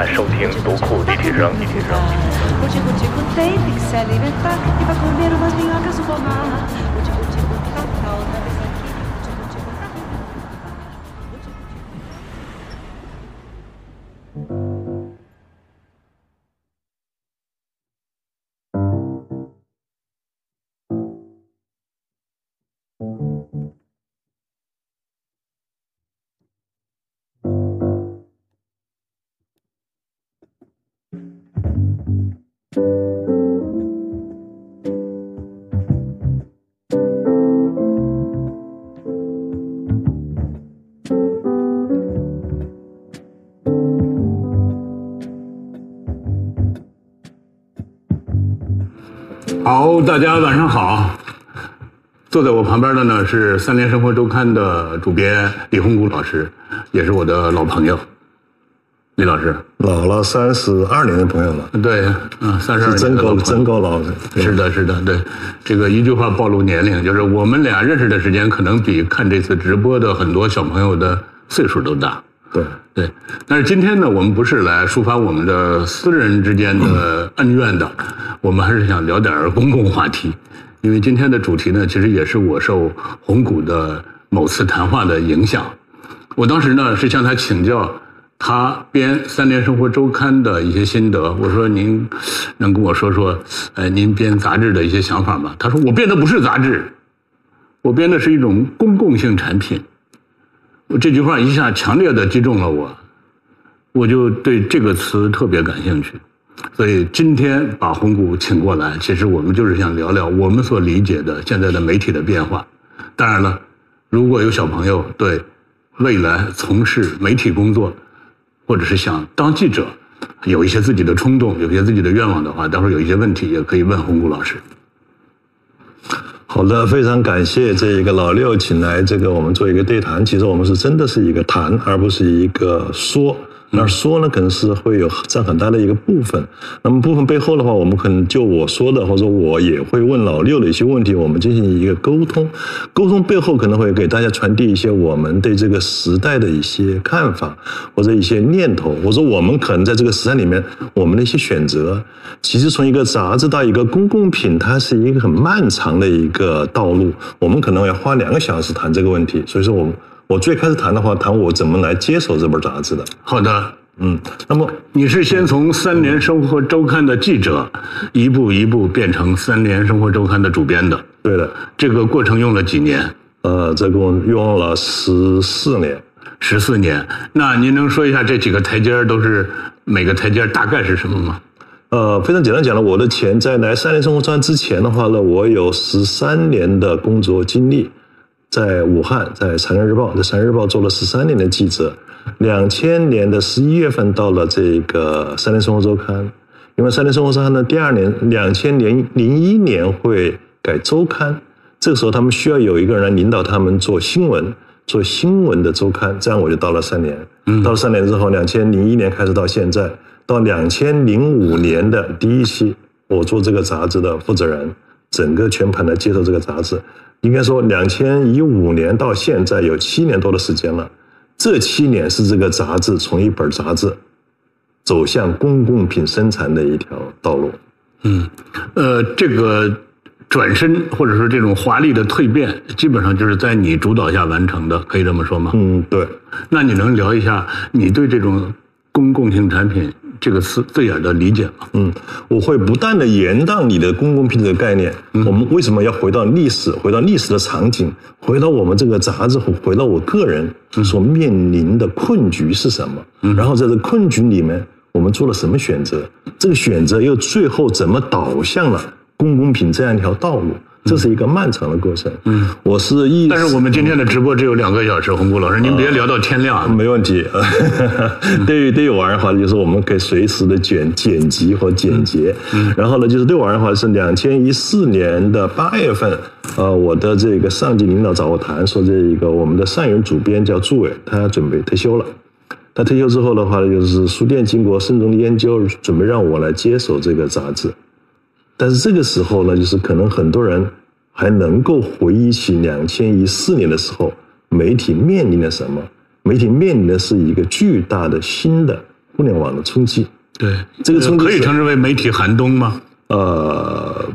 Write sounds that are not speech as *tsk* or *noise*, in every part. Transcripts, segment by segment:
来收听独库立体声。好，大家晚上好。坐在我旁边的呢是《三联生活周刊》的主编李洪谷老师，也是我的老朋友。李老师，老了三十二年的朋友了，对，嗯，三十二年真够真够老的。是的，是的，对，这个一句话暴露年龄，就是我们俩认识的时间，可能比看这次直播的很多小朋友的岁数都大。对，对，但是今天呢，我们不是来抒发我们的私人之间的恩怨的，我们还是想聊点儿公共话题。因为今天的主题呢，其实也是我受红谷的某次谈话的影响。我当时呢是向他请教他编《三联生活周刊》的一些心得。我说：“您能跟我说说，呃，您编杂志的一些想法吗？”他说：“我编的不是杂志，我编的是一种公共性产品。”这句话一下强烈的击中了我，我就对这个词特别感兴趣，所以今天把红谷请过来，其实我们就是想聊聊我们所理解的现在的媒体的变化。当然了，如果有小朋友对未来从事媒体工作，或者是想当记者，有一些自己的冲动，有一些自己的愿望的话，待会儿有一些问题也可以问红谷老师。好的，非常感谢这一个老六请来这个我们做一个对谈。其实我们是真的是一个谈，而不是一个说。那说呢，可能是会有占很大的一个部分。那么部分背后的话，我们可能就我说的，或者我也会问老六的一些问题，我们进行一个沟通。沟通背后可能会给大家传递一些我们对这个时代的一些看法，或者一些念头，或者我们可能在这个时代里面我们的一些选择。其实从一个杂志到一个公共品，它是一个很漫长的一个道路。我们可能要花两个小时谈这个问题。所以说我们。我最开始谈的话，谈我怎么来接手这本杂志的。好的，嗯，那么你是先从《三联生活周刊》的记者，一步一步变成《三联生活周刊》的主编的。对的，这个过程用了几年？呃，这共用了十四年。十四年，那您能说一下这几个台阶都是每个台阶大概是什么吗？呃，非常简单讲了，我的钱在来《三联生活周刊》之前的话呢，我有十三年的工作经历。在武汉，在《长江日报》在《长江日报》做了十三年的记者，两千年的十一月份到了这个《三联生活周刊》，因为《三联生活周刊》呢，第二年两千年零一年会改周刊，这个时候他们需要有一个人来领导他们做新闻，做新闻的周刊，这样我就到了三年。嗯，到了三年之后，两千零一年开始到现在，到两千零五年的第一期，我做这个杂志的负责人，整个全盘的接受这个杂志。应该说，两千一五年到现在有七年多的时间了。这七年是这个杂志从一本杂志走向公共品生产的一条道路。嗯，呃，这个转身或者说这种华丽的蜕变，基本上就是在你主导下完成的，可以这么说吗？嗯，对。那你能聊一下你对这种公共性产品？这个词字眼的理解嘛，嗯，我会不断的延宕你的公共品质的概念。我们为什么要回到历史？回到历史的场景，回到我们这个杂志，回到我个人所面临的困局是什么？然后在这困局里面，我们做了什么选择？这个选择又最后怎么导向了公共品这样一条道路？这是一个漫长的过程。嗯，我是一，但是我们今天的直播只有两个小时，洪谷老师，您别聊到天亮啊。没问题。对于对于我而言的话，就是我们可以随时的剪剪辑和简洁。嗯，然后呢，就是对我而言的话，是两千一四年的八月份，呃，我的这个上级领导找我谈，说这一个我们的上游主编叫朱伟，他准备退休了。他退休之后的话呢，就是书店经过慎重的研究，准备让我来接手这个杂志。但是这个时候呢，就是可能很多人还能够回忆起两千一四年的时候，媒体面临了什么？媒媒体面临的是一个巨大的新的互联网的冲击。对，这个冲击可以称之为媒体寒冬吗？呃，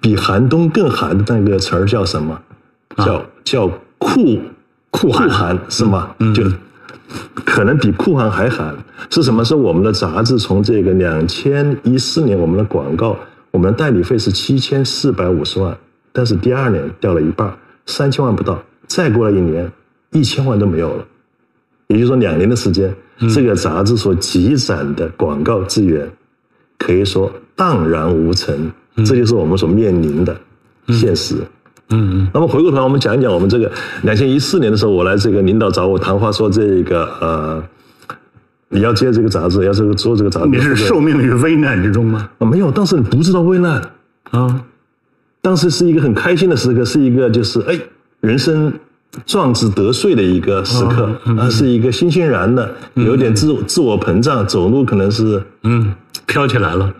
比寒冬更寒的那个词儿叫什么？叫叫酷酷寒是吗？就可能比酷寒还寒。是什么？是我们的杂志从这个两千一四年，我们的广告，我们的代理费是七千四百五十万，但是第二年掉了一半，三千万不到。再过了一年，一千万都没有了。也就是说，两年的时间，这个杂志所积攒的广告资源，可以说荡然无存。这就是我们所面临的现实。嗯嗯那么回过头来，我们讲一讲我们这个两千一四年的时候，我来这个领导找我谈话，说这个呃，你要接这个杂志，要这个做这个杂志，你是受命于危难之中吗？啊没有，当时你不知道危难，啊，当时是一个很开心的时刻，是一个就是哎，人生壮志得遂的一个时刻，啊，是一个欣欣然的，有点自自我膨胀，走路可能是嗯，飘起来了。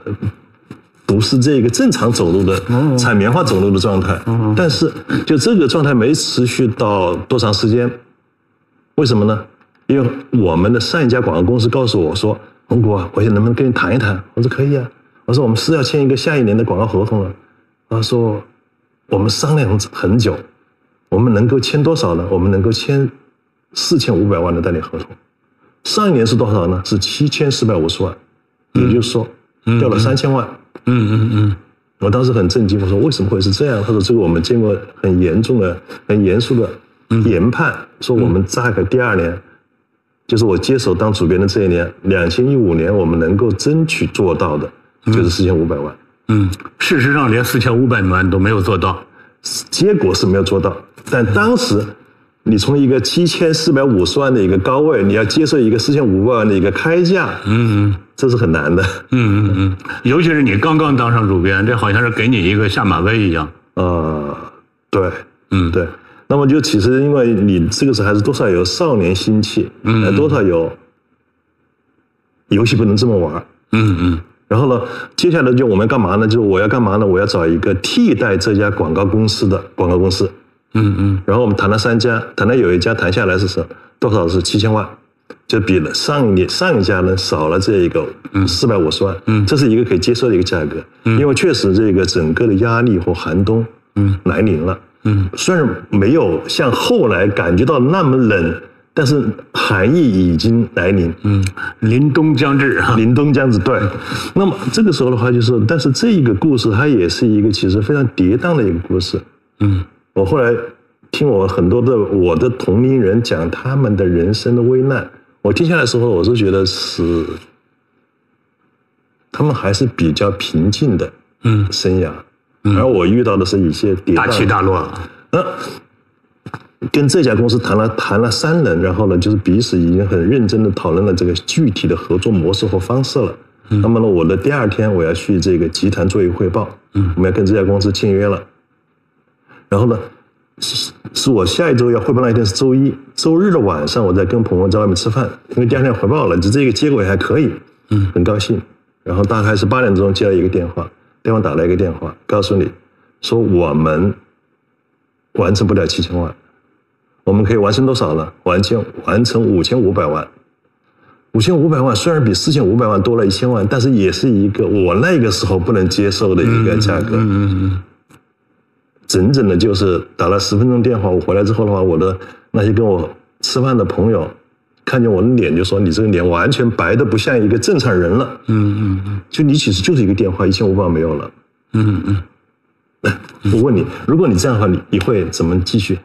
不是这个正常走路的采棉花走路的状态，但是就这个状态没持续到多长时间？为什么呢？因为我们的上一家广告公司告诉我说：“红谷啊，我能不能跟你谈一谈？”我说：“可以啊。”我说：“我们是要签一个下一年的广告合同了。”他说：“我们商量很久，我们能够签多少呢？我们能够签四千五百万的代理合同。上一年是多少呢？是七千四百五十万，也就是说掉了三千万。嗯嗯嗯嗯。我当时很震惊，我说为什么会是这样？他说这个我们经过很严重的、很严肃的研判，说我们大概第二年，就是我接手当主编的这一年，两千一五年，我们能够争取做到的就是四千五百万，嗯，事实上连四千五百万都没有做到。结果是没有做到，但当时你从一个七千四百五十万的一个高位，你要接受一个四千五百万的一个开价，嗯嗯这是很难的。嗯嗯嗯，尤其是你刚刚当上主编，这好像是给你一个下马威一样。呃，对，嗯，对。那么就其实因为你这个时候还是多少有少年心气，嗯，多少有游戏不能这么玩。嗯嗯然后呢，接下来就我们干嘛呢？就是我要干嘛呢？我要找一个替代这家广告公司的广告公司。嗯嗯。然后我们谈了三家，谈了有一家谈下来是什多少是七千万，就比了上一年上一家呢少了这一个四百五十万，嗯，这是一个可以接受的一个价格，嗯，因为确实这个整个的压力和寒冬，嗯，来临了，嗯，虽然没有像后来感觉到那么冷，但是寒意已经来临，嗯，临冬将至。哈。凛冬将至，对。那么这个时候的话，就是，但是这一个故事它也是一个其实非常跌宕的一个故事。嗯我后来听我很多的我的同龄人讲他们的人生的危难，我听下来的时候，我是觉得是他们还是比较平静的嗯，生涯，而我遇到的是一些跌大起大落。那跟这家公司谈了谈了三轮，然后呢，就是彼此已经很认真的讨论了这个具体的合作模式和方式了。那么呢，我的第二天我要去这个集团做一个汇报，嗯，我们要跟这家公司签约了。然后呢，是是我下一周要汇报那一天是周一，周日的晚上我在跟朋友在外面吃饭，因为第二天汇报了，就这个结果也还可以，嗯，很高兴。然后大概是八点钟接了一个电话，对方打来一个电话，告诉你说我们完成不了七千万，我们可以完成多少呢？完成完成五千五百万。五千五百万虽然比四千五百万多了一千万，但是也是一个我那个时候不能接受的一个价格。嗯嗯嗯 *laughs* 整整的就是打了十分钟电话，我回来之后的话，我的那些跟我吃饭的朋友看见我的脸就说：“你这个脸完全白的不像一个正常人了。嗯嗯嗯”就你其实就是一个电话，一千五百万没有了。嗯嗯。我问你，如果你这样的话，你你会怎么继续？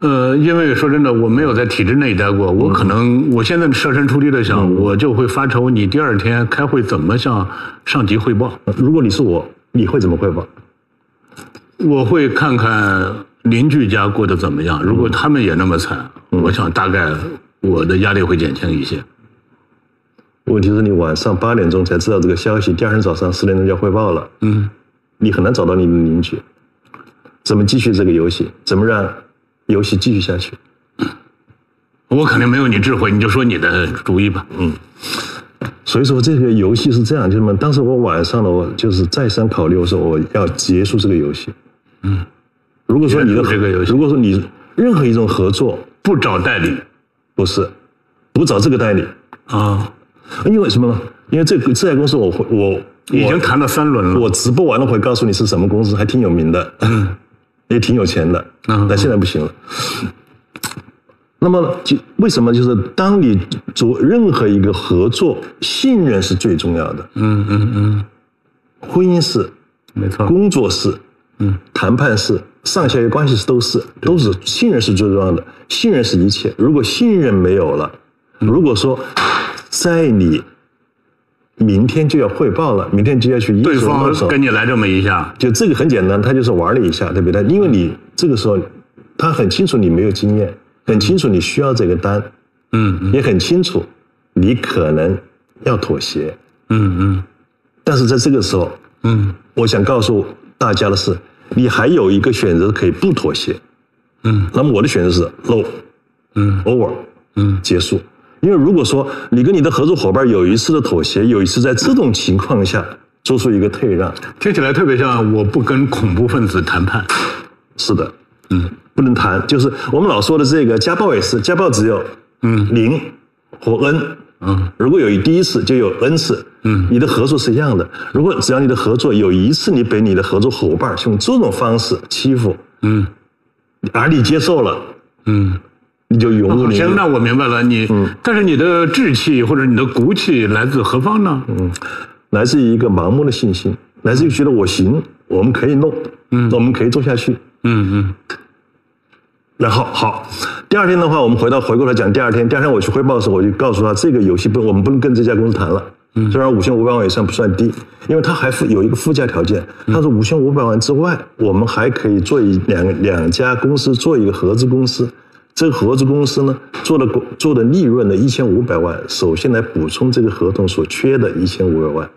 呃，因为说真的，我没有在体制内待过，我可能我现在设身处地的想，我就会发愁，你第二天开会怎么向上级汇报？如果你是我，你会怎么汇报？我会看看邻居家过得怎么样，如果他们也那么惨，我想大概我的压力会减轻一些。问题是你晚上八点钟才知道这个消息，第二天早上十点钟就要汇报了，嗯你很难找到你的邻居。怎么继续这个游戏？怎么让游戏继续下去？我肯定没有你智慧，你就说你的主意吧。嗯所以说这个游戏是这样，就是么？当时我晚上呢，我就是再三考虑，我说我要结束这个游戏。嗯，如果说你的结束这个游戏如果说你任何一种合作不找代理不是不找这个代理，啊，因为什么呢？因为这个这家公司我会我已经谈了三轮了。我直播完了会告诉你是什么公司，还挺有名的，也挺有钱的，嗯但现在不行了。那么就为什么就是当你做任何一个合作，信任是最重要的。嗯嗯嗯，婚姻是，没错。工作是，嗯，谈判是，上下游关系是都是都是信任是最重要的，信任是一切。如果信任没有了，如果说在你明天就要汇报了，明天就要去一对方跟你来这么一下，就这个很简单，他就是玩了一下，对不对？因为你这个时候，他很清楚你没有经验，很清楚你需要这个单，嗯嗯也很清楚你可能要妥协，嗯嗯但是在这个时候，嗯我想告诉大家的是，你还有一个选择可以不妥协。嗯，那么我的选择是 low，嗯，over，嗯。结束。因为如果说你跟你的合作伙伴有一次的妥协，有一次在这种情况下做出一个退让，听起来特别像我不跟恐怖分子谈判。是的，嗯，不能谈。就是我们老说的这个家暴也是，家暴只有嗯。零和 n，嗯如果有第一次，就有 n 次。嗯你的合作是一样的。如果只要你的合作有一次你被你的合作伙伴用这种方式欺负，嗯而你接受了，嗯。你就永无宁行，那我明白了。你，但是你的志气或者你的骨气来自何方呢？嗯来自于一个盲目的信心，来自于觉得我行，我们可以弄，嗯，我们可以做下去。嗯嗯然后好，第二天的话，我们回到回过来讲，第二天，第二天我去汇报的时候，我就告诉他，这个游戏不，我们不能跟这家公司谈了。嗯虽然五千五百万也算不算低，因为他还附有一个附加条件，他说五千五百万之外，我们还可以做一两两家公司做一个合资公司。这个合资公司呢，做的做的利润的一千五百万，首先来补充这个合同所缺的一千五百万，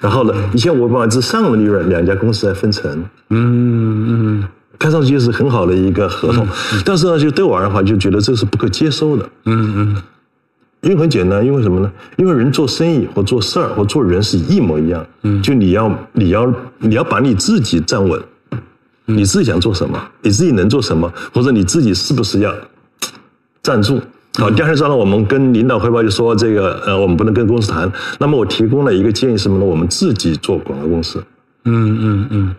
然后呢，一千五百万之上的利润，两家公司来分成。嗯嗯看上去是很好的一个合同，但是呢，就对我而言的话，就觉得这是不可接受的。嗯嗯因为很简单，因为什么呢？因为人做生意或做事儿或做人是一模一样。嗯，就你要你要你要把你自己站稳，你自己想做什么，你自己能做什么，或者你自己是不是要 *tsk* 站住？好，第二天早上我们跟领导汇报就说这个呃，我们不能跟公司谈。那么我提供了一个建议是什么呢？我们自己做广告公司。嗯嗯嗯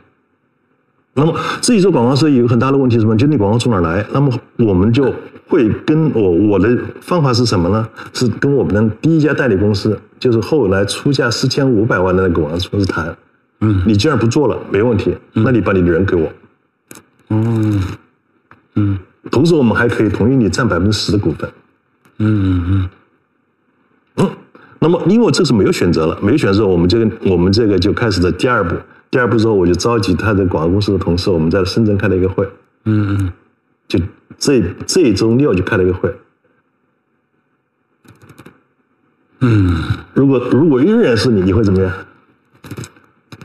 那么自己做广告是有个很大的问题是什么？就是你广告从哪儿来？那么我们就会跟我我的方法是什么呢？是跟我们的第一家代理公司，就是后来出价四千五百万的那个广告公司谈。嗯，你既然不做了，没问题，那你把你的人给我。嗯嗯同时，我们还可以同意你占百分之十的股份。嗯嗯嗯，那么因为这是没有选择了，没有选择，我们这个我们这个就开始的第二步。第二步之后，我就召集他的广告公司的同事，我们在深圳开了一个会。嗯嗯就这这一周六就开了一个会。嗯。如果如果仍然是你，你会怎么样？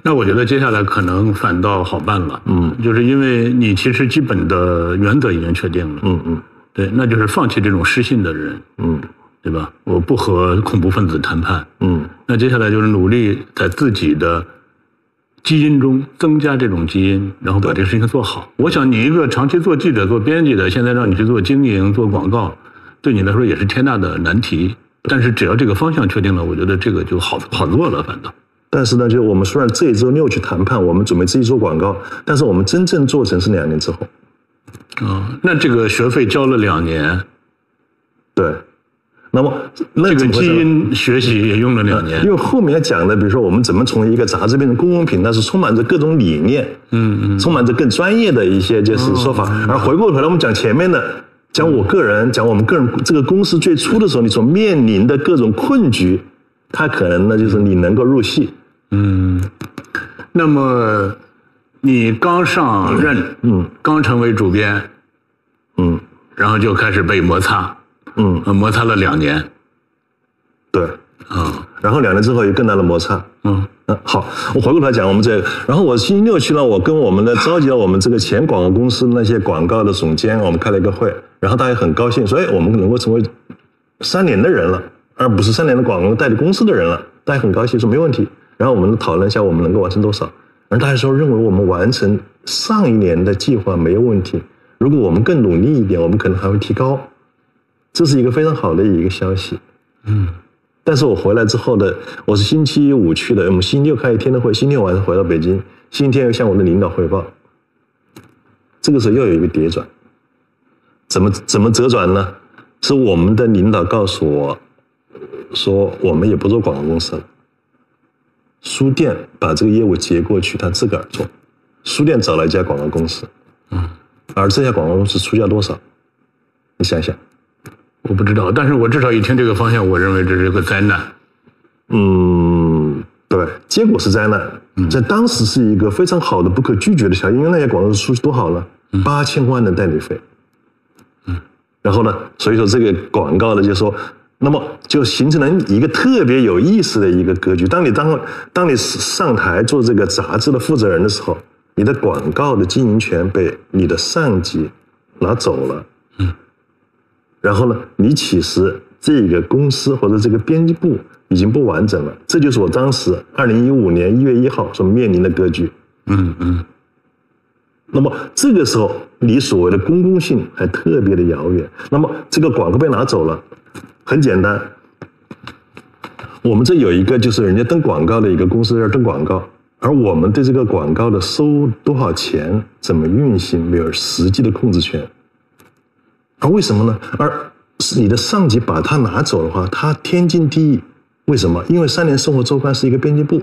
那我觉得接下来可能反倒好办了。嗯，就是因为你其实基本的原则已经确定了。嗯嗯对，那就是放弃这种失信的人，嗯对吧？我不和恐怖分子谈判。嗯那接下来就是努力在自己的基因中增加这种基因，然后把这个事情做好。我想你一个长期做记者、做编辑的，现在让你去做经营、做广告，对你来说也是天大的难题。但是只要这个方向确定了，我觉得这个就好好做了。反倒，但是呢，就我们虽然这一周六去谈判，我们准备自己做广告，但是我们真正做成是两年之后。啊、那这个学费交了两年，对，那么那这个基因学习也用了两年因。为后面讲的，比如说我们怎么从一个杂志变成公共品，那是充满着各种理念，嗯嗯充满着更专业的一些就是说法。而回过头来，我们讲前面的，讲我个人，讲我们个人这个公司最初的时候，你所面临的各种困局，它可能呢就是你能够入戏。嗯。那么你刚上任，嗯刚成为主编，嗯然后就开始被摩擦，嗯，呃摩擦了两年。对。啊，然后两年之后有更大的摩擦。嗯嗯，好，我回过头来讲我们这个，然后我星期六去了，我跟我们的召集了我们这个前广告公司那些广告的总监，我们开了一个会，然后大家很高兴，说哎，我们能够成为三年的人了，而不是三年的广告代理公司的人了，大家很高兴，说没问题。然后我们讨论一下我们能够完成多少，而大家说认为我们完成上一年的计划没有问题，如果我们更努力一点，我们可能还会提高。这是一个非常好的一个消息。嗯。但是我回来之后呢，我是星期五去的，我们星期六开一天的会，星期六晚上回到北京，星期天又向我的领导汇报。这个时候又有一个跌转，怎么怎么折转呢？是我们的领导告诉我，说我们也不做广告公司了，书店把这个业务接过去，他自个儿做。书店找了一家广告公司，嗯，而这家广告公司出价多少？你想想。我不知道，但是我至少一听这个方向，我认为这是个灾难。嗯，对，结果是灾难，在当时是一个非常好的、不可拒绝的效应，因为那些广告出去多好了，八千万的代理费。嗯，然后呢，所以说这个广告呢，就说，那么就形成了一个特别有意思的一个格局。当你当当你上台做这个杂志的负责人的时候，你的广告的经营权被你的上级拿走了。然后呢，你其实这个公司或者这个编辑部已经不完整了，这就是我当时二零一五年一月一号所面临的格局。嗯嗯。那么这个时候，离所谓的公共性还特别的遥远。那么这个广告被拿走了，很简单，我们这有一个就是人家登广告的一个公司在这登广告，而我们对这个广告的收多少钱、怎么运行没有实际的控制权。而为什么呢？而是你的上级把它拿走的话，它天经地义。为什么？因为三联生活周刊是一个编辑部，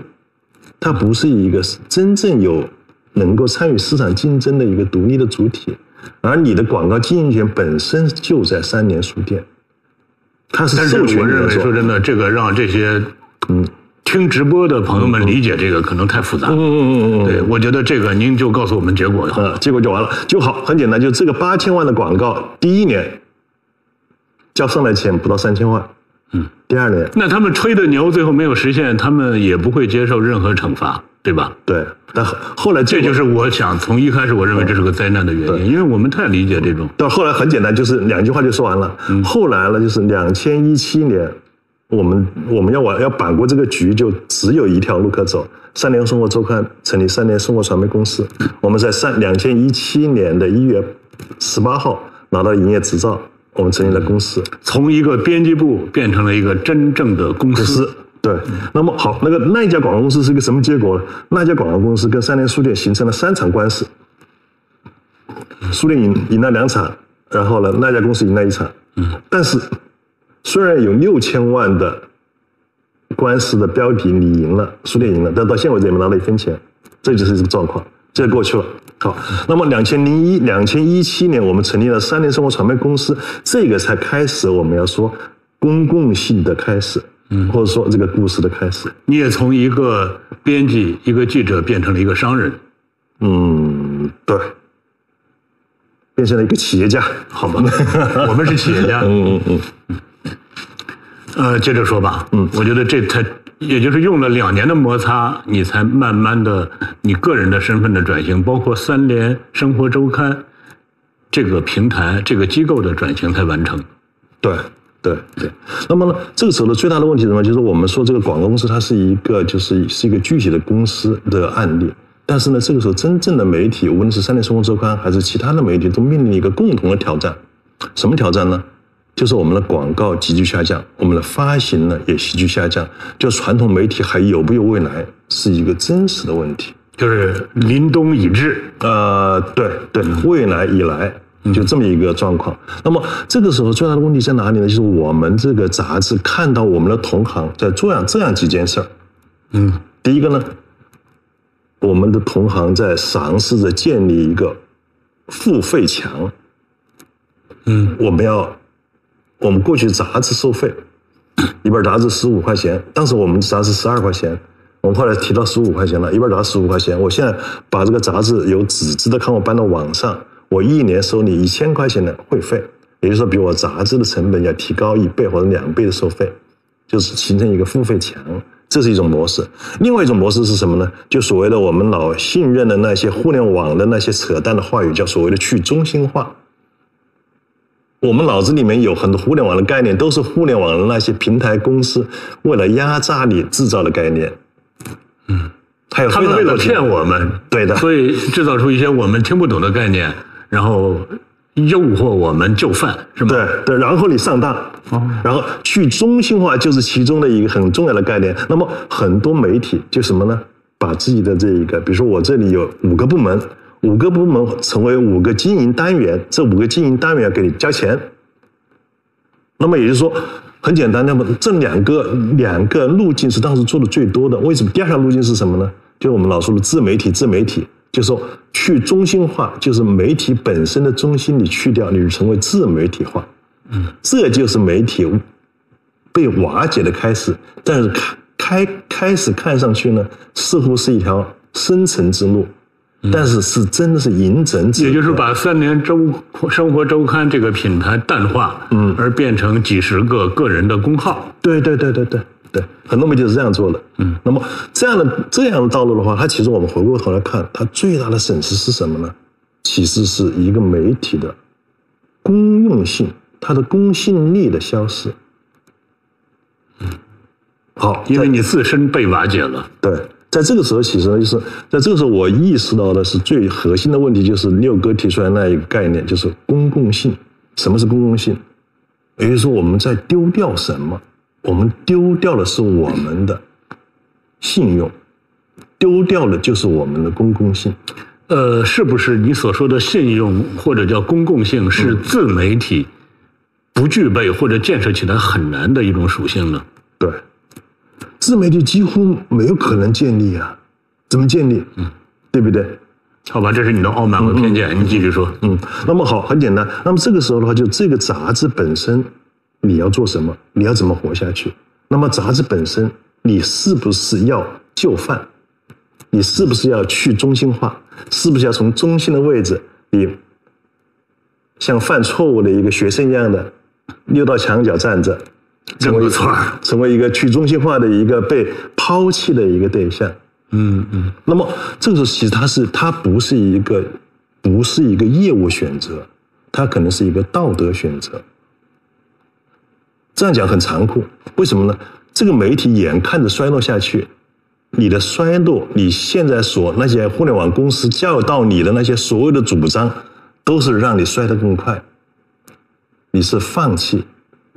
它不是一个真正有能够参与市场竞争的一个独立的主体。而你的广告经营权本身就在三联书店，它是授权我认为说真的，这个让这些嗯听直播的朋友们理解这个可能太复杂。嗯嗯嗯嗯。对，我觉得这个您就告诉我们结果嗯，结果就完了就好，很简单，就这个八千万的广告，第一年。交上来钱不到三千万，嗯，第二年，那他们吹的牛最后没有实现，他们也不会接受任何惩罚，对吧？对，但后来这就是我想从一开始我认为这是个灾难的原因，因为我们太理解这种。到后来很简单，就是两句话就说完了。后来呢，就是两千一七年，我们我们要往要扳过这个局，就只有一条路可走。三联生活周刊成立三联生活传媒公司，我们在三两千一七年的一月十八号拿到营业执照。我们成立了公司，从一个编辑部变成了一个真正的公司。对，那么好，那个那一家广告公司是一个什么结果？那家广告公司跟三联书店形成了三场官司，书店赢赢了两场，然后呢，那家公司赢了一场。嗯。但是，虽然有六千万的官司的标的你赢了，书店赢了，但到现在为止也没拿到一分钱，这就是这个状况。这过去了。好，那么两千零一、两千一七年，我们成立了三联生活传媒公司，这个才开始我们要说公共性的开始，嗯，或者说这个故事的开始。你也从一个编辑、一个记者变成了一个商人，嗯，对，变成了一个企业家，好吗？*laughs* 我们是企业家，嗯 *laughs* 嗯嗯。呃，接着说吧，嗯，我觉得这才。也就是用了两年的摩擦，你才慢慢的你个人的身份的转型，包括三联生活周刊这个平台、这个机构的转型才完成。对对对。那么呢，这个时候的最大的问题是什么？就是我们说这个广告公司它是一个就是是一个具体的公司的案例，但是呢，这个时候真正的媒体，无论是三联生活周刊还是其他的媒体，都面临一个共同的挑战。什么挑战呢？就是我们的广告急剧下降，我们的发行呢也急剧下降，就传统媒体还有没有未来，是一个真实的问题。就是临冬已至，呃，对对，未来已来，就这么一个状况。那么这个时候最大的问题在哪里呢？就是我们这个杂志看到我们的同行在做样这样几件事儿。嗯，第一个呢，我们的同行在尝试着建立一个付费墙。嗯，我们要。我们过去杂志收费，*clears throat* 一本杂志十五块钱，当时我们杂志十二块钱，我们后来提到十五块钱了，一本杂志十五块钱。我现在把这个杂志由纸质的刊物搬到网上，我一年收你一千块钱的会费，也就是说比我杂志的成本要提高一倍或者两倍的收费，就是形成一个付费墙，这是一种模式。另外一种模式是什么呢？就所谓的我们老信任的那些互联网的那些扯淡的话语，叫所谓的去中心化。我们脑子里面有很多互联网的概念，都是互联网的那些平台公司为了压榨你制造的概念。嗯，还有他们为了骗我们，对的，所以制造出一些我们听不懂的概念，然后诱惑我们就范，是吗？对对，然后你上当，然后去中心化就是其中的一个很重要的概念。那么很多媒体就什么呢？把自己的这一个，比如说我这里有五个部门，五个部门成为五个经营单元，这五个经营单元给你交钱。那么也就是说，很简单，那么这两个两个路径是当时做的最多的。为什么？第二条路径是什么呢？就是我们老说的自媒体，自媒体就是说去中心化，就是媒体本身的中心你去掉，你就成为自媒体化。嗯，这就是媒体被瓦解的开始。但是开开开始看上去呢，似乎是一条生存之路，但是是真的是饮鸩止渴。也就是把三联周生活周刊这个品牌淡化，嗯，而变成几十个个人的公号。对对对对对对，很多媒体是这样做的。嗯，那么这样的这样的道路的话，它其实我们回过头来看，它最大的损失是什么呢？其实是一个媒体的公用性，它的公信力的消失。好，因为你自身被瓦解了。对，在这个时候，其实呢，就是在这个时候，我意识到的是最核心的问题，就是六哥提出来那一个概念，就是公共性。什么是公共性？也就是说，我们在丢掉什么？我们丢掉的是我们的信用，丢掉的就是我们的公共性。呃，是不是你所说的信用或者叫公共性是自媒体不具备或者建设起来很难的一种属性呢？对，自媒体几乎没有可能建立啊，怎么建立？嗯，对不对？好吧，这是你的傲慢和偏见，你继续说。嗯，那么好，很简单。那么这个时候的话，就这个杂志本身，你要做什么？你要怎么活下去？那么杂志本身，你是不是要就范？你是不是要去中心化？是不是要从中心的位置，你像犯错误的一个学生一样的溜到墙角站着，成为错成为一个去中心化的一个被抛弃的一个对象？嗯嗯，那么这个时候，其实它是它不是一个不是一个业务选择，它可能是一个道德选择。这样讲很残酷，为什么呢？这个媒体眼看着衰落下去，你的衰落，你现在所那些互联网公司教导你的那些所有的主张，都是让你衰得更快。你是放弃，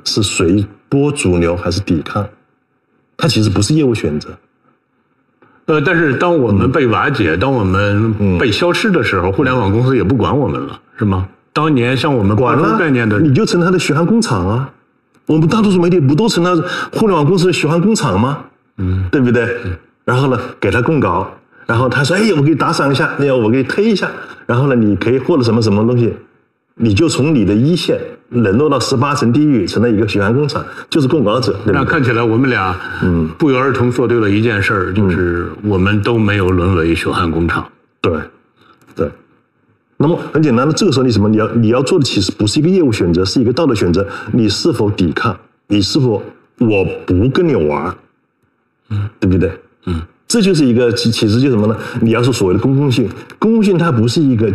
是随波逐流，还是抵抗？它其实不是业务选择。呃，但是当我们被瓦解，当我们被消失的时候，互联网公司也不管我们了，是吗？当年像我们管了概念的，你就成他的血汗工厂啊！我们大多数媒体不都成了互联网公司的血汗工厂吗？嗯，对不对？然后呢，给他供稿，然后他说：“哎，我给你打赏一下，那个我给你推一下。”然后呢，你可以获得什么什么东西，你就从你的一线冷落到十八层地狱，成了一个血汗工厂，就是供稿者，对对？那看起来我们俩，嗯，不约而同做对了一件事儿，就是我们都没有沦为血汗工厂。对，对。那么很简单的，这个时候你什么？你要你要做的其实不是一个业务选择，是一个道德选择。你是否抵抗？你是否我不跟你玩？嗯，对不对？嗯，这就是一个其其实就是什么呢？你要说所谓的公共性，公共性它不是一个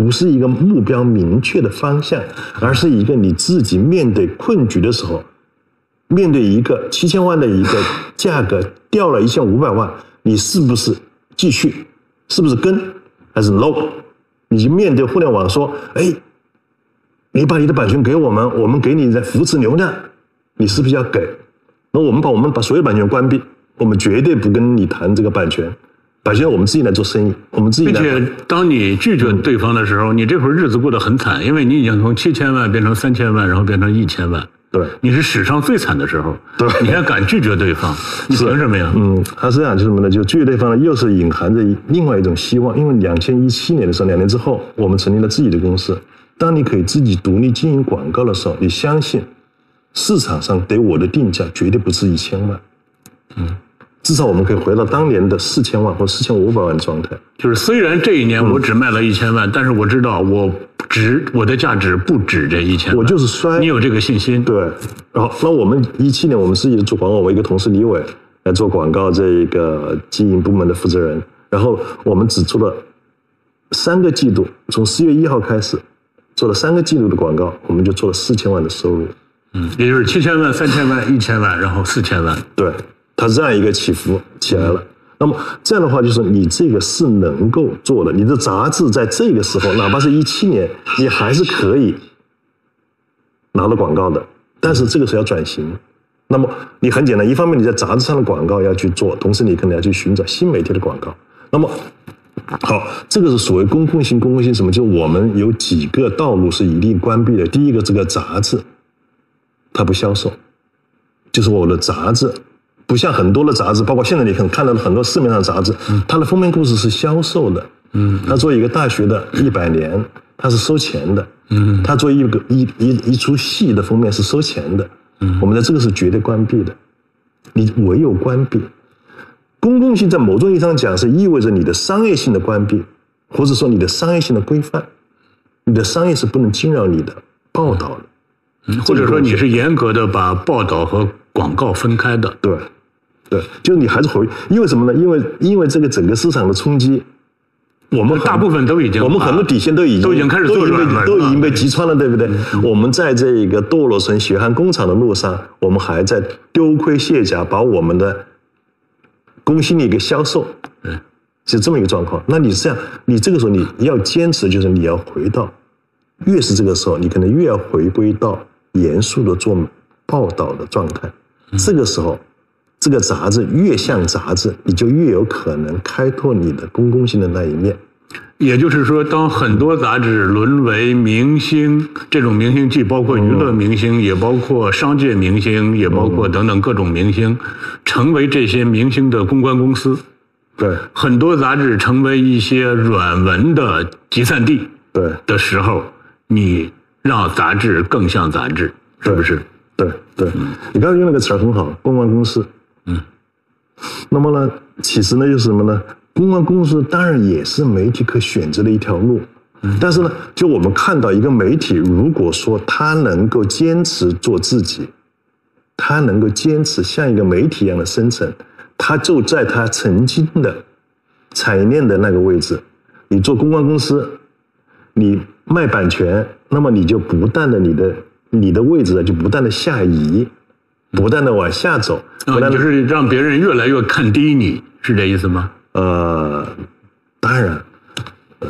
不是一个目标明确的方向，而是一个你自己面对困局的时候，面对一个七千万的一个价格掉了一千五百万，你是不是继续？是不是跟？还是 no？你就面对互联网说，哎，你把你的版权给我们，我们给你在扶持流量，你是不是要给？那我们把我们把所有版权关闭，我们绝对不跟你谈这个版权，版权我们自己来做生意，我们自己并来谈。且，当你拒绝对方的时候，你这会儿日子过得很惨，因为你已经从七千万变成三千万，然后变成一千万，对，你是史上最惨的时候。对你还敢拒绝对方，*laughs* 你凭什么呀？嗯，他是这样，就是什么呢？就拒绝对方呢，又是隐含着一另外一种希望。因为两千一七年的时候，两年之后，我们成立了自己的公司。当你可以自己独立经营广告的时候，你相信市场上给我的定价绝对不止一千万。嗯，至少我们可以回到当年的四千万或四千五百万的状态。就是虽然这一年我只卖了一千万，但是我知道我值我的价值不止这一千万。我就是衰你有这个信心。对，然后那我们一七年我们自己做广告，我一个同事李伟来做广告这一个经营部门的负责人，然后我们只做了三个季度，从四月一号开始做了三个季度的广告，我们就做了四千万的收入。嗯，也就是七千万、三千万、一千万，然后四千万。对，它这样一个起伏起来了。那么这样的话，就是你这个是能够做的。你的杂志在这个时候，哪怕是一七年，你还是可以拿到广告的。但是这个时候要转型。那么你很简单，一方面你在杂志上的广告要去做，同时你可能要去寻找新媒体的广告。那么好，这个是所谓公共性，公共性什么？就是我们有几个道路是一定关闭的。第一个，这个杂志它不销售，就是我的杂志不像很多的杂志，包括现在你可能看到的很多市面上杂志，它的封面故事是销售的。嗯，它做一个大学的一百年，它是收钱的。嗯，它做一个一一一出戏的封面是收钱的。嗯，我们在这个是绝对关闭的。你唯有关闭。公共性在某种意义上讲是意味着你的商业性的关闭，或者说你的商业性的规范，你的商业是不能侵扰你的报道的，或者说你是严格的把报道和广告分开的。对，对，就是你还是回，因为什么呢？因为因为这个整个市场的冲击，我们大部分都已经，我们很多底线都已经都已经开始都已经都已经被击穿了，对不对？我们在这个堕落成血汗工厂的路上，我们还在丢盔卸甲，把我们的公信力给销售。嗯，是这么一个状况。那你这样，你这个时候你要坚持，就是你要回到，越是这个时候，你可能越要回归到严肃的做报道的状态。这个时候，这个杂志越像杂志，你就越有可能开拓你的公共性的那一面。也就是说，当很多杂志沦为明星，这种明星既包括娱乐明星，也包括商界明星，也包括等等各种明星，成为这些明星的公关公司。对很多杂志成为一些软文的集散地对的时候，你让杂志更像杂志，是不是？对对，你刚才用那个词儿很好，公关公司。嗯。那么呢，其实呢，就是什么呢？公关公司当然也是媒体可选择的一条路。但是呢，就我们看到一个媒体，如果说他能够坚持做自己，他能够坚持像一个媒体一样的生存，他就在他曾经的产业链的那个位置。你做公关公司，你卖版权，那么你就不断的你的你的位置呢就不断的下移，不断的往下走，不啊，断的就是让别人越来越看低你，是这意思吗？呃，当然，呃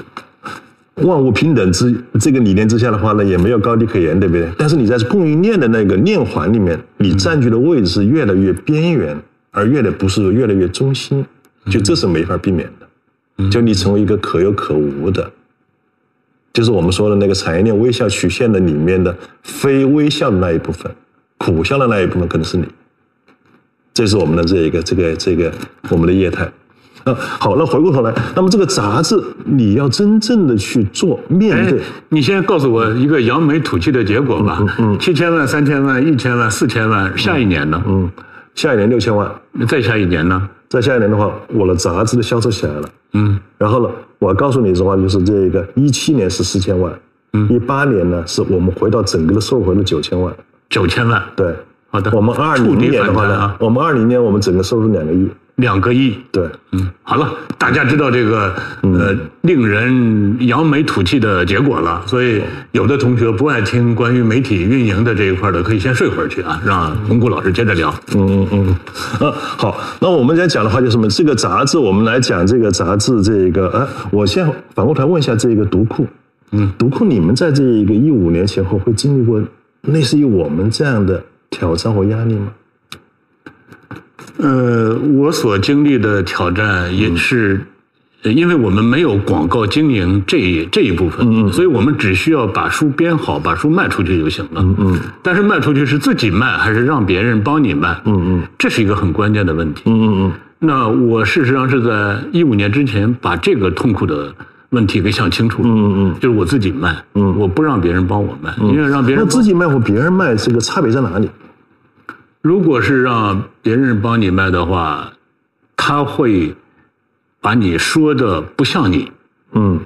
万物平等之这个理念之下的话呢，也没有高低可言，对不对？但是你在供应链的那个链环里面，你占据的位置是越来越边缘，而越来不是越来越中心，就这是没法避免的。就你成为一个可有可无的，就是我们说的那个产业链微笑曲线的里面的非微笑的那一部分，苦笑的那一部分可能是你。这是我们的这一个这个这个我们的业态。啊，好，那回过头来，那么这个杂志你要真正的去做面哎对，，你先告诉我一个扬眉吐气的结果吧。嗯七千万、三千万、一千万、四千万，下一年呢？嗯，下一年六千万，再下一年呢？再下一年的话，我的杂志的销售起来了。嗯，然后呢，我告诉你的话，就是这个一七年是四千万，嗯一八年呢是我们回到整个的收入回到九千万，九千万，对。好的。我们二零年的话呢我们二零年我们整个收入两个亿，两个亿。对，嗯，好了，大家知道这个呃令人扬眉吐气的结果了，所以有的同学不爱听关于媒体运营的这一块的，可以先睡会儿去啊，让洪谷老师接着聊。嗯嗯嗯，呃，好，那我们来讲的话，就是什么？这个杂志，我们来讲这个杂志，这个，呃，我先反过头来问一下这个读库，嗯，读库，你们在这一个一五年前后会经历过类似于我们这样的挑战或压力吗？呃，我所经历的挑战也是，呃因为我们没有广告经营这一这一部分，所以我们只需要把书编好，把书卖出去就行了。嗯但是卖出去是自己卖还是让别人帮你卖？嗯嗯这是一个很关键的问题。嗯嗯那我事实上是在一五年之前把这个痛苦的问题给想清楚了。嗯嗯就是我自己卖，嗯我不让别人帮我卖，因为让别那人自己卖和别人卖，这个差别在哪里？如果是让别人帮你卖的话，他会把你说的不像你，嗯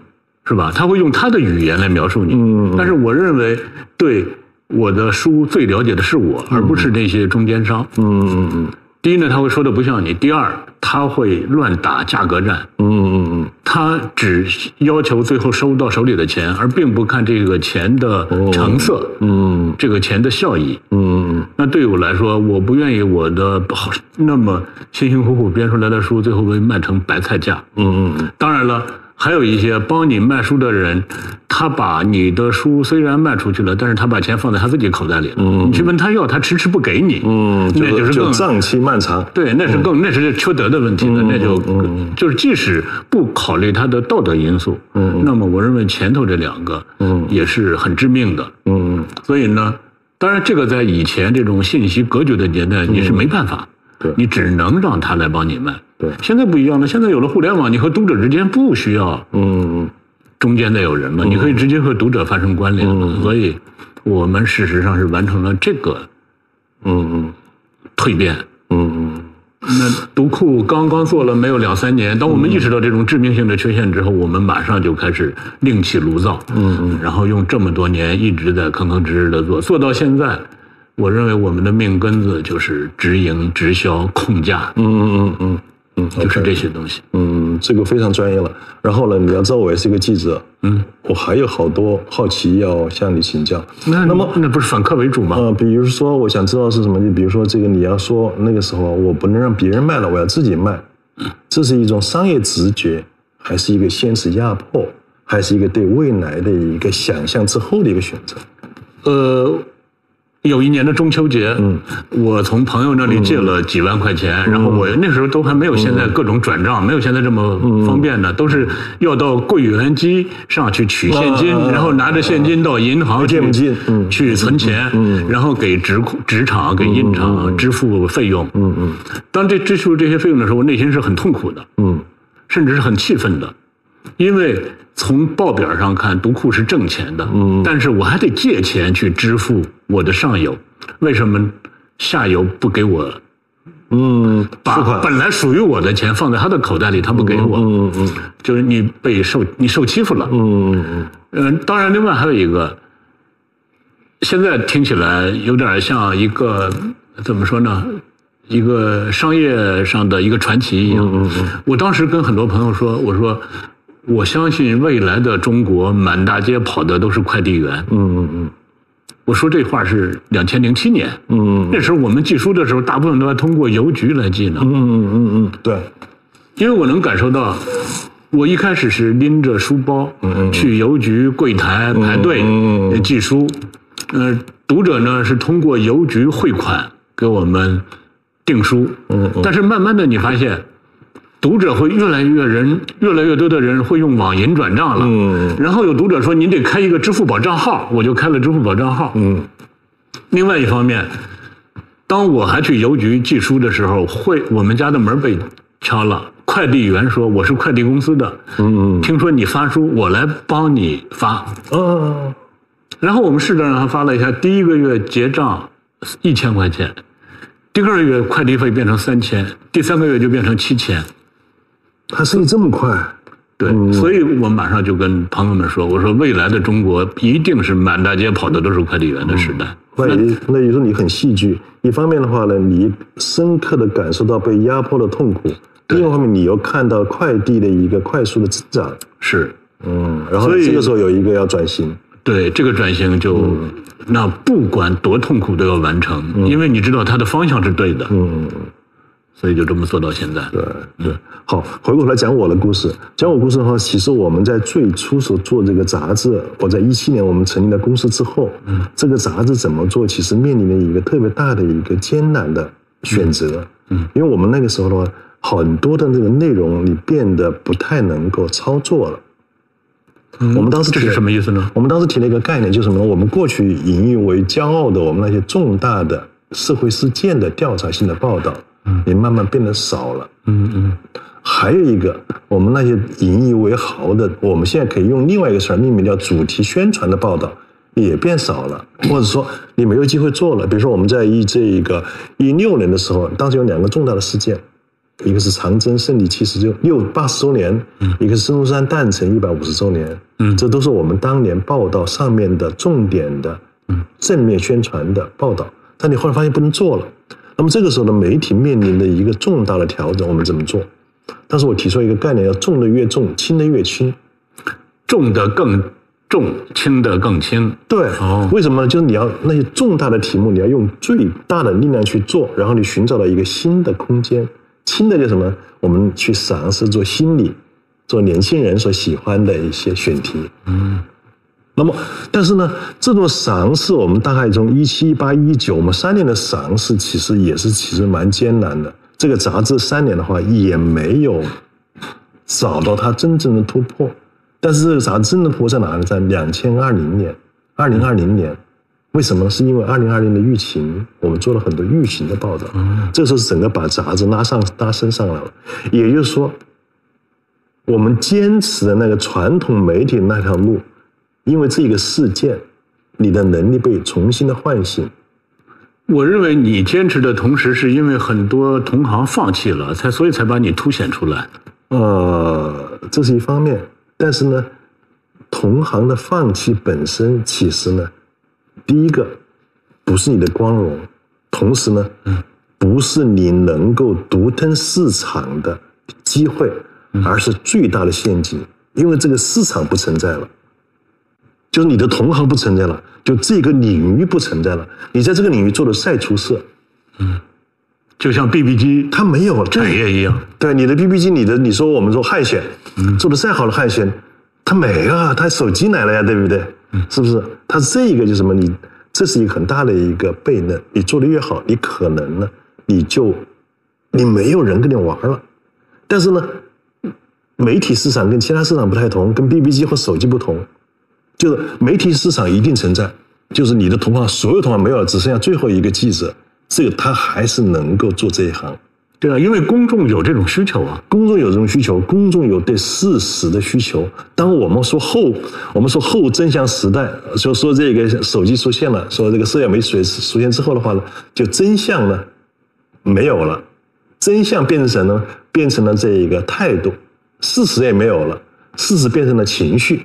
是吧？他会用他的语言来描述你。嗯嗯但是我认为，对我的书最了解的是我，而不是那些中间商。嗯嗯嗯第一呢，他会说的不像你；第二，他会乱打价格战。嗯嗯嗯他只要求最后收到手里的钱，而并不看这个钱的成色，嗯这个钱的效益。嗯那对我来说，我不愿意我的好那么辛辛苦苦编出来的书，最后被卖成白菜价。嗯嗯当然了，还有一些帮你卖书的人，他把你的书虽然卖出去了，但是他把钱放在他自己口袋里了。你去问他要，他迟迟不给你。嗯，那就是更就账期漫长。对，那是更那是缺德的问题了，那就就是即使不考虑他的道德因素，嗯，那么我认为前头这两个，嗯，也是很致命的。嗯所以呢，当然这个在以前这种信息隔绝的年代，你是没办法，对你只能让他来帮你卖。对。现在不一样了，现在有了互联网，你和读者之间不需要嗯中间再有人了，你可以直接和读者发生关联。了。所以，我们事实上是完成了这个嗯嗯。蜕变。嗯嗯。那读库刚刚做了没有两三年，当我们意识到这种致命性的缺陷之后，我们马上就开始另起炉灶，嗯嗯，然后用这么多年一直在吭吭哧哧的做，做到现在，我认为我们的命根子就是直营、直销、控价，嗯嗯嗯嗯，就是这些东西。嗯，这个非常专业了。然后呢，你要知道我也是一个记者，嗯，我还有好多好奇要向你请教。那那么那不是反客为主吗？呃，比如说，我想知道是什么？就比如说，这个你要说那个时候我不能让别人卖了，我要自己卖，这是一种商业直觉，还是一个现实压迫，还是一个对未来的一个想象之后的一个选择？呃，有一年的中秋节，嗯，我从朋友那里借了几万块钱，然后我那时候都还没有现在各种转账，没有现在这么方便的，都是要到柜员机上去取现金，啊然后拿着现金到银行去存钱，然后给纸库纸厂给印厂支付费用，嗯嗯。当这支付这些费用的时候，我内心是很痛苦的，嗯。甚至是很气愤的，因为从报表上看，读库是挣钱的，嗯，但是我还得借钱去支付我的上游，为什么下游不给我嗯，把本来属于我的钱放在他的口袋里，他不给我，嗯嗯就是你被受你受欺负了，嗯嗯嗯嗯，当然，另外还有一个，现在听起来有点像一个怎么说呢？一个商业上的一个传奇一样嗯嗯。我当时跟很多朋友说，我说我相信未来的中国满大街跑的都是快递员。嗯嗯嗯。我说这话是两千零七年，嗯那时候我们寄书的时候，大部分都要通过邮局来寄呢。嗯嗯嗯嗯，对，因为我能感受到，我一开始是拎着书包去邮局柜台排队寄书，呃，读者呢是通过邮局汇款给我们订书，嗯嗯。但是慢慢的你发现。读者会越来越人，越来越多的人会用网银转账了。嗯然后有读者说：“您得开一个支付宝账号。”我就开了支付宝账号。嗯另外一方面，当我还去邮局寄书的时候，会我们家的门被敲了，快递员说我是快递公司的，嗯嗯听说你发书，我来帮你发。嗯然后我们试着让他发了一下，第一个月结账一千块钱，第二个月快递费变成三千，第三个月就变成七千。他生意这么快，对，所以我马上就跟朋友们说，我说未来的中国一定是满大街跑的都是快递员的时代。那也那也就是你很戏剧。一方面的话呢，你深刻的感受到被压迫的痛苦；另一方面，你又看到快递的一个快速的增长。是，嗯，然后这个时候有一个要转型。对这个转型就，那不管多痛苦都要完成，因为你知道它的方向是对的，嗯，所以就这么做到现在。对对。好，回过头来讲我的故事。讲我故事的话，其实我们在最初所做这个杂志，我在一七年我们成立了公司之后，嗯，这个杂志怎么做，其实面临了一个特别大的一个艰难的选择。嗯，因为我们那个时候的话，很多的这个内容你变得不太能够操作了。我们当时这是什么意思呢？我们当时提了一个概念，就是什么呢？我们过去引以为骄傲的我们那些重大的社会事件的调查性的报道，嗯，也慢慢变得少了。嗯嗯。还有一个，我们那些引以为豪的，我们现在可以用另外一个词儿命名叫主题宣传的报道，也变少了，或者说你没有机会做了。比如说我们在一这个一六年的时候，当时有两个重大的事件，一个是长征胜利七十周六八十周年，一个是孙中山诞辰一百五十周年，嗯。这都是我们当年报道上面的重点的正面宣传的报道。但你后来发现不能做了，那么这个时候呢媒体面临的一个重大的调整，我们怎么做？但是我提出一个概念，叫重的越重，轻的越轻。重的更重，轻的更轻。对，哦为什么呢？就是你要那些重大的题目，你要用最大的力量去做，然后你寻找到一个新的空间。轻的就什么？我们去尝试做心理，做年轻人所喜欢的一些选题。嗯。那么，但是呢，这座尝试，我们大概从一七、一八、一九，我们三年的尝试，其实也是其实蛮艰难的。这个杂志三年的话，也没有找到它真正的突破。但是这个杂志真的突破在哪里？在两千二零年，二零二零年，为什么？是因为二零二零的疫情，我们做了很多疫情的报道，嗯这时候整个把杂志拉上拉升上来了。也就是说，我们坚持的那个传统媒体那条路，因为这个事件，你的能力被重新的唤醒。我认为你坚持的同时，是因为很多同行放弃了，才所以才把你凸显出来。呃，这是一方面，但是呢，同行的放弃本身，其实呢，第一个不是你的光荣，同时呢，不是你能够独吞市场的机会，而是最大的陷阱，因为这个市场不存在了。就是你的同行不存在了，就这个领域不存在了，你在这个领域做的再出色，嗯就像 BB 机它没有了产业一样，对你的 BB 机，你的你说我们说汉显，做的再好的汉显，它没啊，它手机来了呀，对不对？是不是？它这个就是什么？你这是一个很大的一个悖论。你做的越好，你可能呢，你就你没有人跟你玩了。但是呢，媒体市场跟其他市场不太同，跟 BB 机和手机不同，就是媒体市场一定存在，就是你的同行所有同行没有了，只剩下最后一个记者，这个他还是能够做这一行。对啊，因为公众有这种需求啊。公众有这种需求，公众有对事实的需求。当我们说后，我们说后真相时代，说说这个手机出现了，说这个社交媒体出现之后的话呢，就真相呢没有了，真相变成什么呢？变成了这一个态度，事实也没有了，事实变成了情绪，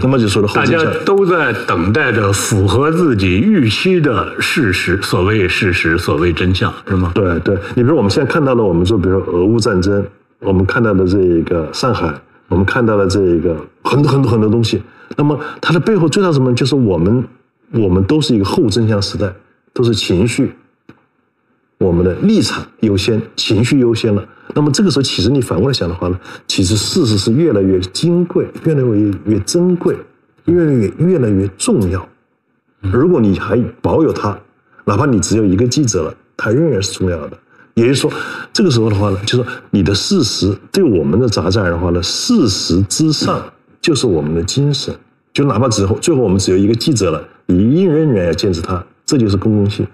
那么就说的后大家。都在等待着符合自己预期的事实，所谓事实，所谓真相，是吗？对对，你比如我们现在看到了，我们说，比如说俄乌战争，我们看到的这一个上海，我们看到了这一个很多很多很多东西。那么它的背后最大什么？就是我们我们都是一个后真相时代，都是情绪，我们的立场优先，情绪优先了。那么这个时候，其实你反过来想的话呢，其实事实是越来越金贵，越来越越珍贵，越来越越来越重要。如果你还保有它，哪怕你只有一个记者了，它仍然是重要的。也就是说，这个时候的话呢，就是你的事实对我们的杂志而言的话呢，事实之上就是我们的精神。就哪怕之后最后我们只有一个记者了，你依然仍然要坚持它，这就是公共性。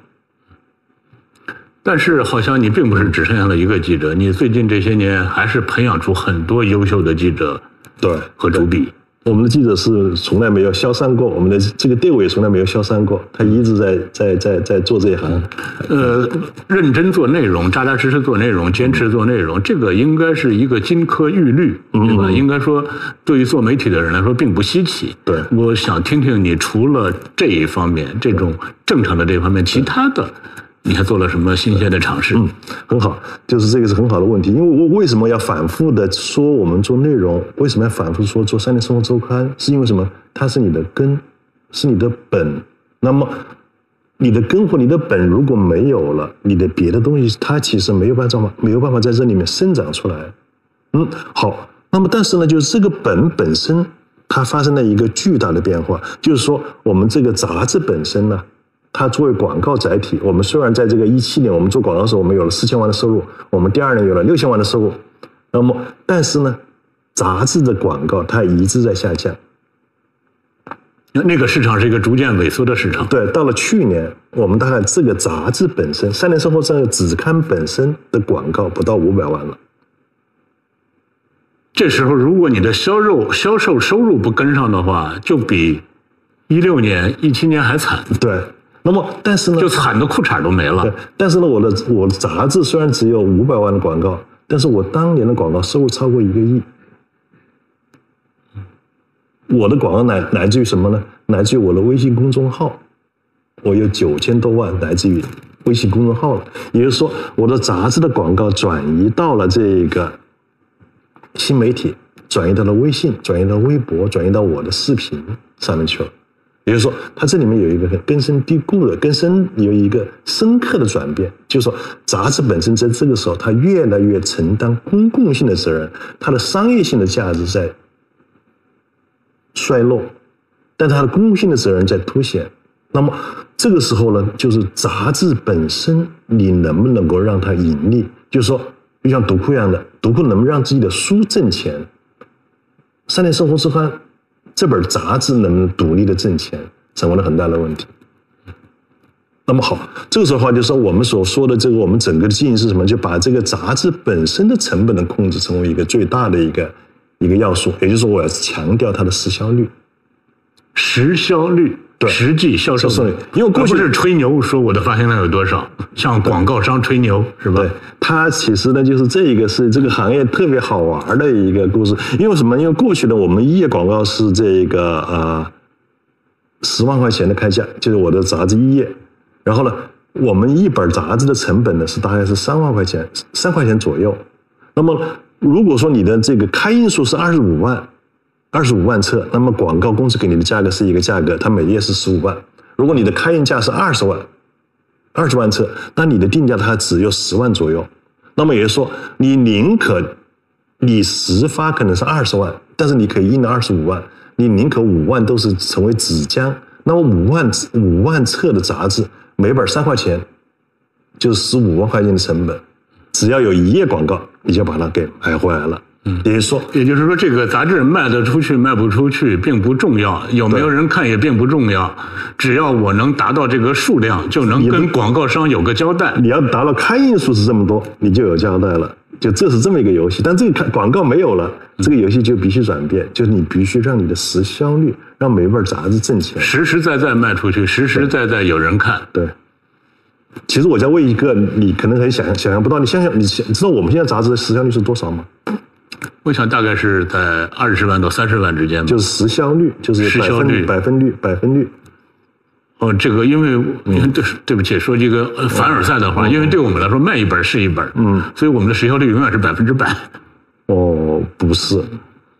但是好像你并不是只剩下了一个记者，你最近这些年还是培养出很多优秀的记者对，和主笔。我们的记者是从来没有消散过，我们的这个队伍也从来没有消散过，他一直在在在在做这一行。呃，认真做内容，扎扎实实做内容，坚持做内容，这个应该是一个金科玉律，对吧？应该说，对于做媒体的人来说并不稀奇。对我想听听你除了这一方面，这种正常的这方面，其他的你还做了什么新鲜的尝试？嗯，很好，就是这个是很好的问题。因为我为什么要反复的说我们做内容？为什么要反复说做三联生活周刊？是因为什么？它是你的根，是你的本。那么你的根或你的本如果没有了，你的别的东西它其实没有办法没有办法在这里面生长出来。嗯，好。那么但是呢，就是这个本本身它发生了一个巨大的变化，就是说我们这个杂志本身呢。它作为广告载体，我们虽然在这个一七年我们做广告的时候，我们有了四千万的收入，我们第二年有了六千万的收入，那么但是呢，杂志的广告它一直在下降。那个市场是一个逐渐萎缩的市场。对，到了去年，我们大概这个杂志本身，《三联生活》这个子刊本身的广告不到五百万了。这时候，如果你的销售销售收入不跟上的话，就比一六年、一七年还惨，对，那么但是呢，就惨的裤衩都没对了。，但是呢，我的我的杂志虽然只有五百万的广告，但是我当年的广告收入超过一个亿。我的广告来来自于什么呢？来自于我的微信公众号，我有九千多万来自于微信公众号了。也就是说，我的杂志的广告转移到了这个新媒体，转移到了微信，转移到微博，转移到我的视频上面去了。也就说，它这里面有一个根深蒂固的、根深有一个深刻的转变，就是说，杂志本身在这个时候，它越来越承担公共性的责任，它的商业性的价值在衰落，但它的公共性的责任在凸显。那么这个时候呢，就是杂志本身，你能不能够让它盈利？就是说，就像读库一样的，读库能不能让自己的书挣钱？《三联生活周刊》这本杂志能独立的挣钱，成为了很大的问题。那么好，这个时候的话，就是我们所说的这个，我们整个的经营是什么？就把这个杂志本身的成本的控制成为一个最大的一个一个要素。也就是说，我要强调它的时效率。时效率，对实际销售因为过去是吹牛说我的发行量有多少，像广告商吹牛是吧对？，它其实呢，就是这一个是这个行业特别好玩的一个故事。因为什么？因为过去的我们一页广告是这个呃十万块钱的开价，就是我的杂志一页。然后呢，我们一本杂志的成本呢是大概是三万块钱，三块钱左右。那么如果说你的这个开印数是二十五万，二十五万册，那么广告公司给你的价格是一个价格，它每页是十五万。如果你的开印价是二十万，二十万册，那你的定价它只有十万左右。那么也就是说，你宁可你实发可能是二十万，但是你可以印到二十五万，你宁可五万都是成为纸浆。那么五万五万册的杂志，每本三块钱，就是十五万块钱的成本，只要有一页广告，你就把它给买回来了。嗯，也就是说，也就是说，这个杂志卖得出去卖不出去并不重要，有没有人看也并不重要，只要我能达到这个数量，就能跟广告商有个交代。你要达到刊印数是这么多，你就有交代了。就这是这么一个游戏，但这个看广告没有了，这个游戏就必须转变，就是你必须让你的时销率，让每本杂志挣钱。实实在在卖出去，实实在在有人看。对，其实我在问一个你可能很想想象不到，你想想，你想知道我们现在杂志的时销率是多少吗？我想大概是在二十万到三十万之间吧。就是时销率，就是百分时销率百分率，百分率。哦，这个因为对对不起，说这个呃凡尔赛的话，因为对我们来说卖一本是一本，嗯，所以我们的时效率永远是百分之百。哦，不是，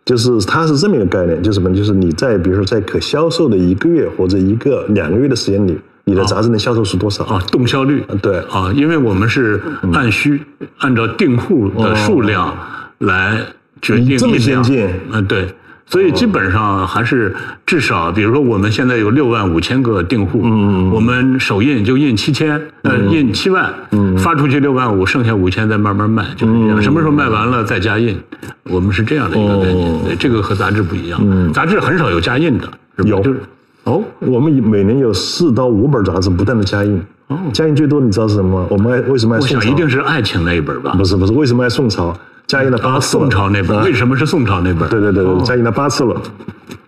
就是它是这么一个概念，就是什么？就是你在比如说在可销售的一个月或者一个两个月的时间里，你的杂志能销售出多少？啊，动销率，对啊，因为我们是按需按照订户的数量来决这么先进。嗯，对，所以基本上还是至少，比如说我们现在有六万五千个订户，嗯，我们首印就印七千，呃，印七万，嗯，发出去六万五，剩下五千再慢慢卖，就是这样，什么时候卖完了再加印，我们是这样的一个概念，对，这个和杂志不一样，杂志很少有加印的，是有就是。哦，我们每年有四到五本杂志不断的加印，哦。加印最多你知道是什么吗？我们爱为什么爱我宋朝？想一定是爱情那一本吧，不是不是，为什么爱宋朝？加印了八啊，次了。宋朝那本，啊为什么是宋朝那本？对对对对，加印了八次了。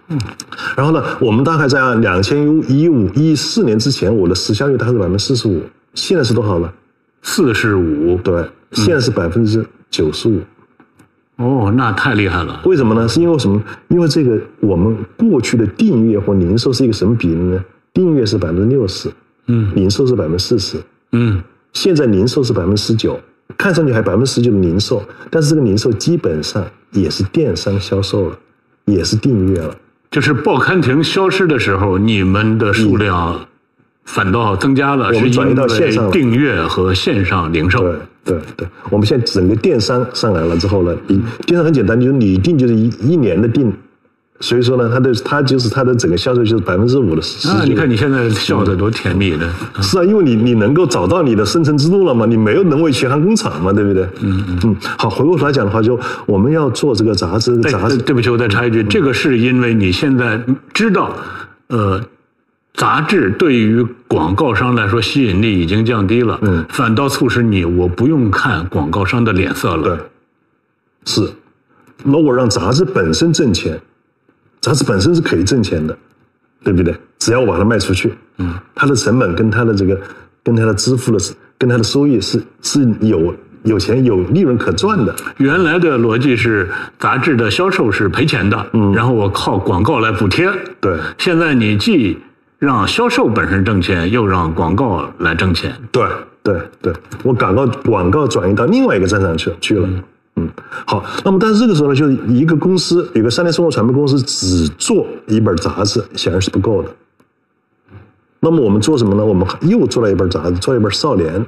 嗯然后呢，我们大概在两千一五一四年之前，我的时效率大概是百分之四十五，现在是多少呢？四十五，对，现在是百分之九十五。哦，那太厉害了。为什么呢？是因为什么？因为这个我们过去的订阅或零售是一个什么比例呢？订阅是百分之六十，嗯零售是百分之四十。嗯，现在零售是百分之十九，看上去还百分之十九的零售，但是这个零售基本上也是电商销售了，也是订阅了。就是报刊亭消失的时候，你们的数量反倒增加了，是我们转移因到线上了为订阅和线上零售。对对对，我们现在整个电商上来了之后呢，你电商很简单，就是你订就是一一年的订，所以说呢，它的它就是它的整个销售就是百分之五的时啊，你看你现在笑的多甜蜜的。是啊，因为你你能够找到你的生存之路了嘛，你没有能为全行工厂嘛，对不对？嗯嗯。好，回过头来讲的话，就我们要做这个杂志，对杂志对不起，我再插一句，这个是因为你现在知道，呃，杂志对于广告商来说吸引力已经降低了，嗯反倒促使你我不用看广告商的脸色了。对，是。如果让杂志本身挣钱，杂志本身是可以挣钱的，对不对？只要我把它卖出去，嗯，它的成本跟它的这个跟它的支付的跟它的收益是是有有钱有利润可赚的。原来的逻辑是杂志的销售是赔钱的，嗯，然后我靠广告来补贴。对现在你既让销售本身挣钱，又让广告来挣钱。对对对，我广告广告转移到另外一个战场去去了。嗯，好，那么但是这个时候呢，就是一个公司，有个三联生活传媒公司只做一本杂志，显然是不够的。那么我们做什么呢？我们又做了一本杂志，做了一本《少年》。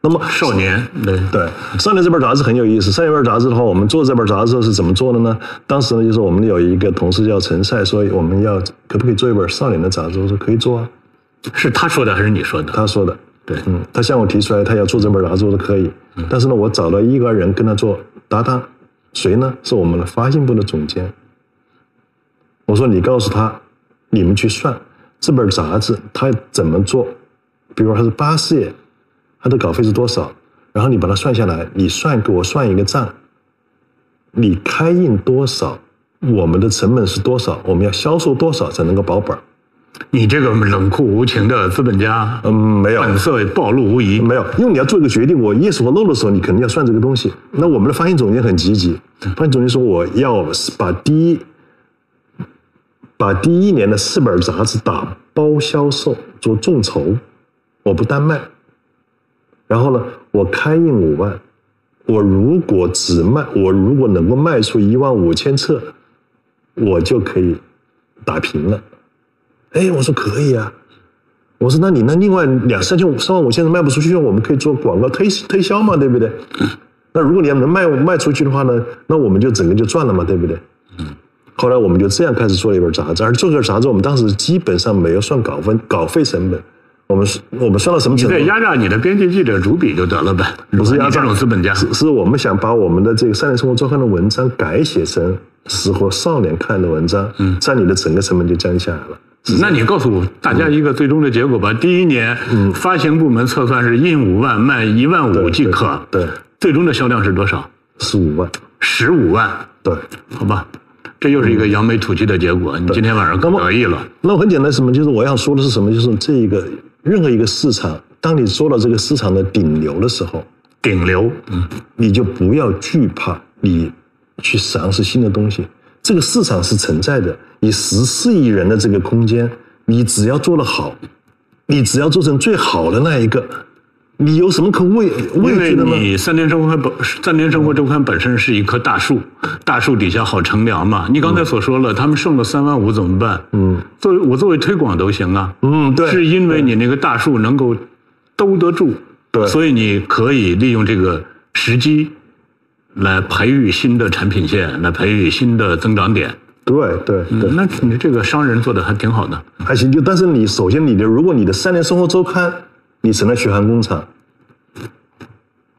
那么少年，对对，《少年》这本杂志很有意思。《少年》这本杂志的话，我们做这本杂志是怎么做的呢？当时呢，就是我们有一个同事叫陈赛，说我们要可不可以做一本《少年》的杂志？我说可以做啊。是他说的还是你说的？他说的，对，嗯，他向我提出来，他要做这本杂志，可以。但是呢，我找了一个人跟他做搭档，谁呢？是我们的发行部的总监。我说你告诉他，你们去算这本杂志他怎么做，比如说它是八十页，他的稿费是多少，然后你把它算下来，你算给我算一个账，你开印多少，我们的成本是多少，我们要销售多少才能够保本儿。你这个冷酷无情的资本家，嗯，没有，本色暴露无遗。没有，因为你要做一个决定，我 yes 或 no 的时候，你肯定要算这个东西。那我们的发行总监很积极，发行总监说我要把第一把第一年的四本杂志打包销售做众筹，我不单卖。然后呢，我开印五万，我如果只卖，我如果能够卖出一万五千册，我就可以打平了。哎，我说可以啊。我说那你那另外两三千五三万五千的卖不出去，我们可以做广告推推销嘛，对不对？那如果你要能卖卖出去的话呢，那我们就整个就赚了嘛，对不对？后来我们就这样开始做了一本杂志，而这本杂志我们当时基本上没有算稿费稿费成本，我们是我们算到什么程度？你再压榨你的编辑记者主笔就得了呗，不是压榨你这种资本家。是是我们想把我们的这个《少年生活周刊》的文章改写成适合少年看的文章，嗯，这样你的整个成本就降下来了。那你告诉大家一个最终的结果吧。第一年，发行部门测算是印五万，卖一万五即可。对对最终的销量是多少？十五万，十五万，对。好吧，这又是一个扬眉吐气的结果。你今天晚上可得意了。那我很简单，什么？就是我要说的是什么？就是这一个任何一个市场，当你做到这个市场的顶流的时候，顶流，嗯，你就不要惧怕你去尝试新的东西。这个市场是存在的，以十四亿人的这个空间，你只要做得好，你只要做成最好的那一个，你有什么可畏畏惧的吗？你三联生活本三联生活周刊本身是一棵大树，大树底下好乘凉嘛。你刚才所说了，他们剩了三万五怎么办？嗯，作为我作为推广都行啊。嗯，对，是因为你那个大树能够兜得住，对所以你可以利用这个时机来培育新的产品线，来培育新的增长点。对对对，嗯那你这个商人做的还挺好的。还行。就但是你首先你的，如果你的三联生活周刊你成了血汗工厂，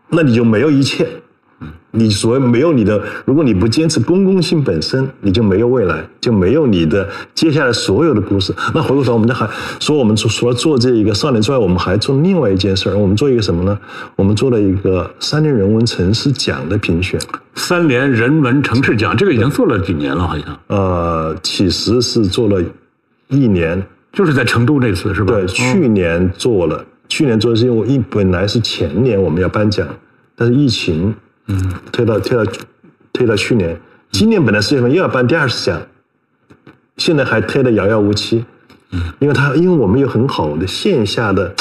那你就没有一切。你所谓没有你的，如果你不坚持公共性本身，你就没有未来，就没有你的接下来所有的故事。那回过头，我们就还说，我们除除了做这一个少年之外，我们还做另外一件事儿。我们做一个什么呢？我们做了一个三联人文城市奖的评选。三联人文城市奖，这个已经做了几年了，好像呃，其实是做了一年，就是在成都那次是吧？对，去年做了，去年做的是因为我一本来是前年我们要颁奖，但是疫情，嗯，推到推到推到去年，今年本来四月份又要颁第二次奖，现在还推得遥遥无期，嗯，因为他因为我们有很好的线下的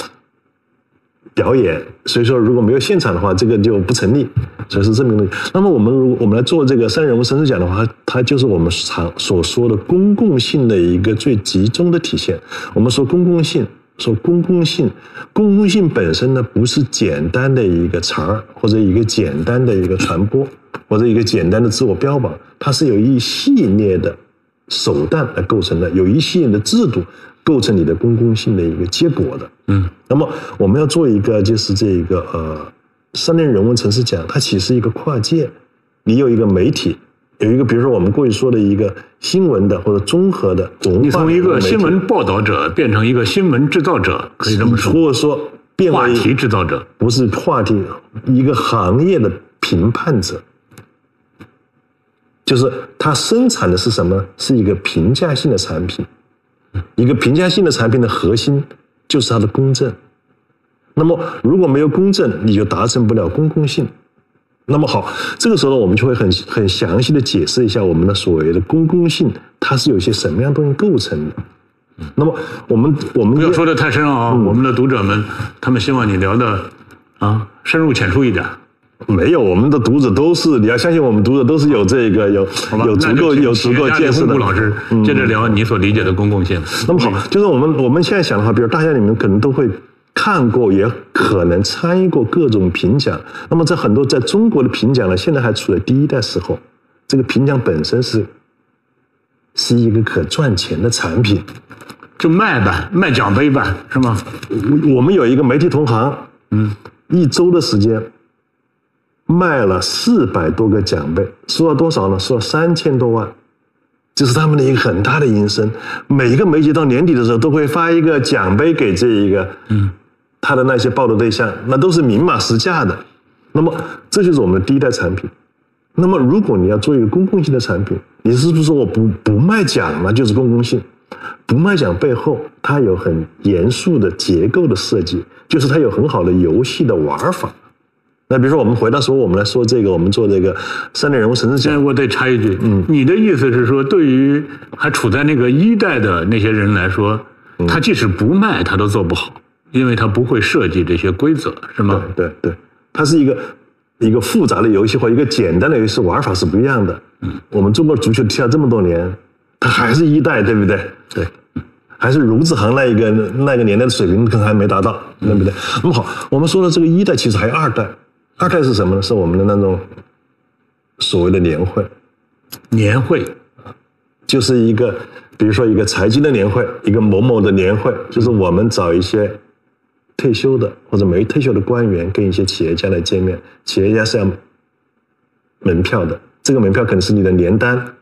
表演，所以说如果没有现场的话，这个就不成立，所以是这么一个东西。那么我们如我们来做这个三人物城市奖的话，它就是我们常所说的公共性的一个最集中的体现。我们说公共性，说公共性，公共性本身呢，不是简单的一个词儿，或者一个简单的一个传播，或者一个简单的自我标榜，它是有一系列的手段来构成的，有一系列的制度构成你的公共性的一个结果的。嗯，那么我们要做一个就是这个呃三联人文城市奖，它其实一个跨界，你有一个媒体，有一个比如说我们过去说的一个新闻的或者综合的你从一个新闻报道者变成一个新闻制造者，可以这么说，或者说变为话题制造者。不是话题，一个行业的评判者，就是它生产的是什么？是一个评价性的产品，一个评价性的产品的核心就是它的公正。那么如果没有公正，你就达成不了公共性。那么好，这个时候呢，我们就会很很详细的解释一下我们的所谓的公共性，它是有一些什么样东西构成的。那么我们我们不要说的太深奥啊，嗯我们的读者们他们希望你聊的啊深入浅出一点。没有，我们的读者都是，你要相信我们读者都是有这个有有足够有足够见识的老师接着聊你所理解的公共性。那么好，就是我们我们现在想的话，比如大家你们可能都会看过，也可能参与过各种评奖。那么在很多在中国的评奖呢，现在还处在第一代时候，这个评奖本身是是一个可赚钱的产品。就卖吧，卖奖杯吧，是吗？我们有一个媒体同行，嗯，一周的时间卖了四百多个奖杯，收了多少呢？收了三千多万，这是他们的一个很大的营生。每一个媒体到年底的时候都会发一个奖杯给这一个，嗯，他的那些报道对象，那都是明码实价的。那么这就是我们的第一代产品。那么如果你要做一个公共性的产品，你是不是说我不不卖奖了就是公共性？不卖奖背后，它有很严肃的结构的设计，就是它有很好的游戏的玩法。那比如说，我们回到说，我们来说这个，我们做这个三类人物神圣奖，现在我得插一句，嗯，你的意思是说，对于还处在那个一代的那些人来说，他即使不卖，他都做不好，因为他不会设计这些规则，是吗？对对，它是一个一个复杂的游戏或一个简单的游戏玩法是不一样的。嗯，我们中国足球踢了这么多年，它还是一代，对不对？对，还是卢志航那一个那个年代的水平可能还没达到，对不对？那么好，我们说的这个一代，其实还有二代。二代是什么呢？是我们的那种所谓的年会，年会，就是一个，比如说一个财经的年会，一个某某的年会，就是我们找一些退休的或者没退休的官员跟一些企业家来见面，企业家是要门票的，这个门票可能是你的年单，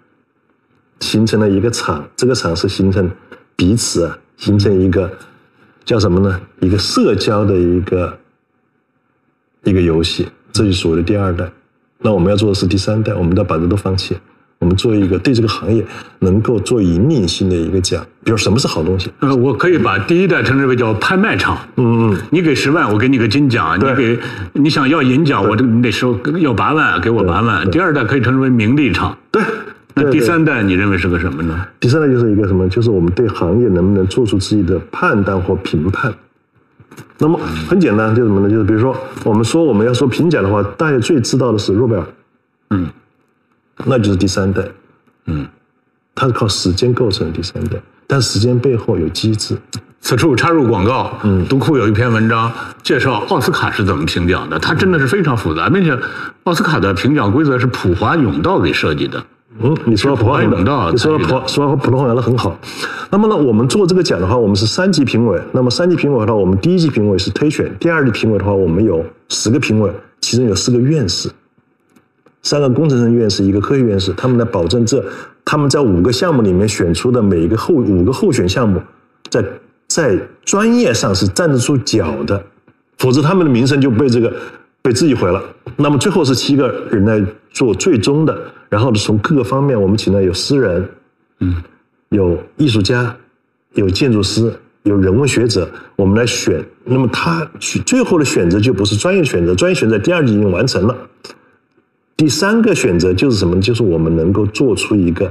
形成了一个场，这个场是形成彼此啊，形成一个叫什么呢？一个社交的一个一个游戏，这就是所谓的第二代。那我们要做的是第三代，我们要把这都放弃。我们做一个对这个行业能够做引领性的一个奖，比如什么是好东西？呃，我可以把第一代称之为叫拍卖场。嗯嗯，你给十万，我给你个金奖；你给你想要银奖，我这你得收要八万，给我八万。第二代可以称之为名利场。对。那第三代你认为是个什么呢？第三代就是一个什么？就是我们对行业能不能做出自己的判断或评判。那么很简单，就是什么呢？就是比如说，我们说我们要说评奖的话，大家最知道的是诺贝尔，嗯，那就是第三代，嗯，它是靠时间构成的第三代，但时间背后有机制。此处插入广告。嗯，读库有一篇文章介绍奥斯卡是怎么评奖的，它真的是非常复杂，并且奥斯卡的评奖规则是普华永道给设计的。嗯，你说到普华永道你说普说到普通话讲的很好。那么呢，我们做这个奖的话，我们是三级评委。那么三级评委的话，我们第一级评委是推选，第二级评委的话，我们有十个评委，其中有四个院士，三个工程生院士，一个科学院士，他们来保证这他们在五个项目里面选出的每一个候五个候选项目，在在专业上是站得住脚的，否则他们的名声就被这个被自己毁了。那么最后是七个人来做最终的，然后从各个方面，我们请了有诗人，嗯，有艺术家，有建筑师，有人文学者，我们来选。那么他选最后的选择就不是专业选择，专业选择第二季已经完成了。第三个选择就是什么呢？就是我们能够做出一个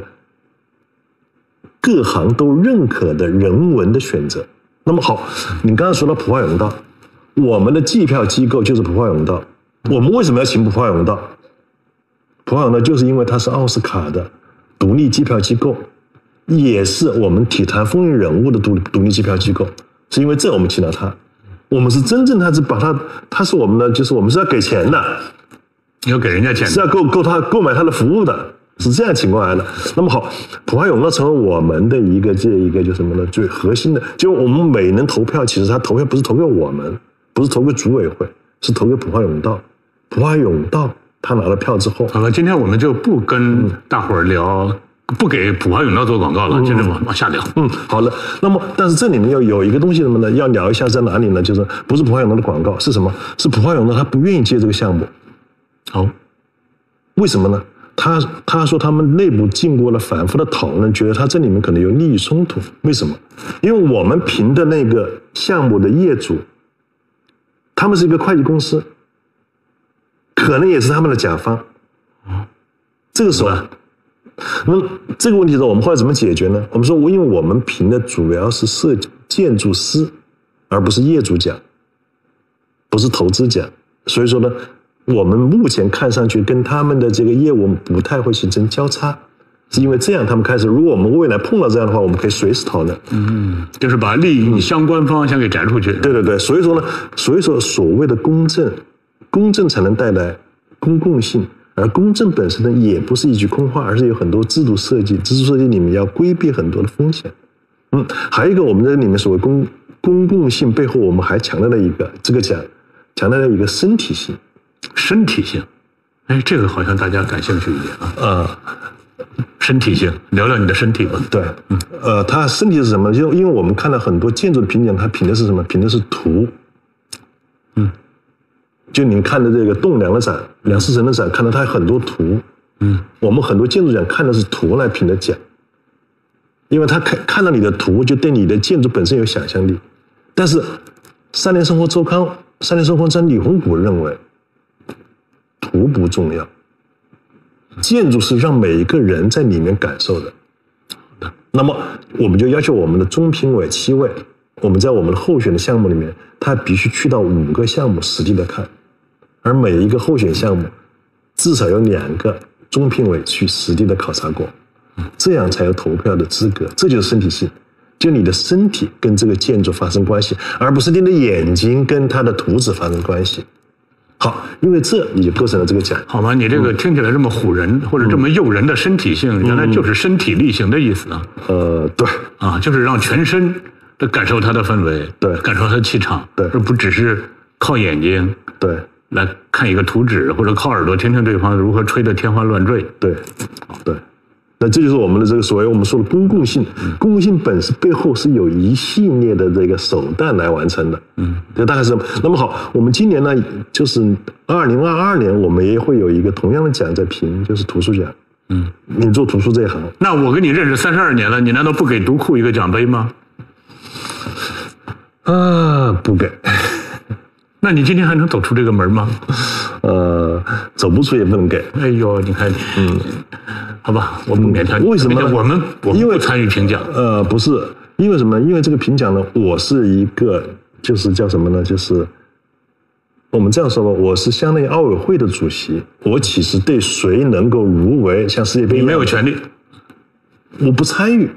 各行都认可的人文的选择。那么好，你刚才说到普华永道，我们的计票机构就是普华永道。我们为什么要请普华永道？普华永道就是因为它是奥斯卡的独立计票机构，也是我们体坛风云人物的独独立计票机构。是因为这我们请到他，我们是真正他是把他，他是我们的，就是我们是要给钱的。要给人家钱是要购购他购买他的服务的，是这样情况来的。那么好，普华永道成为我们的一个这一个就什么呢？最核心的，就我们每人投票，其实他投票不是投给我们，不是投给组委会，是投给普华永道。普华永道他拿了票之后，好了，今天我们就不跟大伙儿聊，不给普华永道做广告了，接着往往下聊。嗯，好了。那么，但是这里面要有一个东西什么呢？要聊一下在哪里呢？就是不是普华永道的广告是什么？是普华永道他不愿意接这个项目。好，为什么呢？他他说他们内部经过了反复的讨论，觉得他这里面可能有利益冲突。为什么？因为我们评的那个项目的业主，他们是一个会计公司，可能也是他们的甲方。这个时候啊，那这个问题呢，我们后来怎么解决呢？我们说，因为我们评的主要是设计建筑师，而不是业主奖，不是投资奖，所以说呢，我们目前看上去跟他们的这个业务不太会形成交叉，是因为这样他们开始，如果我们未来碰到这样的话，我们可以随时讨论。嗯就是把利益相关方先给摘出去。对对对，所以说呢，所以说所谓的公正，公正才能带来公共性，而公正本身呢，也不是一句空话，而是有很多制度设计，制度设计里面要规避很多的风险。嗯，还有一个，我们这里面所谓公公共性背后，我们还强调了一个这个讲，强调了一个身体性。身体性，哎，这个好像大家感兴趣一点啊。呃，身体性，聊聊你的身体吧。对，嗯呃，它身体是什么？就因为我们看到很多建筑的评奖，它评的是什么？评的是图。嗯，就您看的这个栋梁的展，梁思成的展，看到它有很多图。嗯，我们很多建筑奖看的是图来评的奖，因为他看看到你的图，就对你的建筑本身有想象力。但是，《三联生活周刊》《三联生活》章李洪谷认为，图不重要，建筑是让每一个人在里面感受的。那么，我们就要求我们的中评委七位，我们在我们的候选的项目里面，他必须去到五个项目实地的看，而每一个候选项目至少有两个中评委去实地的考察过，这样才有投票的资格。这就是身体性，就你的身体跟这个建筑发生关系，而不是你的眼睛跟它的图纸发生关系。好，因为这你构成了这个奖。好吧，你这个听起来这么唬人，或者这么诱人的身体性，原来就是身体力行的意思啊！呃，对，啊，就是让全身的感受它的氛围，对。感受它的气场，对。而不只是靠眼睛对，来看一个图纸，或者靠耳朵听听对方如何吹得天花乱坠。对，对，那这就是我们的这个所谓我们说的公共性。公共性本身背后是有一系列的这个手段来完成的。嗯，这大概是这么。那么好，我们今年呢，就是二零二二年，我们也会有一个同样的奖在评，就是图书奖。嗯，你做图书这一行，那我跟你认识三十二年了，你难道不给读库一个奖杯吗？啊，不给，*laughs* 那你今天还能走出这个门吗？呃，*laughs* 走不出也不能给。哎呦，你看，嗯，好吧，我们勉强你。为什么呢我们我们因为不参与评奖，呃，不是，因为什么呢？因为这个评奖呢，我是一个，就是叫什么呢？就是我们这样说吧，我是相当于奥委会的主席，我其实对谁能够入围像世界杯你没有权利。我不参与，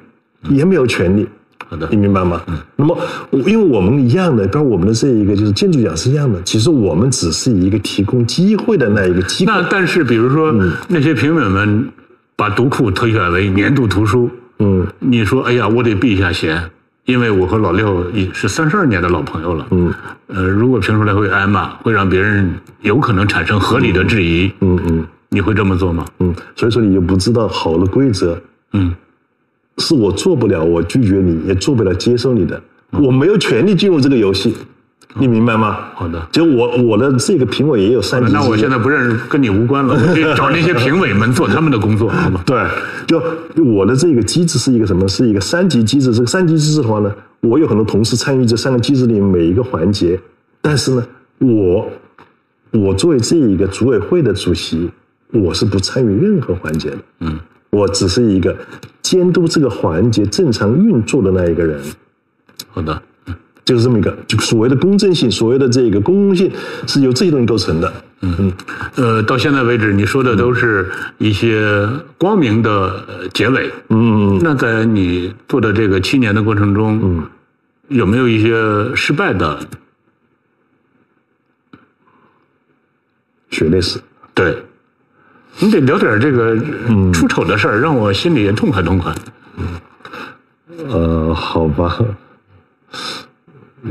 也没有权利。好的你明白吗？嗯那么，我因为我们一样的，比如我们的这一个就是建筑奖是一样的，其实我们只是一个提供机会的那一个机会。那但是，比如说、嗯那些评委们把读库推选为年度图书，嗯你说，哎呀，我得避一下嫌，因为我和老六已是三十二年的老朋友了。嗯呃，如果评出来会挨骂，会让别人有可能产生合理的质疑，嗯嗯你会这么做吗？嗯，所以说你就不知道好的规则嗯，是我做不了，我拒绝你，也做不了接受你的，我没有权利进入这个游戏，你明白吗？好的。就我我的这个评委也有三级，那我现在不认识，跟你无关了，我去找那些评委们做他们的工作，好吗？*laughs* 对，就我的这个机制是一个什么？是一个三级机制。这个三级机制的话呢，我有很多同事参与这三个机制里每一个环节，但是呢，我我作为这一个组委会的主席，我是不参与任何环节的。嗯，我只是一个监督这个环节正常运作的那一个人。好的。就是这么一个，就所谓的公正性，所谓的这个公共性，是由这些东西构成的。嗯嗯，呃，到现在为止，你说的都是一些光明的呃结尾。嗯，那在你做的这个七年的过程中，嗯，有没有一些失败的？血泪史。对，你得聊点这个出丑的事儿，让我心里也痛快痛快。呃，好吧，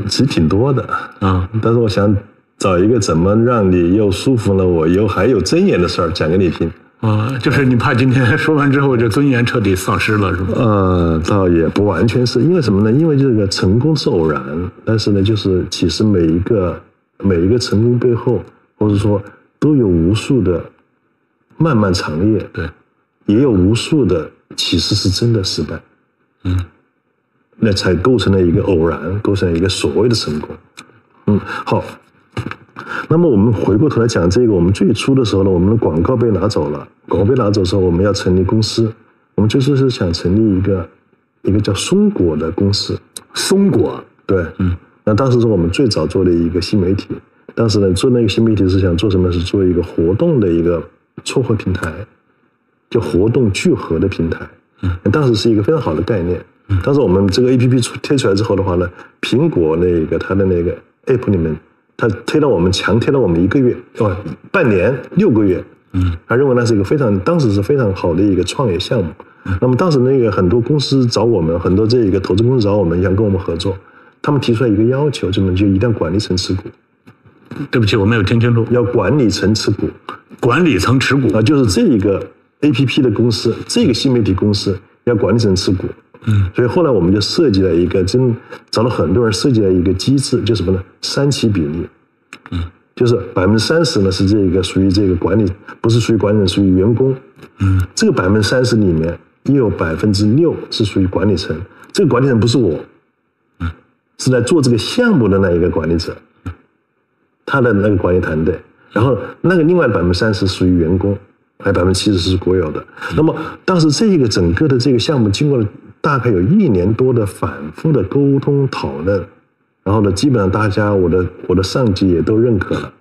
其实挺多的，啊，但是我想找一个怎么让你又舒服了，我又还有尊严的事儿讲给你听。啊，就是你怕今天说完之后，这尊严彻底丧失了，是吧？呃，倒也不完全是因为什么呢？因为这个成功是偶然，但是呢，就是其实每一个每一个成功背后，或者说都有无数的漫漫长夜，对，也有无数的其实是真的失败，嗯，那才构成了一个偶然，构成了一个所谓的成功。嗯，好。那么我们回过头来讲这个，我们最初的时候呢，我们的广告被拿走了，广告被拿走之后，我们要成立公司，我们最初是想成立一个一个叫松果的公司，松果，对，嗯，那当时是我们最早做的一个新媒体，当时呢，做那个新媒体是想做什么？是做一个活动的一个撮合平台，叫活动聚合的平台。嗯，当时是一个非常好的概念。嗯，当时我们这个 A P P 出推出来之后的话呢，苹果那个它的那个 App 里面，它推到我们强推了我们一个月哦，半年六个月。嗯，他认为那是一个非常当时是非常好的一个创业项目。那么当时那个很多公司找我们，很多这一个投资公司找我们，想跟我们合作。他们提出来一个要求，就么就一定要管理层持股。对不起，我没有听清楚。要管理层持股，管理层持股啊，就是这一个 A P P 的公司，这个新媒体公司要管理层持股。嗯，所以后来我们就设计了一个，真找了很多人设计了一个机制，就什么呢？三七比例。嗯，就是百分之三十呢是这个属于这个管理，不是属于管理层，属于员工。嗯，这个百分之三十里面也有百分之六是属于管理层，这个管理层不是我。是在做这个项目的那一个管理者，他的那个管理团队，然后那个另外的百分之三十属于员工，还有百分之七十是国有的。那么当时这一个整个的这个项目经过了大概有一年多的反复的沟通讨论，然后呢，基本上大家我的我的上级也都认可了。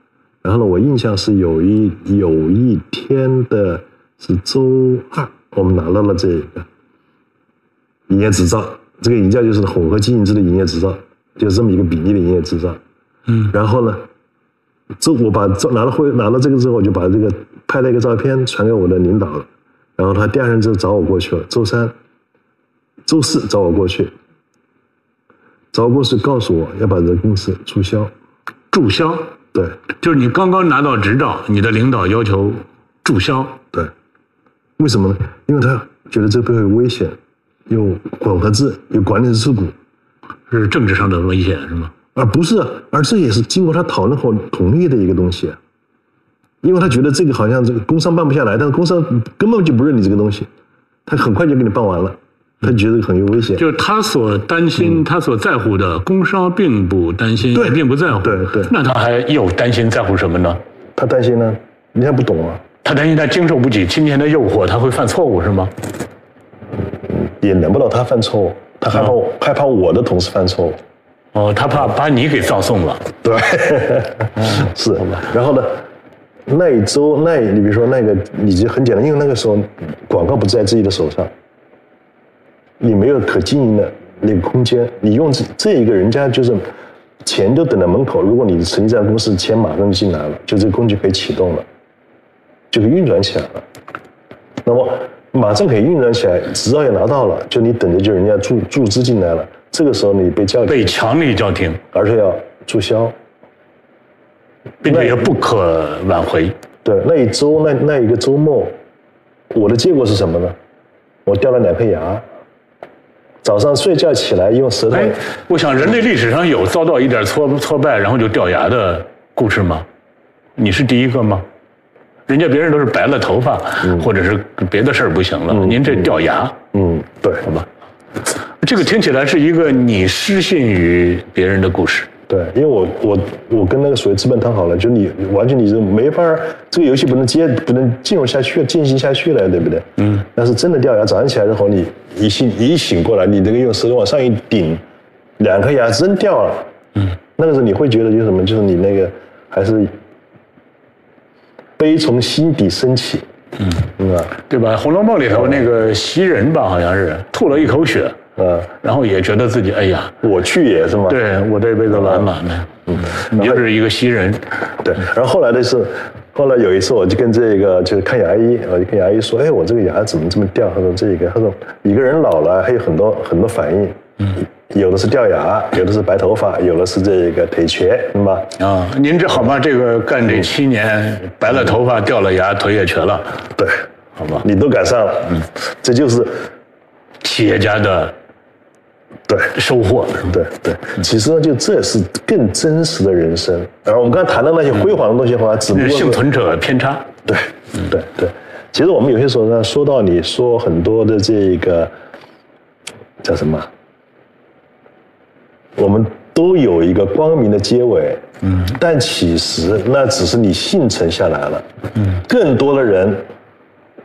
然后呢，我印象是有一有一天的是周二，我们拿到了这个营业执照，这个营业就是混合经营制的营业执照。就是这么一个比例的营业执照，嗯，然后呢，这我把这拿了会拿到这个之后，我就把这个拍了一个照片传给我的领导了，然后他第二天就找我过去了，周三、周四找我过去，找我过去告诉我要把这个公司注销，注销，对，就是你刚刚拿到执照，你的领导要求注销，对，为什么呢？因为他觉得这背后有危险，有混合制，有管理层持股。是政治上的危险是吗？而不是，而这也是经过他讨论后同意的一个东西，因为他觉得这个好像这个工商办不下来，但是工商根本就不认你这个东西，他很快就给你办完了，他觉得很有危险。就是他所担心、他所在乎的，工商并不担心，对，并不在乎。对对。那他还又担心在乎什么呢？他担心呢？你还不懂啊？他担心他经受不起金钱的诱惑，他会犯错误是吗？也轮不到他犯错误。他害怕害怕我的同事犯错误，哦，他怕把你给葬送了。对，*laughs* 是。然后呢，那一周那你比如说那个，你就很简单，因为那个时候广告不在自己的手上，你没有可经营的那个空间，你用这这一个人家就是钱都等在门口，如果你成立这家公司，钱马上就进来了，就这个工具可以启动了，就可以运转起来了。那么。马上可以运转起来，执照也拿到了，就你等着，就人家注注资进来了。这个时候你被叫停，被强力叫停，而且要注销，并且也不可挽回。对，那一周那那一个周末，我的结果是什么呢？我掉了两颗牙。早上睡觉起来用舌头。哎，我想人类历史上有遭到一点挫挫败，然后就掉牙的故事吗？你是第一个吗？人家别人都是白了头发，或者是别的事儿不行了，您这掉牙，嗯，对，好吧，这个听起来是一个你失信于别人的故事。对，因为我我我跟那个所谓资本谈好了，就你完全你是没法这个游戏不能接不能进入下去进行下去了，对不对？嗯。但是真的掉牙，早上起来的时候，你一醒一醒过来，你这个用舌头往上一顶，两颗牙真掉了。嗯。那个时候你会觉得就是什么？就是你那个还是。悲从心底升起，嗯，对吧？对吧？《红楼梦》里头那个袭人吧，好像是吐了一口血，嗯，然后也觉得自己，哎呀，我去也是吗？对我这辈子完了，嗯，你就是一个新人，对。然后后来的是，后来有一次，我就跟这个就是看牙医，我就跟牙医说，哎，我这个牙怎么这么掉？他说这个，他说一个人老了还有很多很多反应，嗯。有的是掉牙，有的是白头发，有的是这个腿瘸，是吧？啊，您这好吗？这个干这七年，白了头发，掉了牙，腿也瘸了，对，好吧？你都赶上了，嗯，这就是企业家的对收获，对对。其实呢，就这是更真实的人生。然后我们刚才谈到那些辉煌的东西的话，只不过幸存者偏差，对，对对。其实我们有些时候呢，说到你说很多的这个叫什么？我们都有一个光明的结尾，嗯，但其实那只是你幸存下来了，嗯，更多的人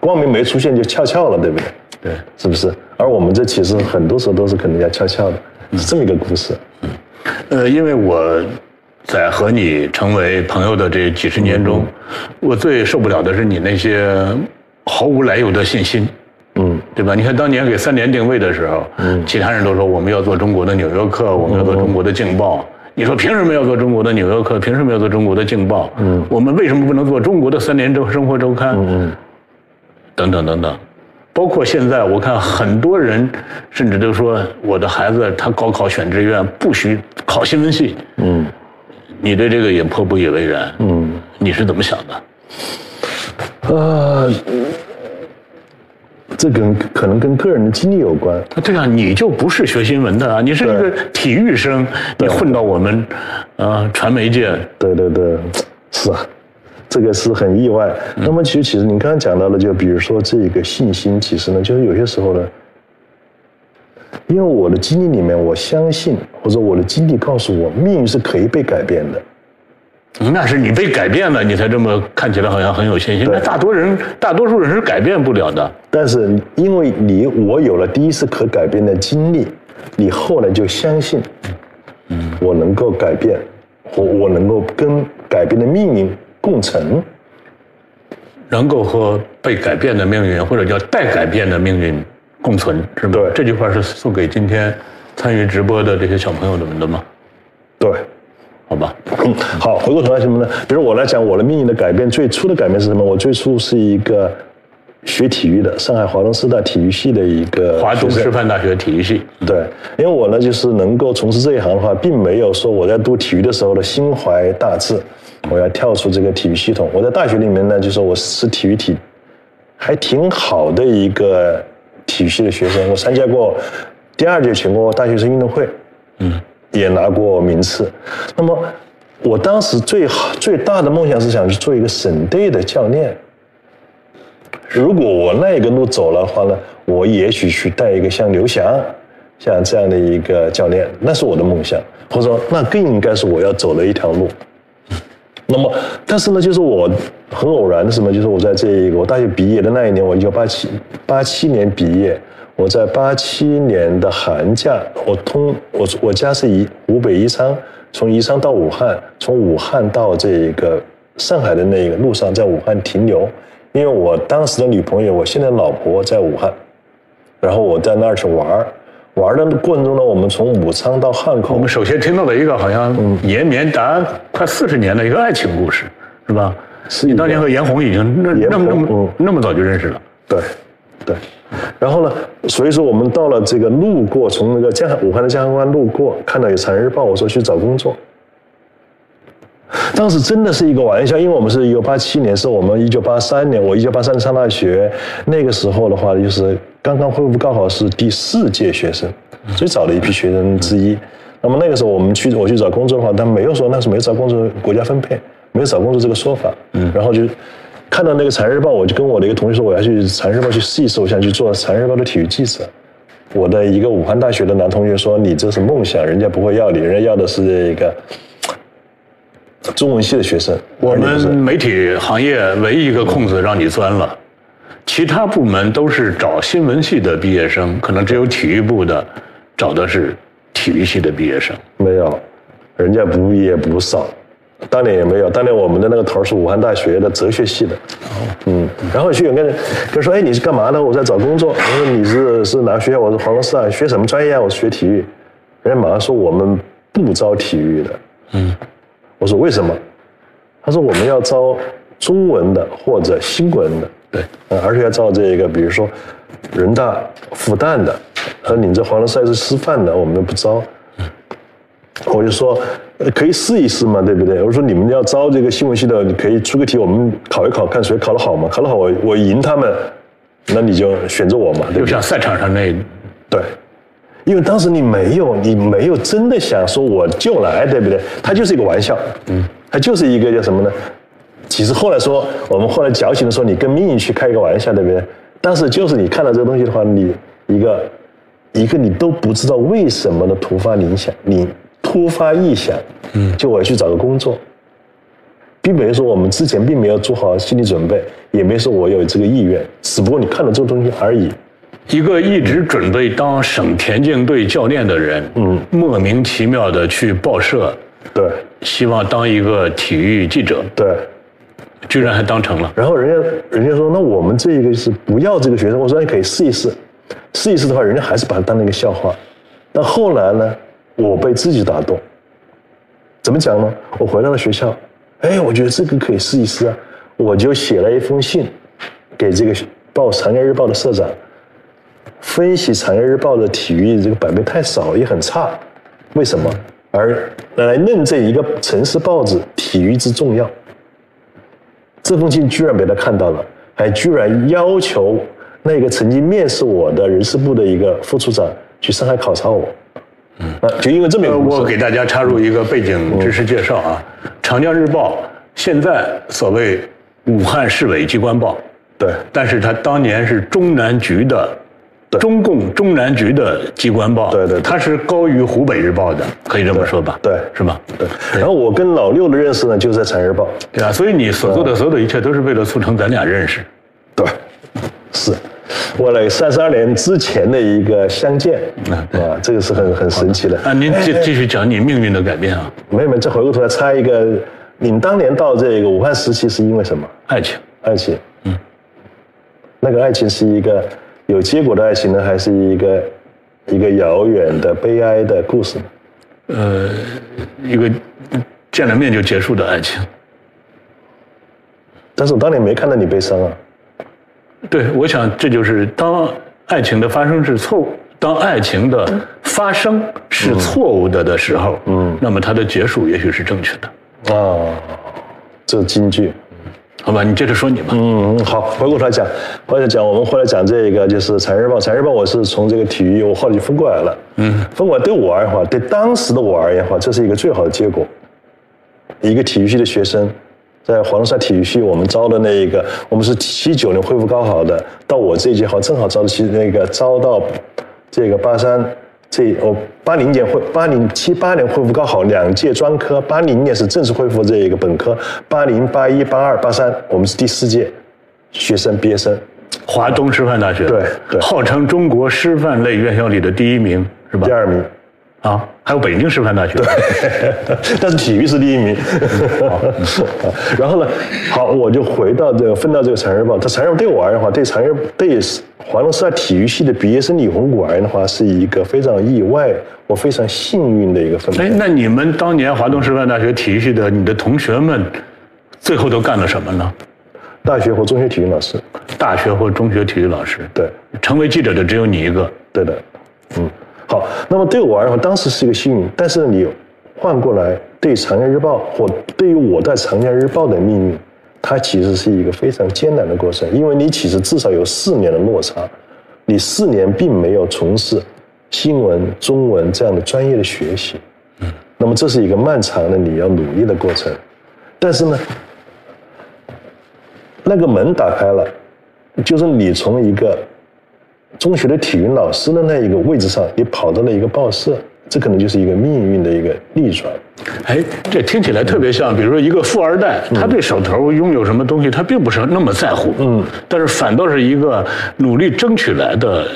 光明没出现就翘翘了，对不对？对，是不是？而我们这其实很多时候都是可能要悄悄的，是这么一个故事。呃，因为我在和你成为朋友的这几十年中，我最受不了的是你那些毫无来由的信心。嗯对吧？你看当年给三联定位的时候，嗯其他人都说我们要做中国的《纽约客》，我们要做中国的《镜报》。你说凭什么要做中国的《纽约客》？凭什么要做中国的《镜报》？嗯我们为什么不能做中国的《三联周生活周刊》？嗯等等等等，包括现在我看很多人甚至都说我的孩子他高考选志愿不许考新闻系，嗯。你对这个也颇不以为然，嗯，你是怎么想的？呃，这跟可能跟个人的经历有关。对啊，你就不是学新闻的啊，你是一个体育生，你混到我们，呃，传媒界，对对对，是啊，这个是很意外。那么其实其实你刚刚讲到了，就比如说这个信心，其实呢，就是有些时候呢，因为我的经历里面，我相信或者我的经历告诉我，命运是可以被改变的。那是你被改变了，你才这么看起来好像很有信心。对那大多人，大多数人是改变不了的。但是因为你我有了第一次可改变的经历，你后来就相信，嗯，我能够改变，我我能够跟改变的命运共存。能够和被改变的命运，或者叫待改变的命运共存，是吗？对这句话是送给今天参与直播的这些小朋友们的吗？对，好吧，嗯，*laughs* 好，回过头来什么呢？比如我来讲我的命运的改变，最初的改变是什么？我最初是一个学体育的，上海华东师大体育系的一个华东师范大学体育系，对，因为我呢，就是能够从事这一行的话，并没有说我在读体育的时候的心怀大志，我要跳出这个体育系统。我在大学里面呢，就说我是体育体还挺好的一个体育系的学生，我参加过第二届全国大学生运动会，嗯，也拿过名次。那么我当时最好最大的梦想是想去做一个省队的教练。如果我那一个路走了的话呢，我也许去带一个像刘翔，像这样的一个教练，那是我的梦想，或者说那更应该是我要走的一条路。那么，但是呢，就是我很偶然的什么，就是我在这一个我大学毕业的那一年，我一九八七八七年毕业，我在八七年的寒假，我通我我家是宜湖北宜昌，从宜昌到武汉，从武汉到这一个上海的那一个路上，在武汉停留，因为我当时的女朋友，我现在老婆在武汉，然后我在那儿去玩儿，玩的过程中呢，我们从武昌到汉口，我们首先听到了一个好像延绵达快四十年的一个爱情故事，是吧？是你当年和严红已经那严那么那么嗯那么早就认识了，对，对。然后呢，所以说我们到了这个路过，从那个江武汉的江汉关路过，看到有《产日报》，我说去找工作。当时真的是一个玩笑，因为我们是一九八七年，是我们一九八三年，我一九八三年上大学，那个时候的话，就是刚刚恢复高考是第四届学生，最早的一批学生之一。那么那个时候我们去我去找工作的话，他没有说那是没有找工作国家分配，没有找工作这个说法。嗯，然后就看到那个《产日报》，我就跟我的一个同学说，我要去《产日报》去试一试，我想去做《产日报》的体育记者。我的一个武汉大学的男同学说：“你这是梦想，人家不会要你，人家要的是这个中文系的学生。”我们媒体行业唯一一个空子让你钻了，其他部门都是找新闻系的毕业生，可能只有体育部的找的是体育系的毕业生。没有，人家不也不少，当年也没有。当年我们的那个头儿是武汉大学的哲学系的，嗯，然后去有个人说：“哎，你是干嘛的？我在找工作。”我说：“你是是哪个学校？”我说：“黄龙师大，学什么专业啊？”我是：“学体育。”人家马上说：“我们不招体育的。”嗯，我说：“为什么？”他说：“我们要招中文的或者新闻的，对，呃而且要招这个，比如说人大、复旦的，和你这黄龙师大是师范的，我们不招。”我就说，呃可以试一试嘛，对不对？我说你们要招这个新闻系的，你可以出个题，我们考一考，看谁考得好嘛。考得好，我我赢他们，那你就选择我嘛，对不对？就像赛场上那对，因为当时你没有，你没有真的想说我就来，对不对？它就是一个玩笑，嗯，它就是一个叫什么呢？其实后来说，我们后来矫情的说，你跟命运去开一个玩笑，对不对？但是就是你看到这个东西的话，你一个一个你都不知道为什么的突发灵想，你突发异想，嗯，就我要去找个工作，并没有说我们之前并没有做好心理准备，也没说我有这个意愿，只不过你看到这个东西而已。一个一直准备当省田径队教练的人，嗯，莫名其妙的去报社，对希望当一个体育记者，对。居然还当成了。然后人家人家说，那我们这个是不要这个学生。我说你可以试一试，试一试的话，人家还是把他当那个笑话。但后来呢，我被自己打动。怎么讲呢？我回到了学校，哎，我觉得这个可以试一试啊，我就写了一封信给这个报《长江日报》的社长，分析《产业日报》的体育这个版面太少也很差，为什么？而来论证一个城市报纸体育之重要。这封信居然被他看到了，还居然要求那个曾经面试我的人事部的一个副处长去上海考察我。嗯，啊，就因为这么一个我给大家插入一个背景知识介绍啊，长江日报》现在所谓武汉市委机关报，对但是它当年是中南局的，中共中南局的机关报，对对对它是高于湖北日报的，可以这么说吧？对是吧？对。然后我跟老六的认识呢，就是在《长江日报》。对啊，所以你所做的所有的一切都是为了促成咱俩认识。对，是，为了三十二年之前的一个相见啊，这个是很很神奇的。啊，您继继续讲你命运的改变啊，没有没有，再回过头来插一个，你当年到这个武汉时期是因为什么？爱情。爱情。嗯。那个爱情是一个有结果的爱情呢，还是一个一个遥远的悲哀的故事？呃，一个见了面就结束的爱情。但是我当年没看到你悲伤啊。对，我想这就是当爱情的发生是错误，当爱情的发生是错误的的时候，嗯，那么它的结束也许是正确的。啊，这是京剧。好吧，你接着说你吧。嗯，好，回过头来讲，回来讲，我们回来讲这个就是《产业日报》，《产业日报》我是从这个体育，我后来就分过来了。嗯，分过来对我而言的话，对当时的我而言的话，这是一个最好的结果。一个体育系的学生，在黄龙山体育系，我们招的那一个，我们是七九年恢复高考的，到我这一届好正好招的七那个招到这个八三这哦八零年恢八零七八年恢复高考两届专科，八零年是正式恢复这一个本科，八零八一八二八三我们是第四届学生毕业生，华东师范大学，对对。号称中国师范类院校里的第一名，是吧？第？二名，啊，还有北京师范大学。*laughs* 但是体育是第一名。*laughs* 然后呢，好，我就回到这个分到这个《长日报》。它《长日报》对我而言的话，对长日对华东师大体育系的毕业生李红谷而言的话，是一个非常意外，我非常幸运的一个分哎，。那你们当年华东师范大学体育系的你的同学们，最后都干了什么呢？大学或中学体育老师，大学或中学体育老师，对，成为记者的只有你一个。对的，嗯，好。那么对我而言，当时是一个幸运，但是你换过来，对《长江日报》或对于我在《长江日报》的命运，它其实是一个非常艰难的过程，因为你其实至少有四年的落差，你四年并没有从事新闻、中文这样的专业的学习，嗯，那么这是一个漫长的你要努力的过程，但是呢，那个门打开了，就是你从一个中学的体育老师的那一个位置上，你跑到了一个报社，这可能就是一个命运的一个逆转。哎，这听起来特别像，比如说一个富二代，他对手头拥有什么东西，他并不是那么在乎，嗯，但是反倒是一个努力争取来的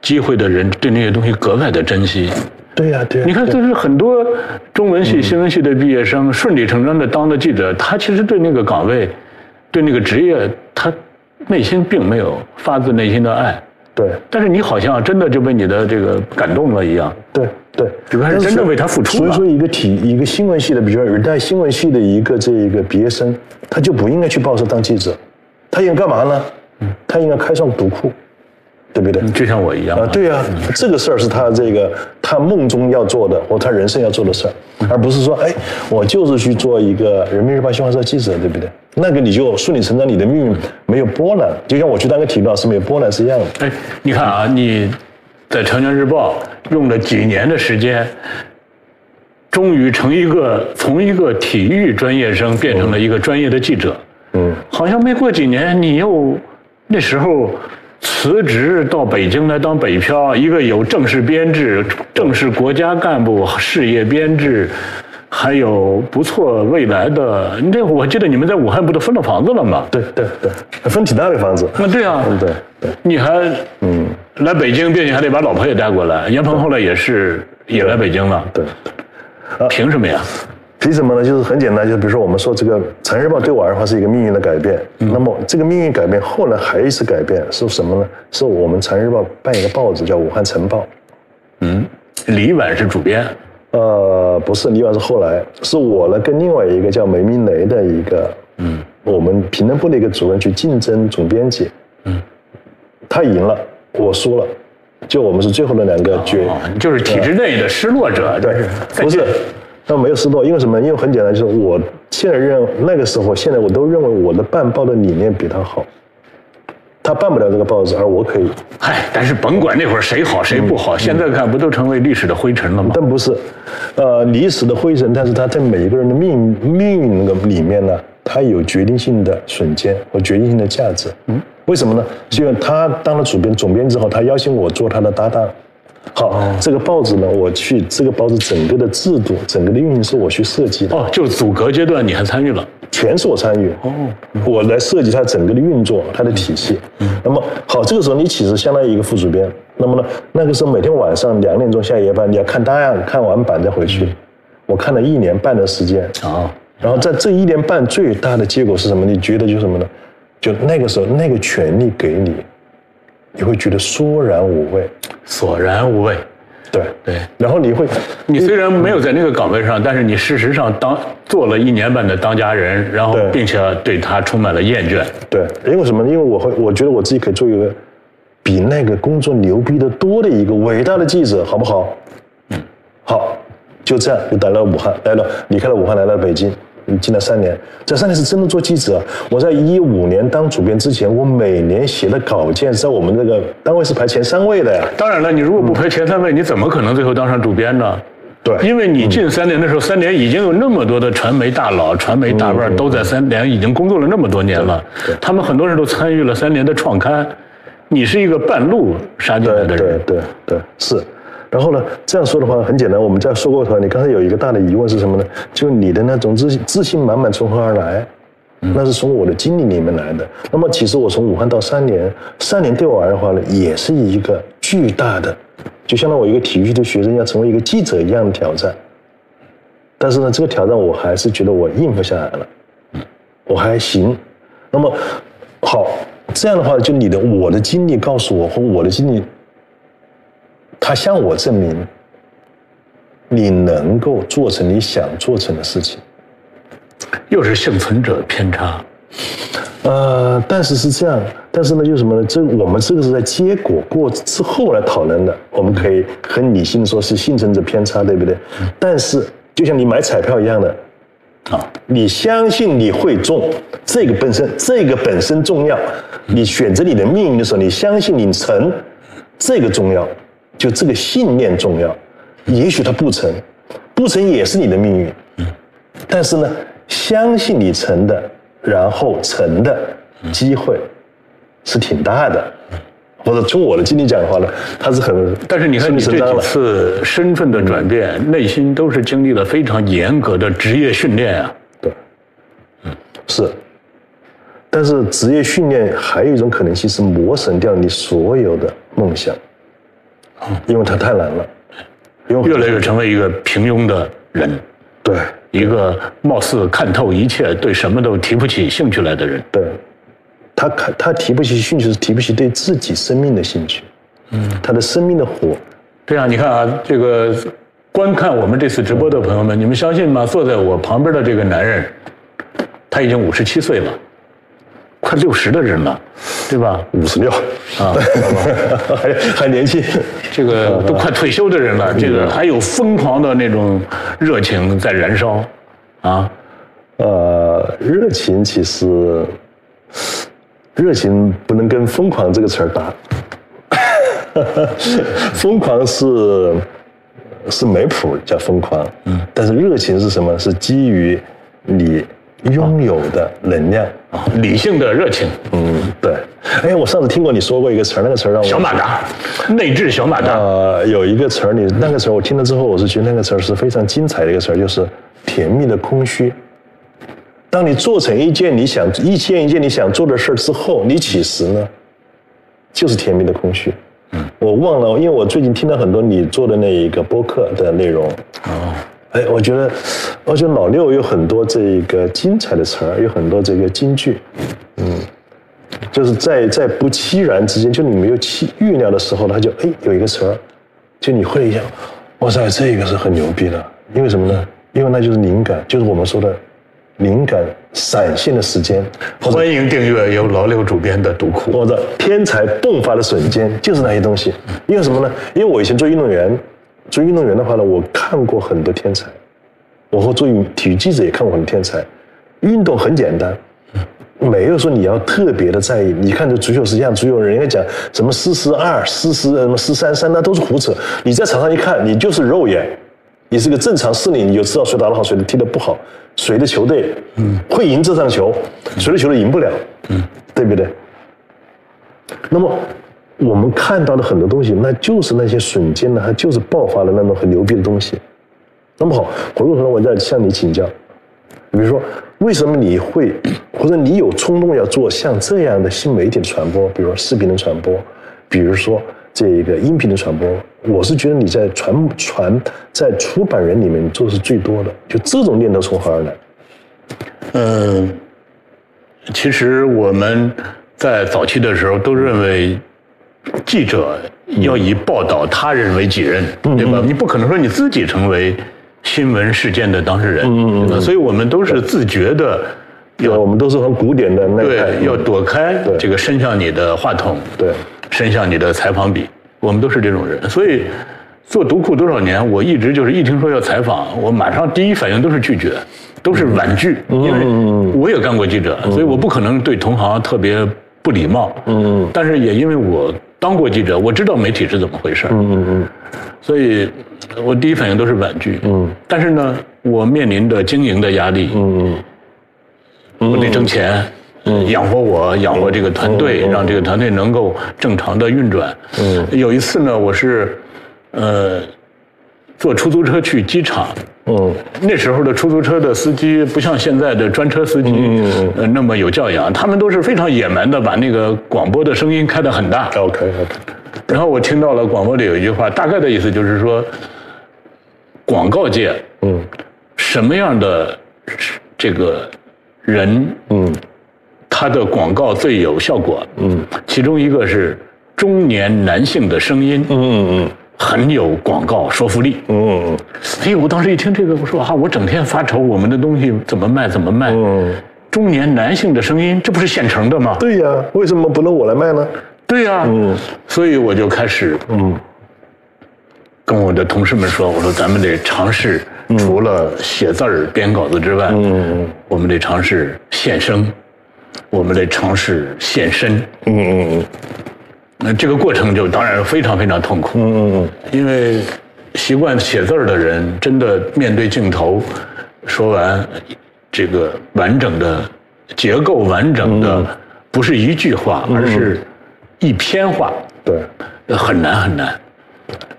机会的人，对那些东西格外的珍惜。对呀、对呀、你看，这是很多中文系、新闻系的毕业生顺理成章的当了记者，他其实对那个岗位、对那个职业，他内心并没有发自内心的爱。对但是你好像真的就被你的这个感动了一样。对对，这个还是真正为他付出了所以说，一个体一个新闻系的，比如说尔代新闻系的一个这一个毕业生，他就不应该去报社当记者，他应该干嘛呢？他应该开创读库，对不对？就像我一样啊，对呀、这个事儿是他这个他梦中要做的，或他人生要做的事儿，而不是说，哎，我就是去做一个人民日报新华社记者，对不对？那个你就顺理成章，你的命运没有波澜，就像我去当个体育老师没有波澜是一样的。哎，你看啊，你在《长江日报》用了几年的时间，终于成一个从一个体育专业生变成了一个专业的记者。嗯，好像没过几年，你又那时候辞职到北京来当北漂，一个有正式编制、正式国家干部事业编制，还有不错未来的。那我记得你们在武汉不都分了房子了吗？对对对，分挺大的房子。那对啊，嗯，对对，你还嗯来北京，并且还得把老婆也带过来。严鹏后来也是也来北京了。对，凭什么呀？凭什么呢？就是很简单，就是比如说我们说这个《长日报》对我而言是一个命运的改变。那么这个命运改变后来还有一次改变是什么呢？是我们《长日报》办一个报纸叫《武汉晨报》。嗯，李婉是主编，呃，不是，李婉是后来，是我呢跟另外一个叫梅明雷的一个，嗯，我们评论部的一个主任去竞争总编辑，嗯，他赢了，我输了，就我们是最后的两个决，哦，就是体制内的失落者，对，不是，那没有失落，因为什么？因为很简单，就是我现在认那个时候，现在我都认为我的办报的理念比他好，他办不了这个报纸，而我可以。嗨，但是甭管那会儿谁好谁不好，现在看不都成为历史的灰尘了吗？但不是，呃，历史的灰尘，但是他在每一个人的命命运那个里面呢，他有决定性的瞬间和决定性的价值。嗯，为什么呢？是因为他当了主编、总编之后，他邀请我做他的搭档。好，这个报纸呢，我去这个报纸整个的制度、整个的运营是我去设计的。哦，就组阁阶段你还参与了？全是我参与。哦，我来设计它整个的运作，它的体系。嗯，那么好，这个时候你其实相当于一个副主编。那么呢，那个时候每天晚上两点钟下夜班，你要看档案，看完版再回去。我看了一年半的时间。啊，然后在这一年半最大的结果是什么？你觉得就是什么呢？就那个时候那个权利给你，你会觉得索然无味。索然无味。对对，然后你会，你虽然没有在那个岗位上，但是你事实上当做了一年半的当家人，然后并且对他充满了厌倦。对，因为什么呢？因为我会，我觉得我自己可以做一个比那个工作牛逼的多的一个伟大的记者，好不好？嗯，好，就这样就来了武汉，来了离开了武汉，来了北京，进了三年。这三年是真的做记者。我在一五年当主编之前，我每年写的稿件在我们这个单位是排前三位的呀。当然了，你如果不排前三位，你怎么可能最后当上主编呢？对因为你进三年的时候，三年已经有那么多的传媒大佬、传媒大腕都在三联已经工作了那么多年了，他们很多人都参与了三联的创刊，你是一个半路杀进来的对人，对对是。然后呢，这样说的话很简单，我们在说过头来，你刚才有一个大的疑问是什么呢？就你的那种自信自信满满从何而来？那是从我的经历里面来的。那么其实我从武汉到三年，三年对我而言的话呢，也是一个巨大的，就相当于我一个体育系的学生要成为一个记者一样的挑战。但是呢，这个挑战我还是觉得我应付下来了，我还行。那么好，这样的话，就你的我的经历告诉我，和我的经历，它向我证明，你能够做成你想做成的事情。又是幸存者偏差。呃，但是是这样，但是呢，就是什么呢？这我们这个是在结果过之后来讨论的，我们可以很理性的说是幸存者偏差，对不对？但是就像你买彩票一样的，啊，你相信你会中，这个本身这个本身重要。你选择你的命运的时候，你相信你成，这个重要，就这个信念重要。也许它不成，不成也是你的命运。但是呢，相信你成的，然后成的机会是挺大的。或者从我的经历讲的话呢，他是很但是你看你这几。次身份的转变，内心都是经历了非常严格的职业训练啊。对，嗯，是。但是职业训练还有一种可能性是磨损掉你所有的梦想，因为他太难了，因为越来越成为一个平庸的人，对一个貌似看透一切、对什么都提不起兴趣来的人。对，他看他提不起兴趣是提不起对自己生命的兴趣，嗯，他的生命的火，对啊你看啊，这个观看我们这次直播的朋友们，你们相信吗？坐在我旁边的这个男人，他已经五十七岁了，快六十的人了，对吧？五十六啊，*laughs* 还还年轻，这个 *laughs* 都快退休的人了，这个还有疯狂的那种热情在燃烧，啊，呃，热情其实，热情不能跟疯狂这个词儿搭。*laughs* 疯狂是是没谱叫疯狂，嗯，但是热情是什么？是基于你拥有的能量。理性的热情，嗯，对。哎，我上次听过你说过一个词儿，那个词儿让我小马达，内置小马达，呃，有一个词儿，你那个词儿我听了之后，我是觉得那个词儿是非常精彩的一个词儿，就是甜蜜的空虚。当你做成一件你想一件一件你想做的事儿之后，你其实呢，就是甜蜜的空虚。嗯，我忘了，因为我最近听了很多你做的那一个播客的内容。哦，哎，我觉得，我觉得老六有很多这个精彩的词儿，有很多这个金句，嗯，就是在在不期然之间，就你没有期预料的时候，他就哎有一个词儿，就你会一下，哇塞，这个是很牛逼的，因为什么呢？因为那就是灵感，就是我们说的灵感闪现的时间，欢迎订阅由老六主编的读库。我的天才迸发的瞬间就是那些东西。因为什么呢？因为我以前做运动员，做运动员的话呢，我看过很多天才，我和做体育记者也看过很多天才。运动很简单，没有说你要特别的在意。你看这足球是这样，足球人家讲什么四四二、四四什么四三三，那都是胡扯。你在场上一看，你就是肉眼，你是个正常视力，你就知道谁打得好，谁踢得不好，谁的球队嗯会赢这场球，谁的球队赢不了，嗯，对不对？那么我们看到的很多东西，那就是那些瞬间呢，它就是爆发了那种很牛逼的东西。那么好，回过头来我再向你请教，比如说为什么你会 *clears throat* 或者你有冲动要做像这样的新媒体的传播，比如说视频的传播，比如说这个音频的传播，我是觉得你在传传在出版人里面做是最多的，就这种念头从何而来？嗯，其实我们在早期的时候都认为，记者要以报道他人为己任，对吧？你不可能说你自己成为新闻事件的当事人，对吧？所以我们都是自觉的，要我们都是很古典的那个，对，要躲开这个伸向你的话筒，对，伸向你的采访笔，我们都是这种人，所以做读库多少年，我一直就是一听说要采访，我马上第一反应都是拒绝，都是婉拒，因为我也干过记者，所以我不可能对同行特别不礼貌，嗯，但是也因为我当过记者，我知道媒体是怎么回事，嗯嗯嗯，所以我第一反应都是婉拒，嗯，但是呢，我面临着经营的压力，嗯我得挣钱，养活我，养活这个团队，让这个团队能够正常的运转。嗯，有一次呢，我是，呃，坐出租车去机场。嗯。那时候的出租车的司机不像现在的专车司机，呃，那么有教养，他们都是非常野蛮的，把那个广播的声音开得很大。，OK OK，然后我听到了广播里有一句话，大概的意思就是说，广告界，嗯。什么样的这个人，嗯。他的广告最有效果？嗯。其中一个是中年男性的声音，嗯嗯很有广告说服力。嗯嗯哎，我当时一听这个，我说啊，我整天发愁我们的东西怎么卖，怎么卖。嗯，中年男性的声音，这不是现成的吗？对呀，为什么不能我来卖呢？对呀、嗯所以我就开始嗯跟我的同事们说，我说咱们得尝试，除了写字儿、编稿子之外，嗯我们得尝试现声，我们得尝试现身。嗯嗯那这个过程就当然非常非常痛苦，嗯嗯嗯。因为习惯写字儿的人，真的面对镜头，说完这个完整的结构完整的，不是一句话，而是一篇话，对，呃很难很难。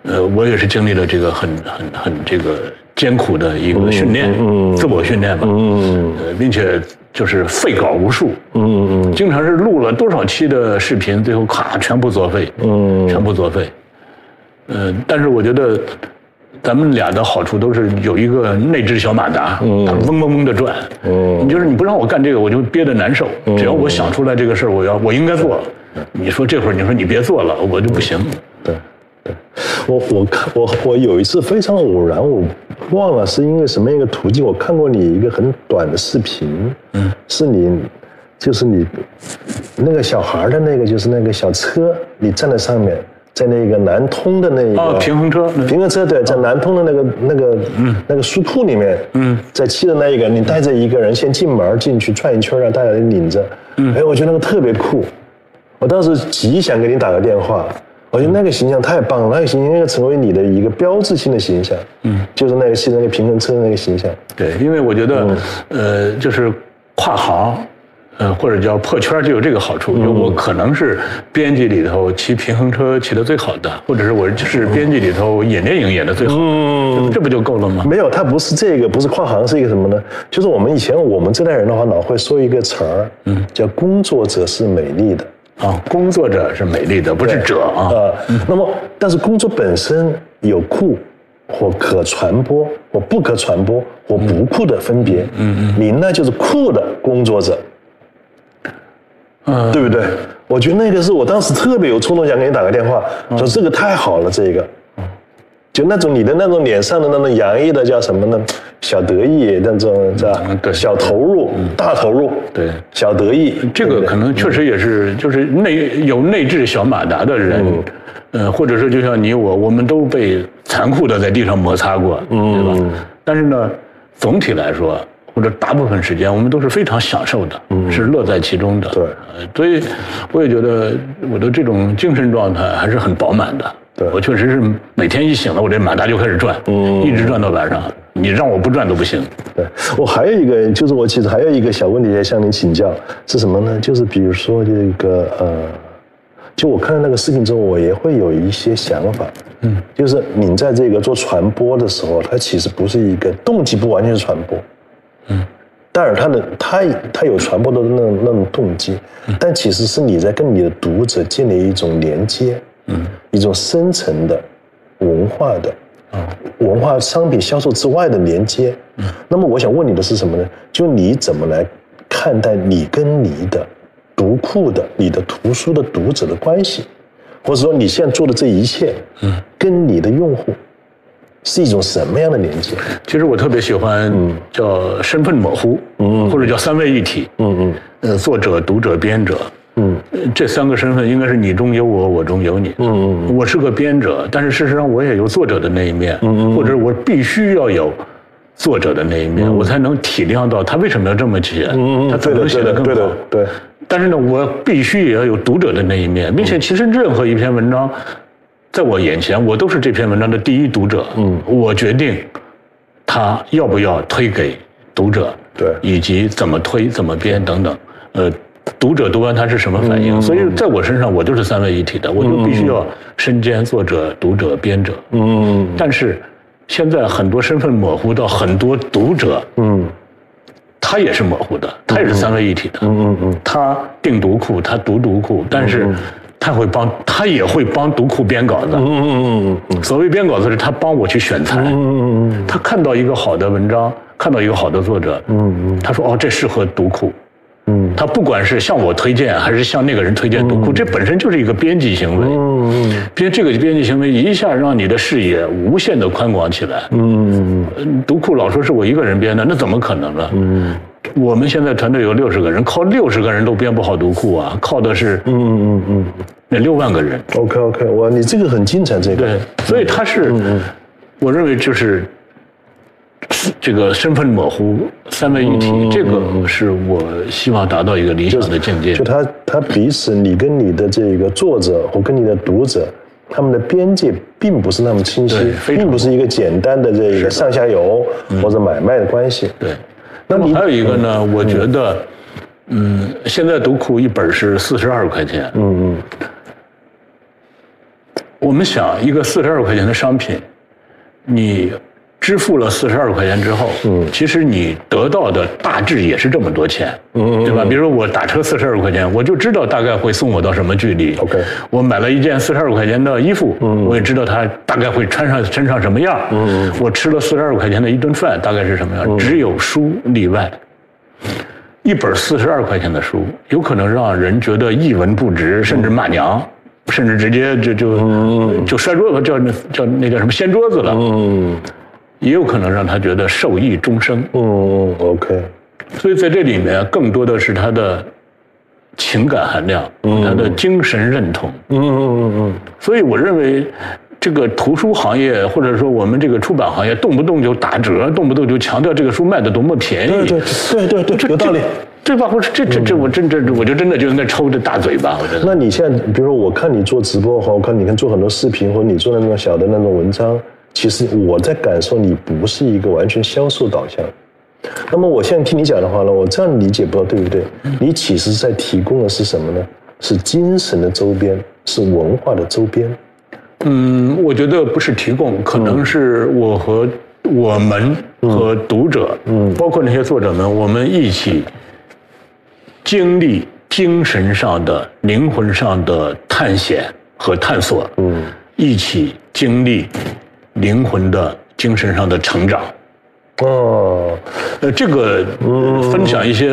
呃，我也是经历了这个很很很这个艰苦的一个训练，嗯自我训练吧，嗯呃，并且就是废稿无数，嗯嗯经常是录了多少期的视频，最后咔全部作废，嗯。全部作废。呃，但是我觉得咱们俩的好处都是有一个内置小马达，它嗡嗡嗡的转。嗯。你就是你不让我干这个，我就憋得难受。只要我想出来这个事儿，我要我应该做。你说这会儿你说你别做了，我就不行。对对，我我看我我有一次非常偶然，我忘了是因为什么样一个途径，我看过你一个很短的视频，嗯，是你就是你那个小孩的那个就是那个小车，你站在上面，在那个南通的那个哦，平衡车，平衡车对，在南通的那个那个那个书铺里面，嗯，在骑的那一个，你带着一个人先进门进去转一圈，让大家领着，嗯，哎，我觉得那个特别酷，我当时极想给你打个电话，我觉得那个形象太棒了，那个形象应该成为你的一个标志性的形象，嗯，就是那个骑那个平衡车的那个形象，对，因为我觉得，呃，就是跨行，呃，或者叫破圈就有这个好处，就我可能是编辑里头骑平衡车骑的最好的，或者是我是编辑里头演电影演的最好的，嗯这不就够了吗？没有，它不是这个，不是跨行，是一个什么呢？就是我们以前我们这代人的话，老会说一个词儿，嗯，叫工作者是美丽的。啊，工作者是美丽的，不是者啊。呃，那么但是工作本身有酷或可传播或不可传播或不酷的分别。嗯嗯，你那就是酷的工作者，嗯，对不对？我觉得那个是我当时特别有冲动，想给你打个电话，说这个太好了，这个，就那种你的那种脸上的那种洋溢的叫什么呢？小得意那种是吧嗯？对小投入，大投入，对小得意，这个可能确实也是，就是内有内置小马达的人，呃，或者说就像你我，我们都被残酷的在地上摩擦过，对吧？但是呢，总体来说，或者大部分时间，我们都是非常享受的，是乐在其中的。对呃，所以我也觉得我的这种精神状态还是很饱满的。对我确实是每天一醒了，我这马达就开始转，一直转到晚上。你让我不转都不行。对，我还有一个，就是我其实还有一个小问题要向您请教，是什么呢？就是比如说这个呃，就我看到那个事情之后，我也会有一些想法，嗯，就是你在这个做传播的时候，它其实不是一个动机，不完全是传播，嗯，但是它的它它有传播的那种那种动机，但其实是你在跟你的读者建立一种连接，嗯，一种深层的文化的。文化商品销售之外的连接。嗯那么我想问你的是什么呢？就你怎么来看待你跟你的读库的、你的图书的读者的关系，或者说你现在做的这一切，嗯，跟你的用户是一种什么样的连接？其实我特别喜欢叫身份模糊，嗯，或者叫三位一体，嗯嗯呃，作者、读者、编者，嗯。呃这三个身份应该是你中有我，我中有你。嗯嗯我是个编者，但是事实上我也有作者的那一面，嗯嗯或者我必须要有作者的那一面，我才能体谅到他为什么要这么写，嗯嗯，他怎么能写得更好。对的对，但是呢，我必须也要有读者的那一面，并且其实任何一篇文章，在我眼前，我都是这篇文章的第一读者。嗯，我决定他要不要推给读者，对。以及怎么推、怎么编等等。呃，读者读完他是什么反应？所以在我身上，我就是三位一体的，我就必须要身兼作者、读者、编者。嗯但是现在很多身份模糊到很多读者，嗯他也是模糊的，他也是三位一体的。嗯嗯嗯他定读库，他读读库，但是他会帮，他也会帮读库编稿子。嗯嗯嗯所谓编稿子是他帮我去选材，嗯嗯他看到一个好的文章，看到一个好的作者，嗯他说哦，这适合读库。嗯他不管是向我推荐，还是向那个人推荐读库，这本身就是一个编辑行为。嗯编这个编辑行为一下让你的视野无限的宽广起来。嗯嗯读库老说是我一个人编的，那怎么可能呢？嗯我们现在团队有六十个人，靠六十个人都编不好读库啊，靠的是嗯嗯嗯那六万个人。，OK OK，哇，你这个很精彩，这个对，所以他是，我认为就是这个身份模糊、三位一体，这个是我希望达到一个理想的境界。就。他他彼此，你跟你的这个作者我跟你的读者，他们的边界并不是那么清晰并不是一个简单的这个上下游或者买卖的关系。对，那么还有一个呢，我觉得，嗯，现在读库一本是四十二块钱，嗯嗯。我们想一个四十二块钱的商品，你支付了四十二块钱之后，嗯，其实你得到的大致也是这么多钱，嗯，对吧？比如我打车四十二块钱，我就知道大概会送我到什么距离。OK 我买了一件四十二块钱的衣服，嗯，我也知道它大概会穿上身上什么样，嗯，我吃了四十二块钱的一顿饭大概是什么样，只有书例外。一本四十二块钱的书，有可能让人觉得一文不值，甚至骂娘，甚至直接就就就摔桌子，叫那叫那叫什么掀桌子了，嗯也有可能让他觉得受益终生。嗯嗯，OK，所以在这里面，更多的是他的情感含量，他的精神认同。嗯嗯嗯嗯所以我认为，这个图书行业或者说我们这个出版行业，动不动就打折，动不动就强调这个书卖的多么便宜。对对对对对，有道理。对吧？或者这这这，我真这我就真的就应该抽这大嘴巴，我觉得。那你现在，比如说，我看你做直播哈，我看你看做很多视频，或者你做的那种小的那种文章，其实我在感受你不是一个完全销售导向。那么我现在听你讲的话呢，我这样理解不知道对不对？你其实在提供的是什么呢？是精神的周边，是文化的周边。嗯，我觉得不是提供，可能是我和我们和读者，嗯，包括那些作者们，我们一起经历精神上的、灵魂上的探险和探索，嗯，一起经历灵魂的精神上的成长。哦，呃，这个分享一些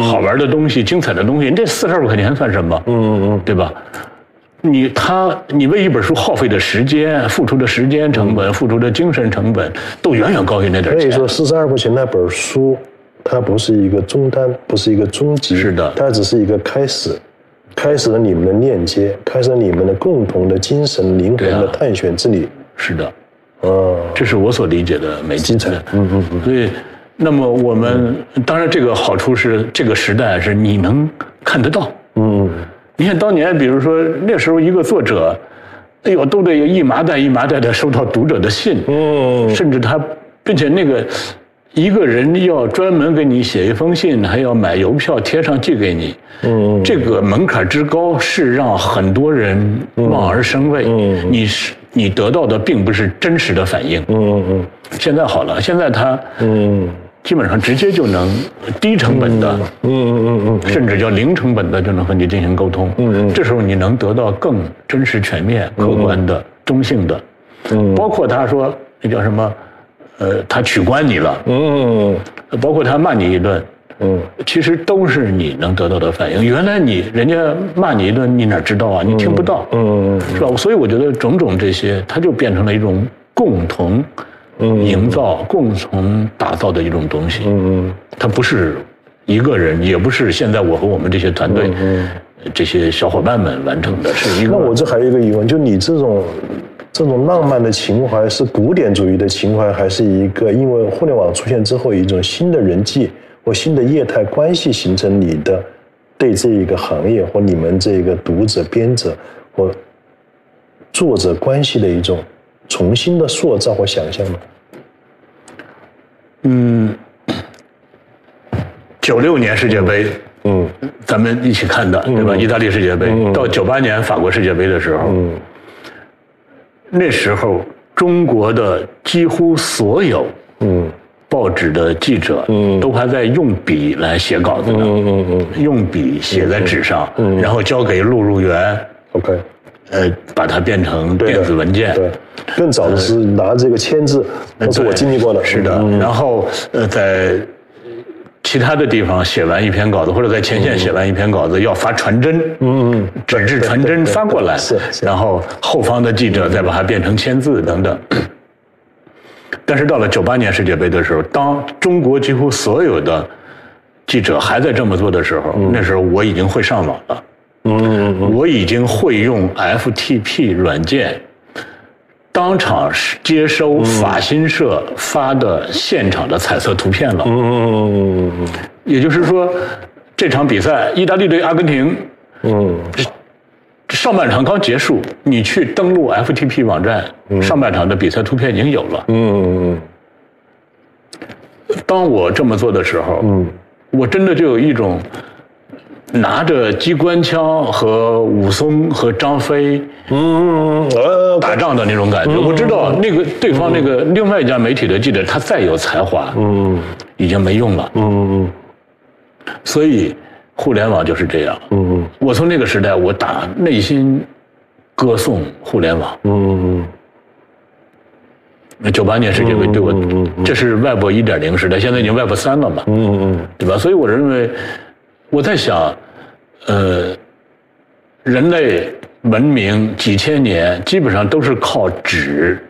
好玩的东西、精彩的东西，这四十二块钱算什么？嗯嗯嗯对吧？你他你为一本书耗费的时间、付出的时间成本、付出的精神成本，都远远高于那点钱。所以说，四十二块钱那本书，它不是一个终端，不是一个终极，是的它只是一个开始，开始了你们的链接，开始了你们的共同的精神灵魂的探险之旅。是的，哦，这是我所理解的美精彩嗯嗯嗯。所以，那么我们当然这个好处是，这个时代是你能看得到。嗯你看当年，比如说那时候一个作者，哎呦，都得一麻袋一麻袋的收到读者的信，哦甚至他，并且那个一个人要专门给你写一封信，还要买邮票贴上寄给你，嗯这个门槛之高，是让很多人望而生畏。嗯你是你得到的并不是真实的反应。嗯嗯现在好了，现在他嗯。基本上直接就能低成本的。嗯嗯嗯甚至叫零成本的就能和你进行沟通。嗯嗯。这时候你能得到更真实、全面、客观的、中性的，嗯。包括他说那叫什么，呃，他取关你了，嗯。包括他骂你一顿，嗯其实都是你能得到的反应。原来你人家骂你一顿，你哪知道啊？你听不到，嗯嗯是吧？所以我觉得种种这些，它就变成了一种共同营造、共同打造的一种东西。嗯它不是一个人，也不是现在我和我们这些团队、这些小伙伴们完成的，是一个。那我这还有一个疑问，就你这种这种浪漫的情怀是古典主义的情怀，还是一个因为互联网出现之后一种新的人际或新的业态关系形成你的对这一个行业或你们这个读者、编者或作者关系的一种重新的塑造或想象吗？嗯，九六年世界杯，嗯。咱们一起看的，对吧？意大利世界杯，到九八年法国世界杯的时候，嗯。那时候中国的几乎所有嗯报纸的记者，嗯。都还在用笔来写稿子呢，嗯嗯嗯用笔写在纸上，嗯然后交给录入员，，OK，呃，把它变成电子文件。对，更早的是拿这个签字，那是我经历过的。是的，嗯然后呃，在其他的地方写完一篇稿子，或者在前线写完一篇稿子，要发传真，嗯嗯。纸质传真发过来，是是。然后后方的记者再把它变成签字等等。但是到了九八年世界杯的时候，当中国几乎所有的记者还在这么做的时候，那时候我已经会上网了。嗯嗯我已经会用 FTP 软件，当场接收法新社发的现场的彩色图片了。嗯嗯也就是说，这场比赛意大利对阿根廷嗯上半场刚结束，你去登录 FTP 网站，上半场的比赛图片已经有了。嗯嗯嗯当我这么做的时候，嗯我真的就有一种拿着机关枪和武松和张飞。嗯呃打仗的那种感觉。我知道那个对方那个另外一家媒体的记者，他再有才华，嗯已经没用了。嗯嗯所以互联网就是这样。嗯我从那个时代，我打内心歌颂互联网。嗯那九八年世界杯对我嗯嗯，这是 Web 一点零时代，现在已经 Web 三了嘛，嗯嗯对吧？所以我认为，我在想，呃，人类文明几千年基本上都是靠纸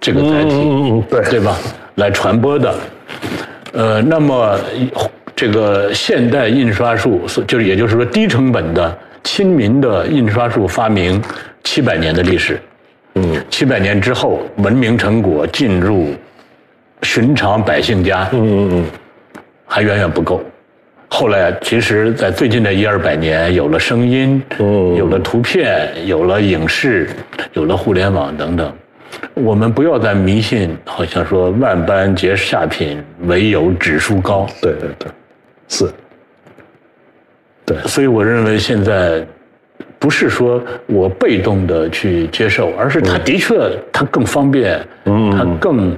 这个载体。对吧？来传播的。呃，那么这个现代印刷术，就是也就是说低成本的亲民的印刷术发明七百年的历史。嗯七百年之后，文明成果进入寻常百姓家，嗯嗯嗯还远远不够。后来，其实，在最近的一二百年，有了声音，嗯有了图片，有了影视，有了互联网等等。我们不要再迷信，好像说万般皆下品，唯有指数高。对对对，是，对。所以我认为现在不是说我被动的去接受，而是它的确它更方便，嗯。它更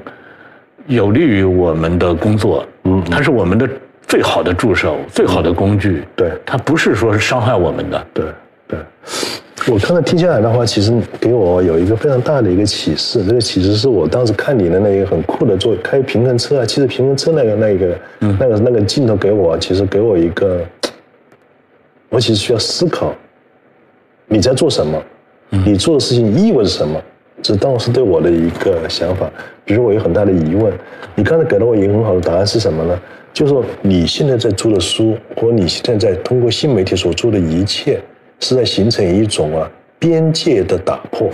有利于我们的工作，嗯。它是我们的最好的助手、最好的工具，对。它不是说是伤害我们的。对对。我刚才听下来的话，其实给我有一个非常大的一个启示。这个启示是我当时看你的那一个很酷的做开平衡车啊，骑着平衡车那个那个、那个那个镜头给我，其实给我一个，我其实需要思考你在做什么，你做的事情意味着什么。这当时对我的一个想法。比如我有很大的疑问，你刚才给了我一个很好的答案是什么呢？就是说你现在在做的书，或你现在在通过新媒体所做的一切。是在形成一种啊边界的打破，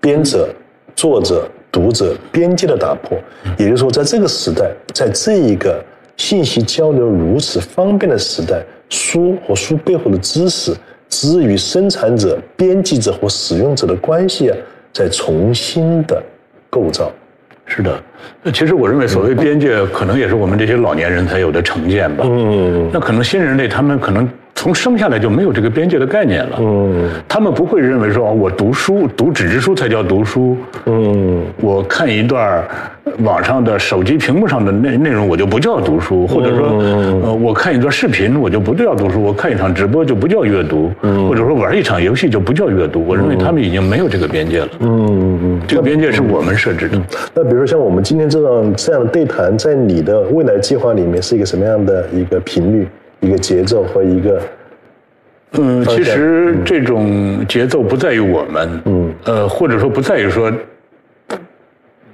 编者、作者、读者边界的打破，也就是说，在这个时代，在这一个信息交流如此方便的时代，书和书背后的知识，之与生产者、编辑者和使用者的关系啊，在重新的构造。是的，那其实我认为，所谓边界，可能也是我们这些老年人才有的成见吧。嗯，那可能新人类他们可能。从生下来就没有这个边界的概念了。嗯，他们不会认为说，我读书读纸质书才叫读书。嗯，我看一段网上的手机屏幕上的内内容，我就不叫读书。或者说，呃，我看一段视频，我就不叫读书。我看一场直播就不叫阅读。嗯，或者说玩一场游戏就不叫阅读。我认为他们已经没有这个边界了。嗯嗯嗯，这个边界是我们设置的。那比如说像我们今天这样这样的对谈，在你的未来计划里面是一个什么样的一个频率？一个节奏和一个，嗯，其实这种节奏不在于我们，嗯，呃，或者说不在于说，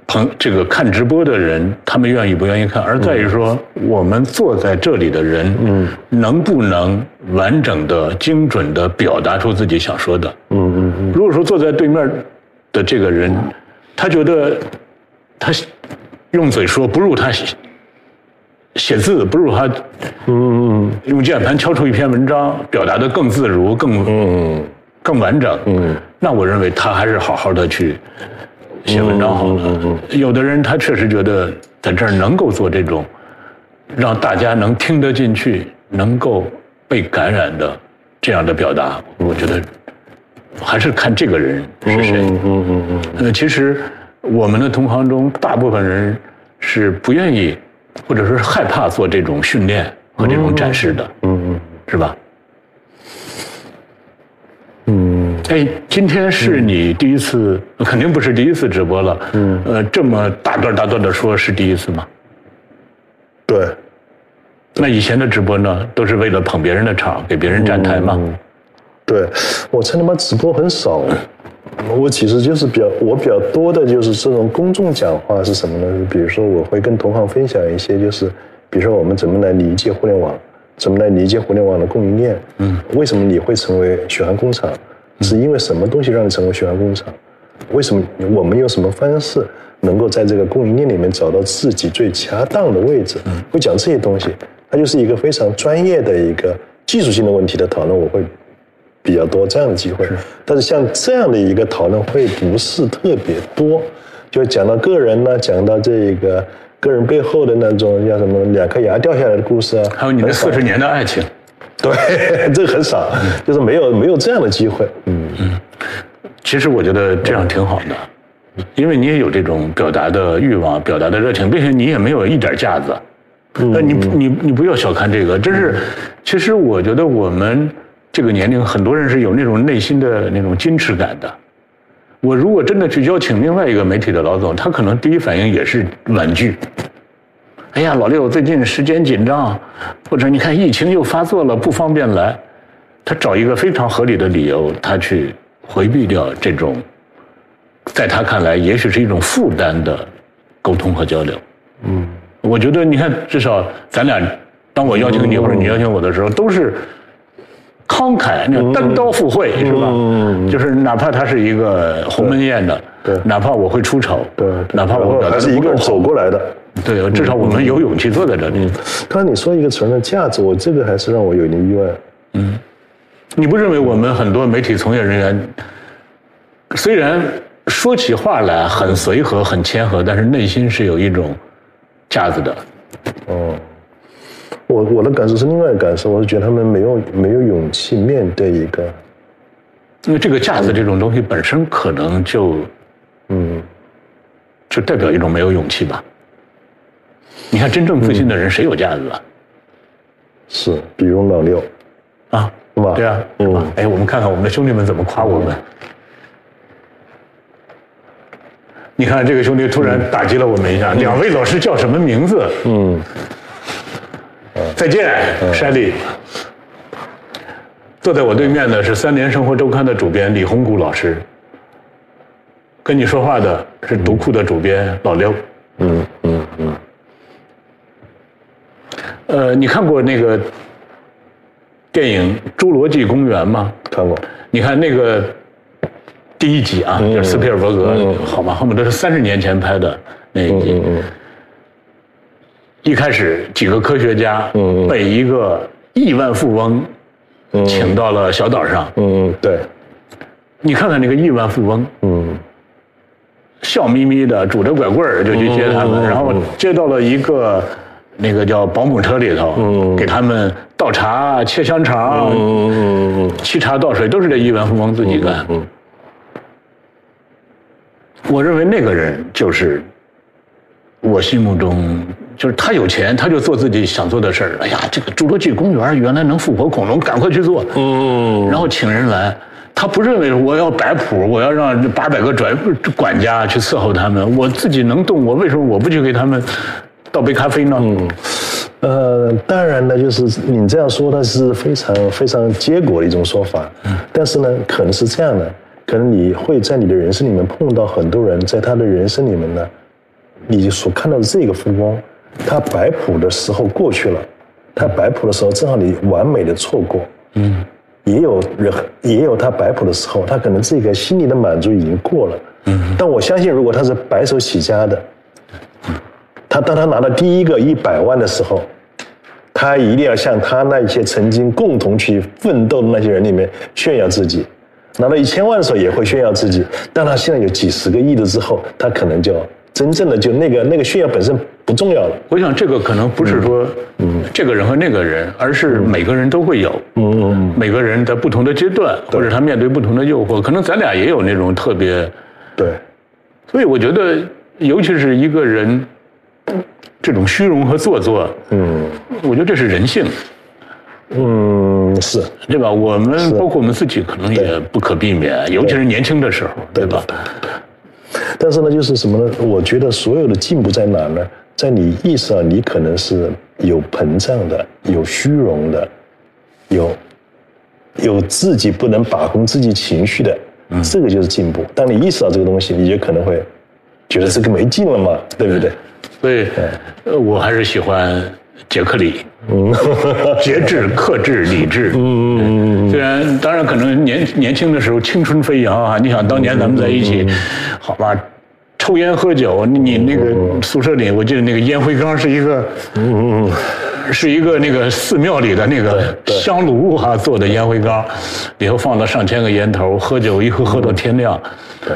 朋这个看直播的人他们愿意不愿意看，而在于说我们坐在这里的人，嗯，能不能完整的、精准的表达出自己想说的，嗯嗯嗯。如果说坐在对面的这个人，他觉得他用嘴说不如他。写字不如他，嗯，用键盘敲出一篇文章，表达的更自如、更嗯、更完整。嗯，那我认为他还是好好的去写文章好了。有的人他确实觉得在这儿能够做这种让大家能听得进去、能够被感染的这样的表达，我觉得还是看这个人是谁。嗯嗯嗯。呃，其实我们的同行中，大部分人是不愿意。或者说是害怕做这种训练和这种展示的，嗯嗯，是吧？嗯，哎，今天是你第一次，肯定不是第一次直播了，嗯，呃，这么大段大段的说是第一次吗？对。那以前的直播呢，都是为了捧别人的场，给别人站台吗？对，我猜他妈直播很少。我其实就是比较，我比较多的就是这种公众讲话是什么呢？比如说我会跟同行分享一些，就是比如说我们怎么来理解互联网，怎么来理解互联网的供应链。嗯。为什么你会成为血汗工厂？是因为什么东西让你成为血汗工厂？为什么我们用什么方式能够在这个供应链里面找到自己最恰当的位置？嗯。会讲这些东西，它就是一个非常专业的一个技术性的问题的讨论。我会。比较多这样的机会，但是像这样的一个讨论会不是特别多，就讲到个人呢，讲到这个个人背后的那种叫什么两颗牙掉下来的故事啊，还有你的四十年的爱情，对，*laughs* 这个很少，就是没有没有这样的机会。嗯嗯，其实我觉得这样挺好的，因为你也有这种表达的欲望、表达的热情，并且你也没有一点架子。那你你你不要小看这个，真是，其实我觉得我们。这个年龄，很多人是有那种内心的那种矜持感的。我如果真的去邀请另外一个媒体的老总，他可能第一反应也是婉拒。哎呀，老六最近时间紧张，或者你看疫情又发作了，不方便来。他找一个非常合理的理由，他去回避掉这种，在他看来也许是一种负担的沟通和交流。嗯，我觉得你看，至少咱俩，当我邀请你或者你邀请我的时候，都是。慷慨，那单刀赴会是吧？嗯就是哪怕他是一个鸿门宴的，对，哪怕我会出丑，对，哪怕我还是一个人走过来的，对，至少我们有勇气坐在这里。刚才你说一个词的价值，我这个还是让我有点意外。嗯，你不认为我们很多媒体从业人员，虽然说起话来很随和、很谦和，但是内心是有一种架子的？哦。我我的感受是另外一个感受，我是觉得他们没有没有勇气面对一个，因为这个架子这种东西本身可能就，嗯，就代表一种没有勇气吧。你看真正自信的人谁有架子啊？是，比如老六，啊，是吧？对啊，嗯，哎，我们看看我们的兄弟们怎么夸我们。你看这个兄弟突然打击了我们一下，两位老师叫什么名字？嗯，再见，山里。坐在我对面的是《三联生活周刊》的主编李洪谷老师，跟你说话的是读库的主编老刘。嗯嗯嗯，呃，你看过那个电影《侏罗纪公园》吗？看过。你看那个第一集啊，就是斯皮尔伯格，好吧，后面都是三十年前拍的那一集。嗯嗯一开始几个科学家嗯嗯。被一个亿万富翁请到了小岛上，嗯嗯，对，你看看那个亿万富翁，嗯。笑眯眯的拄着拐棍儿就去接他们，嗯嗯嗯然后接到了一个那个叫保姆车里头，嗯给他们倒茶、切香肠、嗯嗯嗯沏茶倒水，都是这亿万富翁自己干。嗯。我认为那个人就是我心目中，就是他有钱，他就做自己想做的事儿。哎呀，这个侏罗纪公园原来能复活恐龙，赶快去做。嗯然后请人来，他不认为我要摆谱，我要让这八百个转管家去伺候他们，我自己能动，我为什么我不去给他们倒杯咖啡呢？呃，当然呢，就是你这样说，那是非常非常结果的一种说法。但是呢，可能是这样的，可能你会在你的人生里面碰到很多人，在他的人生里面呢，你所看到的这个富翁，他摆谱的时候过去了，他摆谱的时候正好你完美的错过。嗯，也有人也有他摆谱的时候，他可能这个心理的满足已经过了。嗯，但我相信，如果他是白手起家的，他当他拿到第一个一百万的时候，他一定要向他那些曾经共同去奋斗的那些人里面炫耀自己。拿到一千万的时候也会炫耀自己，但他现在有几十个亿的之后，他可能就真正的就那个那个炫耀本身不重要了。我想这个可能不是说，嗯，这个人和那个人，而是每个人都会有，嗯嗯每个人在不同的阶段，或者他面对不同的诱惑，可能咱俩也有那种特别，对，所以我觉得，尤其是一个人这种虚荣和做作，嗯。我觉得这是人性。嗯是，对吧？我们包括我们自己，可能也不可避免，尤其是年轻的时候，对吧？但是呢，就是什么呢？我觉得所有的进步在哪呢？在你意识到你可能是有膨胀的，有虚荣的，有有自己不能把控自己情绪的，这个就是进步。当你意识到这个东西，你就可能会觉得这个没劲了嘛，对不对？所以，呃我还是喜欢杰克里，节制、*laughs* 克制、理智。嗯嗯嗯。虽然当然可能年年轻的时候青春飞扬啊，你想当年咱们在一起，好吧，抽烟喝酒，你你那个宿舍里，我记得那个烟灰缸是一个，嗯嗯是一个那个寺庙里的那个香炉啊做的烟灰缸，里头放了上千个烟头，喝酒一喝喝到天亮。对。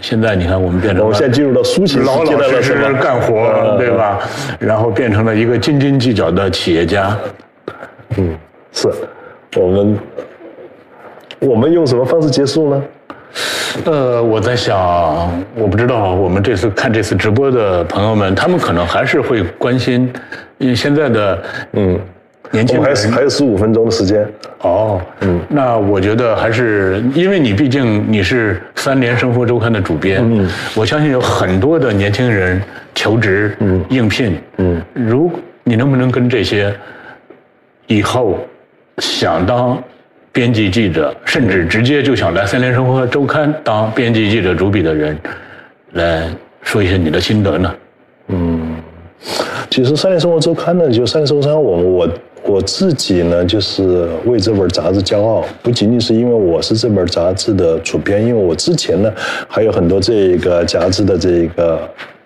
现在你看，我们变成了我们现在进入到苏醒老阶老实实段了是吧干活，嗯对吧？然后变成了一个斤斤计较的企业家。嗯，是我们我们用什么方式结束呢？呃，我在想，我不知道我们这次看这次直播的朋友们，他们可能还是会关心，因为现在的嗯，年轻还是还有十五分钟的时间。哦，嗯，那我觉得还是因为你毕竟你是三联生活周刊的主编，嗯，我相信有很多的年轻人求职、嗯，应聘，嗯，如你能不能跟这些以后想当编辑记者，甚至直接就想来三联生活周刊当编辑记者主笔的人，来说一些你的心得呢？嗯。其实《三联生活周刊》呢，就《三联生活周刊》我，我我自己呢，就是为这本杂志骄傲，不仅仅是因为我是这本杂志的主编，因为我之前呢还有很多这个杂志的这个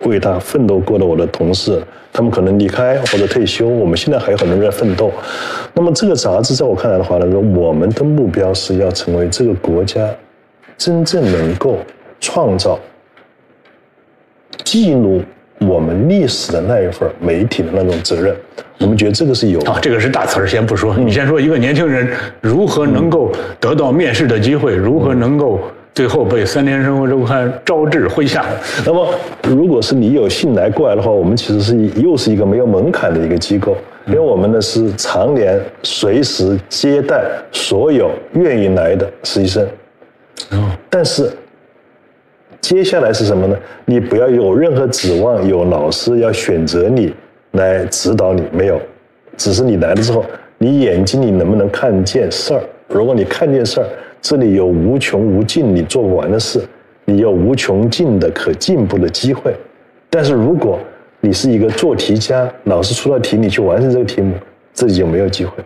为他奋斗过的我的同事，他们可能离开或者退休，我们现在还有很多人在奋斗。那么这个杂志在我看来的话呢，我们的目标是要成为这个国家真正能够创造记录我们历史的那一份媒体的那种责任，我们觉得这个是有的。啊，这个是大词儿，先不说。你先说一个年轻人如何能够得到面试的机会，如何能够最后被三联生活周刊招至麾下。那么，如果是你有幸来过来的话，我们其实是又是一个没有门槛的一个机构。因为我们呢是常年随时接待所有愿意来的实习生。哦，但是接下来是什么呢？你不要有任何指望，有老师要选择你来指导你，没有，只是你来了之后，你眼睛里能不能看见事儿？如果你看见事儿，这里有无穷无尽你做不完的事，你有无穷尽的可进步的机会。但是如果你是一个做题家，老师出了题，你去完成这个题目，自己就没有机会。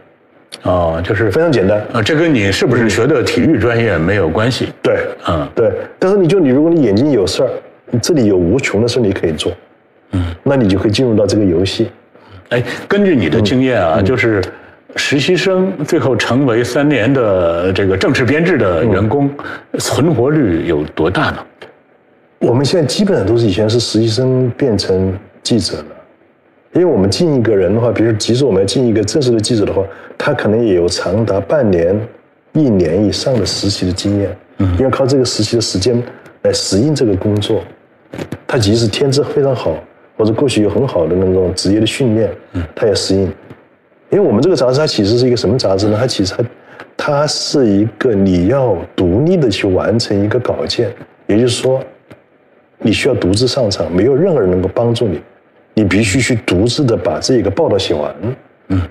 哦，就是非常简单。啊，这跟你是不是学的体育专业没有关系。对，嗯，对。但是你就你，如果你眼睛有事儿，你这里有无穷的事你可以做，嗯，那你就可以进入到这个游戏。哎，根据你的经验啊，就是实习生最后成为三年的这个正式编制的员工，存活率有多大呢？我们现在基本上都是以前是实习生变成记者了，因为我们进一个人的话，比如即使我们要进一个正式的记者的话，他可能也有长达半年、一年以上的实习的经验，嗯，因为靠这个实习的时间来适应这个工作，他即使天资非常好，或者过去有很好的那种职业的训练，嗯，他也适应。因为我们这个杂志它其实是一个什么杂志呢？它其实它它是一个你要独立的去完成一个稿件，也就是说。你需要独自上场，没有任何人能够帮助你，你必须去独自的把这个报道写完。嗯，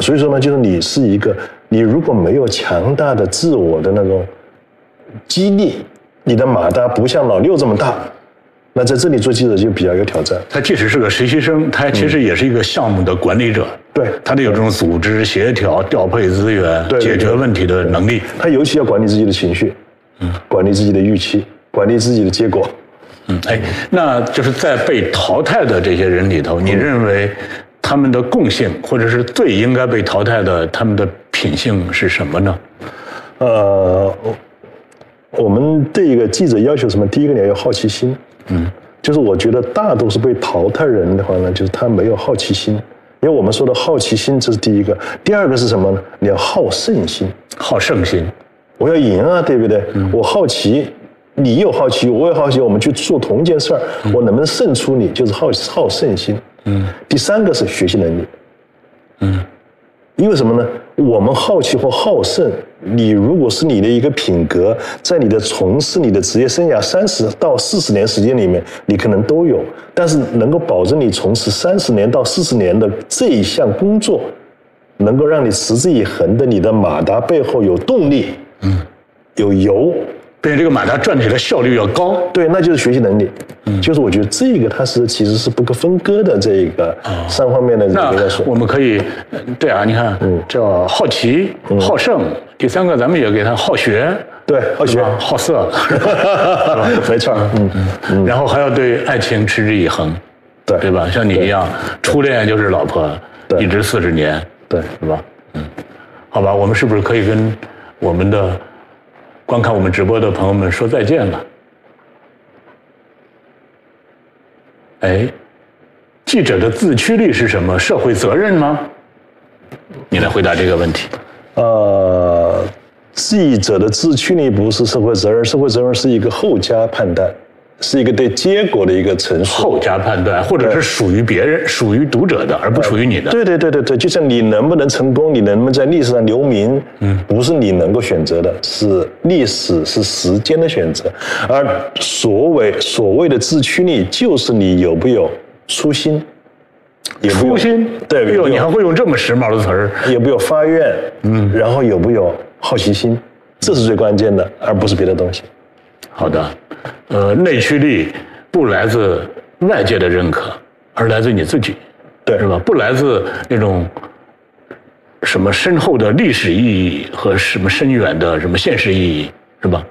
所以说呢，就是你是一个，你如果没有强大的自我的那种激励，你的马达不像老六这么大，那在这里做记者就比较有挑战。他即使是个实习生，他其实也是一个项目的管理者。对，他得有这种组织协调、调配资源、对对解决问题的能力。他尤其要管理自己的情绪，嗯，管理自己的预期，管理自己的结果。嗯，哎，那就是在被淘汰的这些人里头，你认为他们的共性，或者是最应该被淘汰的，他们的品性是什么呢？呃，我我们对一个记者要求什么？第一个你要有好奇心，嗯，就是我觉得大多数被淘汰人的话呢，就是他没有好奇心，因为我们说的好奇心这是第一个，第二个是什么呢？你要好胜心，好胜心，我要赢啊，对不对？我好奇，你有好奇，我也好奇，我们去做同一件事儿，我能不能胜出你，就是好好胜心。嗯，第三个是学习能力。嗯，因为什么呢？我们好奇或好胜，你如果是你的一个品格，在你的从事你的职业生涯三十到四十年时间里面，你可能都有，但是能够保证你从事三十年到四十年的这一项工作，能够让你持之以恒的，你的马达背后有动力，嗯，有油，并且这个马达转起来效率要高。对，那就是学习能力。嗯，就是我觉得这个它是其实是不可分割的这个三方面的这那个。我们可以，呃对啊，你看，叫好奇、好胜，第三个咱们也给他好学，对，好学？好色，*laughs* 没错。嗯嗯，然后还要对爱情持之以恒，对对吧？像你一样，初恋就是老婆，对一直四十年，对，是吧？嗯，好吧，我们是不是可以跟我们的观看我们直播的朋友们说再见了？哎，记者的自驱力是什么？社会责任吗？你来回答这个问题。呃，记者的自驱力不是社会责任，社会责任是一个后加判断，是一个对结果的一个陈述。后加判断，或者是属于别人、属于读者的，而不属于你的。对对对对对，就像你能不能成功，你能不能在历史上留名，嗯，不是你能够选择的，是历史是时间的选择。而所谓所谓的自驱力，就是你有没有初心，有没有初心，对，哎呦，有没有你还会用这么时髦的词儿？有没有发愿，嗯，然后有没有好奇心，这是最关键的，而不是别的东西。好的，呃，内驱力不来自外界的认可，而来自你自己，对是吧？不来自那种什么深厚的历史意义和什么深远的什么现实意义，是吧？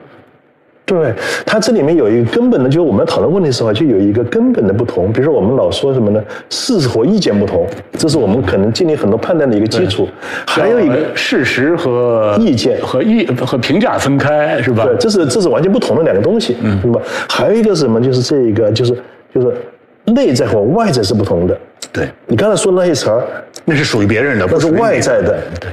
对，它这里面有一个根本的，就是我们讨论问题的时候，就有一个根本的不同。比如说，我们老说什么呢？事实和意见不同，这是我们可能建立很多判断的一个基础。还有一个，呃事实和意见和意和评价分开，是吧？对，这是这是完全不同的两个东西，嗯，对吧？还有一个是什么？就是这一个，就是就是内在和外在是不同的。对，你刚才说的那些词儿，那是属于别人的，那是外在的，对，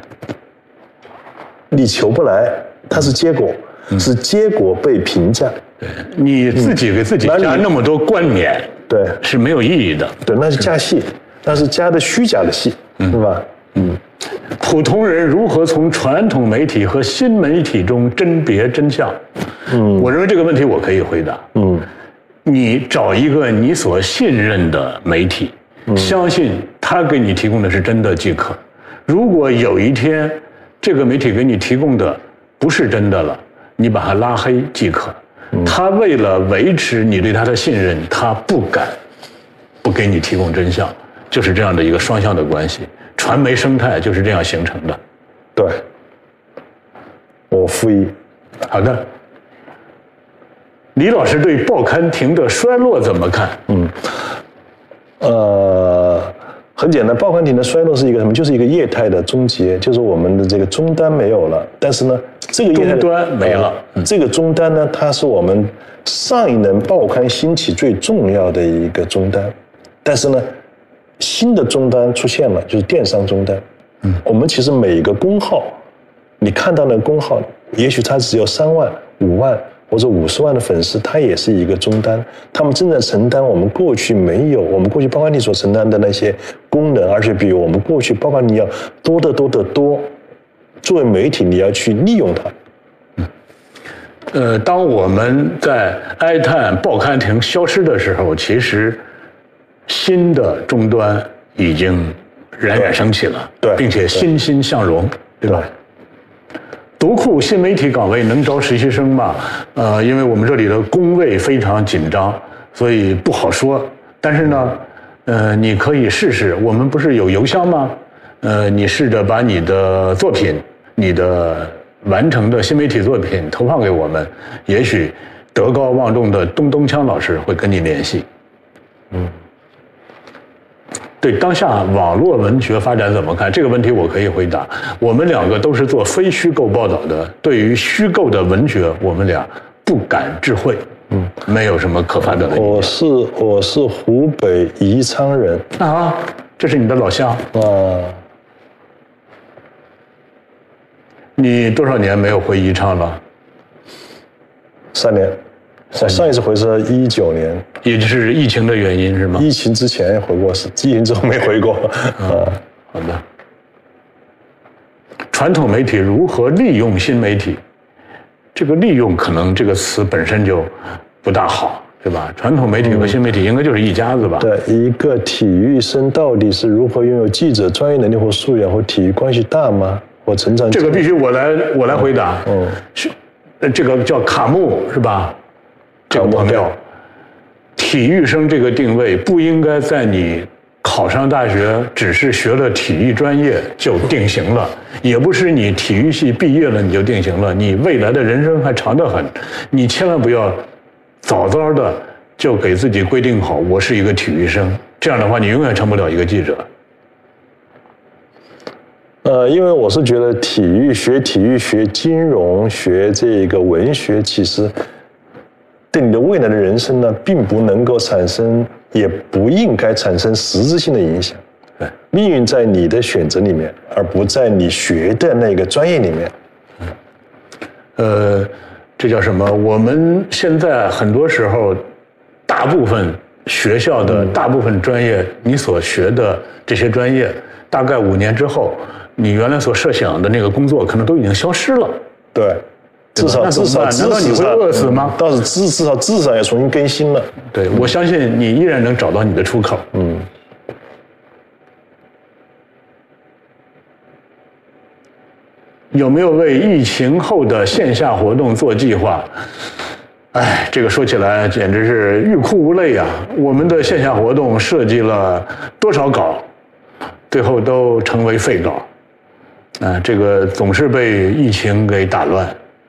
你求不来，它是结果，是结果被评价。对你自己给自己加那么多冠冕，对是没有意义的。对，那是加戏。那是加的虚假的戏，是吧？嗯普通人如何从传统媒体和新媒体中甄别真相？嗯，我认为这个问题我可以回答。嗯，你找一个你所信任的媒体，相信他给你提供的是真的即可。如果有一天这个媒体给你提供的不是真的了，你把他拉黑即可。他为了维持你对他的信任，他不敢不给你提供真相，就是这样的一个双向的关系。传媒生态就是这样形成的。对，我负一。好的，李老师对报刊亭的衰落怎么看？嗯呃，很简单，报刊亭的衰落是一个什么？就是一个业态的终结，就是我们的这个终端没有了。但是呢，这个业态终端没了呃这个终端呢，它是我们上一轮报刊兴起最重要的一个终端。但是呢，新的终端出现了，就是电商终端。嗯，我们其实每一个工号，你看到的工号，也许它只有三万、五万或者五十万的粉丝，他也是一个终端，他们正在承担我们过去没有，我们过去包括你所承担的那些功能，而且比我们过去包括你要多得多得多。作为媒体，你要去利用它。呃，当我们在哀叹报刊亭消失的时候，其实新的终端已经冉冉升起了，对并且欣欣向荣，对吧？读库新媒体岗位能招实习生吗？呃，因为我们这里的工位非常紧张，所以不好说。但是呢，呃，你可以试试。我们不是有邮箱吗？呃，你试着把你的作品、你的完成的新媒体作品投放给我们，也许德高望重的东东锵老师会跟你联系。嗯对当下网络文学发展怎么看？这个问题我可以回答。我们两个都是做非虚构报道的，对于虚构的文学，我们俩不敢置喙，嗯，没有什么可发表的。我是我是湖北宜昌人啊，这是你的老乡，啊，你多少年没有回宜昌了？三年。我上一次回是一九年，也就是疫情的原因是吗？疫情之前回过，是疫情之后没回过。*laughs* 啊，好的。传统媒体如何利用新媒体？这个利用可能这个词本身就不大好，对吧？传统媒体和新媒体应该就是一家子吧？对，一个体育生到底是如何拥有记者专业能力或素养，和体育关系大吗？或成长？这个必须我来我来回答。嗯，是，呃这个叫卡木是吧？这个朋友，体育生这个定位不应该在你考上大学只是学了体育专业就定型了，也不是你体育系毕业了你就定型了，你未来的人生还长得很，你千万不要早早的就给自己规定好我是一个体育生，这样的话你永远成不了一个记者。呃，因为我是觉得体育学体育学金融学这个文学，其实对你的未来的人生呢，并不能够产生，也不应该产生实质性的影响。对，命运在你的选择里面，而不在你学的那个专业里面。呃，这叫什么？我们现在很多时候，大部分学校的大部分专业，你所学的这些专业，大概五年之后，你原来所设想的那个工作，可能都已经消失了。对，至少至少难道你会，饿死吗倒是至至少知识上也重新更新了。对，我相信你依然能找到你的出口。嗯，有没有为疫情后的线下活动做计划？哎，这个说起来简直是欲哭无泪啊！我们的线下活动设计了多少稿，最后都成为废稿。啊，这个总是被疫情给打乱，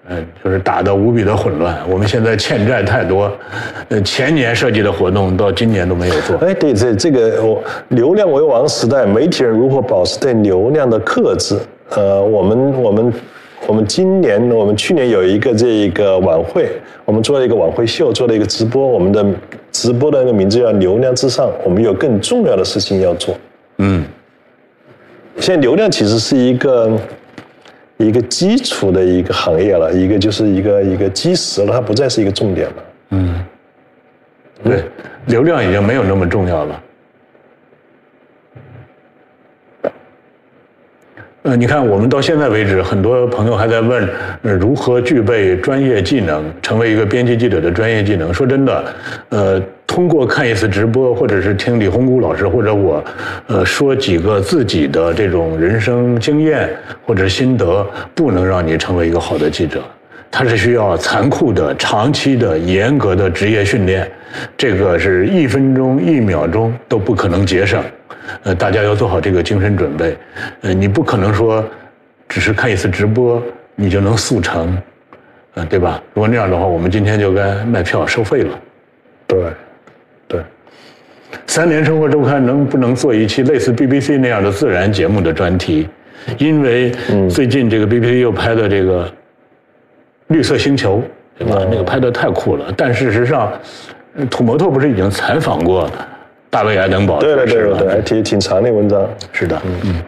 嗯、就是打得无比的混乱。我们现在欠债太多，呃，前年设计的活动到今年都没有做。哎，对，这这个我流量为王时代，媒体人如何保持对流量的克制？呃，我们我们我们今年我们去年有一个这一个晚会，我们做了一个晚会秀，做了一个直播，我们的直播的那个名字叫“流量至上”，我们有更重要的事情要做。嗯，现在流量其实是一个一个基础的一个行业了一个就是一个一个基石了它不再是一个重点了。嗯。对流量已经没有那么重要了。呃你看我们到现在为止很多朋友还在问如何具备专业技能成为一个编辑记者的专业技能。说真的呃通过看一次直播，或者是听李洪谷老师或者我，呃，说几个自己的这种人生经验或者心得，不能让你成为一个好的记者。他是需要残酷的、长期的、严格的职业训练，这个是一分钟、一秒钟都不可能节省。呃，大家要做好这个精神准备。呃，你不可能说只是看一次直播你就能速成，呃，对吧？如果那样的话，我们今天就该卖票收费了。对，对，三联生活周刊能不能做一期类似 BBC 那样的自然节目的专题？因为最近这个 BBC 又拍的这个《绿色星球》，对吧？那个拍的太酷了。但事实上，呃土摩托不是已经采访过大卫·爱登堡对了，对了，对，还挺挺长的文章。是的，嗯。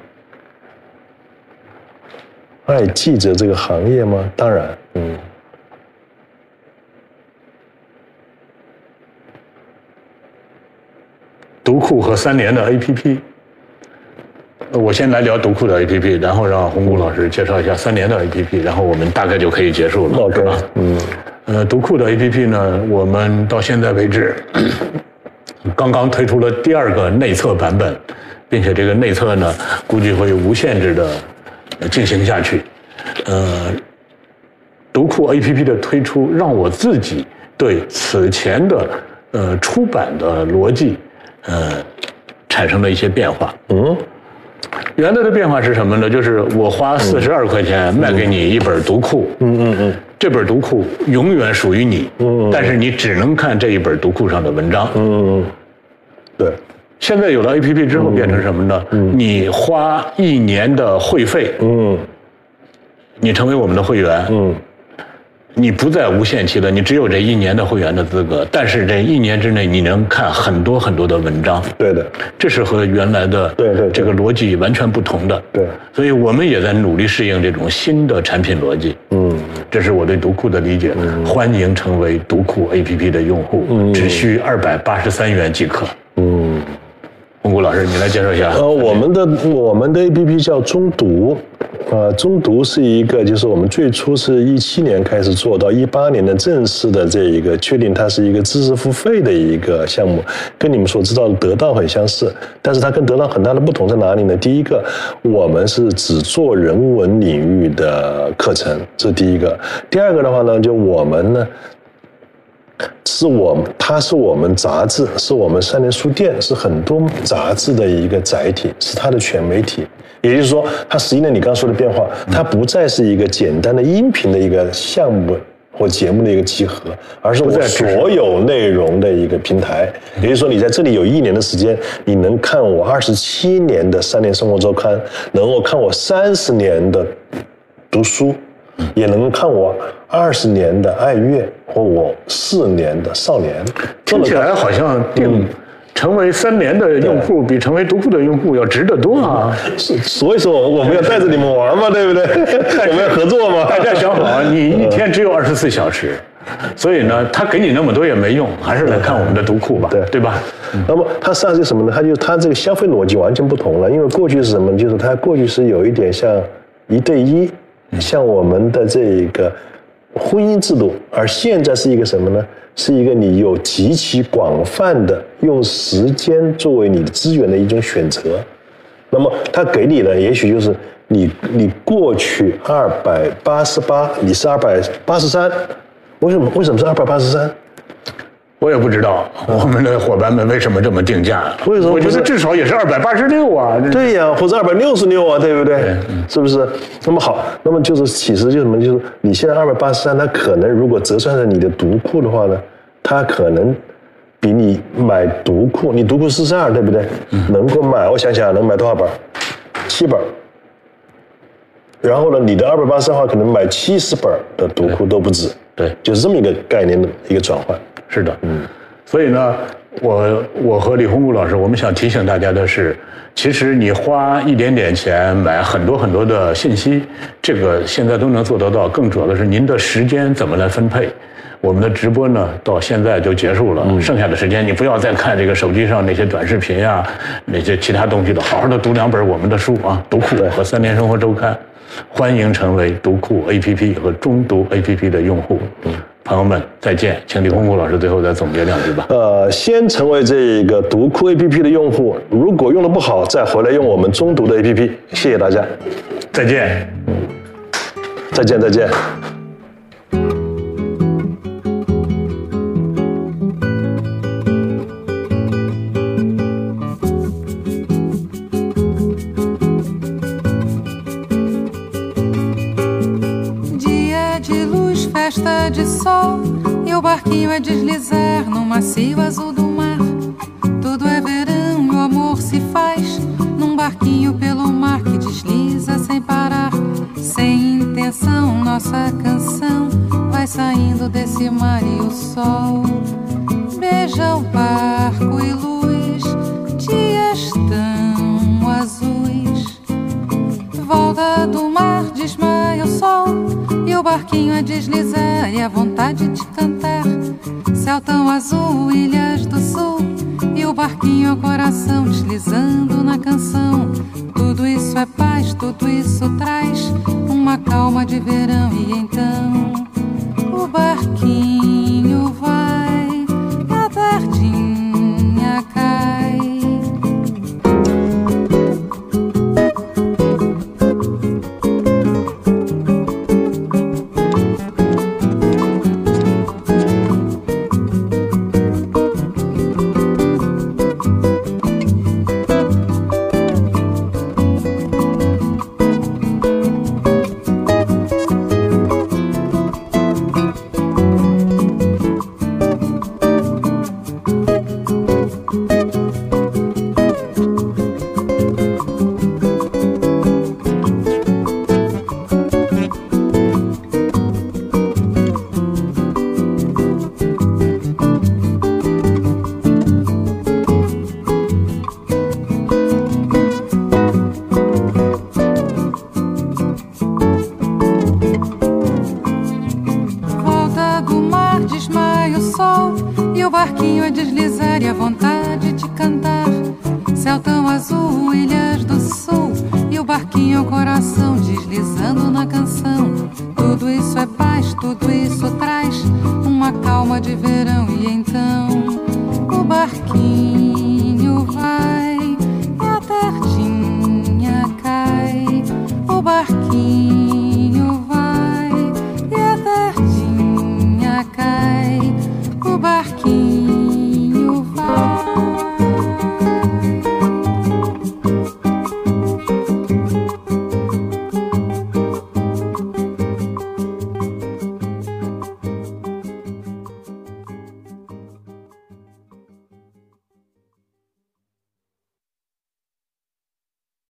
爱记者这个行业吗？当然，嗯，读库和三联的 APP。呃我先来聊读库的 APP，然后让红谷老师介绍一下三联的 APP，然后我们大概就可以结束了是吧？嗯，呃，读库的 APP 呢，我们到现在为止刚刚推出了第二个内测版本，并且这个内测呢，估计会无限制的进行下去。呃，读库 APP 的推出，让我自己对此前的呃出版的逻辑，呃，产生了一些变化。嗯，原来的变化是什么呢？就是我花四十二块钱卖给你一本读库，嗯嗯嗯这本读库永远属于你，嗯但是你只能看这一本读库上的文章。嗯，对，现在有了 APP 之后，变成什么呢？你花一年的会费，嗯你成为我们的会员，嗯你不再无限期了，你只有这一年的会员的资格，但是这一年之内你能看很多很多的文章，对的，这是和原来的对对对这个逻辑完全不同的。对，所以我们也在努力适应这种新的产品逻辑。嗯这是我对读库的理解。欢迎成为读库 APP 的用户，只需二百八十三元即可。嗯。洪谷老师，你来介绍一下。呃，我们的我们的 A P P 叫中读，呃，中读是一个，就是我们最初是一七年开始做到一八年的正式的这一个确定，它是一个知识付费的一个项目，跟你们所知道的得到很相似，但是它跟得到很大的不同在哪里呢？第一个，我们是只做人文领域的课程，这是第一个。第二个的话呢，就我们呢。是我们，它是我们杂志，是我们三联书店，是很多杂志的一个载体，是它的全媒体。也就是说，它实际上你刚说的变化，它不再是一个简单的音频的一个项目或节目的一个集合，而是我所有内容的一个平台。也就是说，你在这里有一年的时间，你能看我二十七年的三联生活周刊，能够看我三十年的读书，也能看我二十年的爱乐或我四年的少年。听起来好像定成为三年的用户比成为独库的用户要值得多啊！是所以说我们要带着你们玩嘛，对不对？*laughs* 我们要合作嘛。大家想好，你一天只有二十四小时，所以呢，他给你那么多也没用，还是来看我们的读库吧，对对吧？那么它实际上是什么呢？它就它这个消费逻辑完全不同了，因为过去是什么？就是它过去是有一点像一对一，像我们的这个婚姻制度，而现在是一个什么呢？是一个你有极其广泛的用时间作为你的资源的一种选择。那么它给你的也许就是你你过去二百八十八，你是二百八十三，为什么为什么是二百八十三？我也不知道我们的伙伴们为什么这么定价。为什么我觉得至少也是二百八十六啊。对呀，或者二百六十六啊，对不对？是不是？那么好，那么就是其实就是什么？就是你现在二百八十三，它可能如果折算成你的读库的话呢，它可能比你买读库，你读库四十二，对不对？能够买，我想想能买多少本？七本。然后呢，你的二百八十三的话，可能买七十本的读库都不止。对就是这么一个概念的一个转换。是的，嗯，所以呢，我我和李洪谷老师，我们想提醒大家的是，其实你花一点点钱买很多很多的信息，这个现在都能做得到。更主要的是您的时间怎么来分配。我们的直播呢，到现在就结束了，剩下的时间你不要再看这个手机上那些短视频呀，那些其他东西了，好好的读两本我们的书啊，读库和三联生活周刊。欢迎成为读库 APP 和中读 APP 的用户。朋友们，再见！请李洪谷老师最后再总结两句吧。呃，先成为这个读库 APP 的用户，如果用的不好，再回来用我们中读的 APP。谢谢大家，再见。再见，再见。De sol, e o barquinho a deslizar no macio azul do mar. Tudo é verão e o amor se faz num barquinho pelo mar que desliza sem parar. Sem intenção, nossa canção vai saindo desse mar e o sol beija o barco e luz, dias tão Do mar, desmaia o sol E o barquinho a deslizar e a vontade de cantar. Céu tão azul, ilhas do sul E o barquinho ao coração deslizando na canção. Tudo isso é paz, tudo isso traz Uma calma de verão e então O barquinho vai A tardinha cai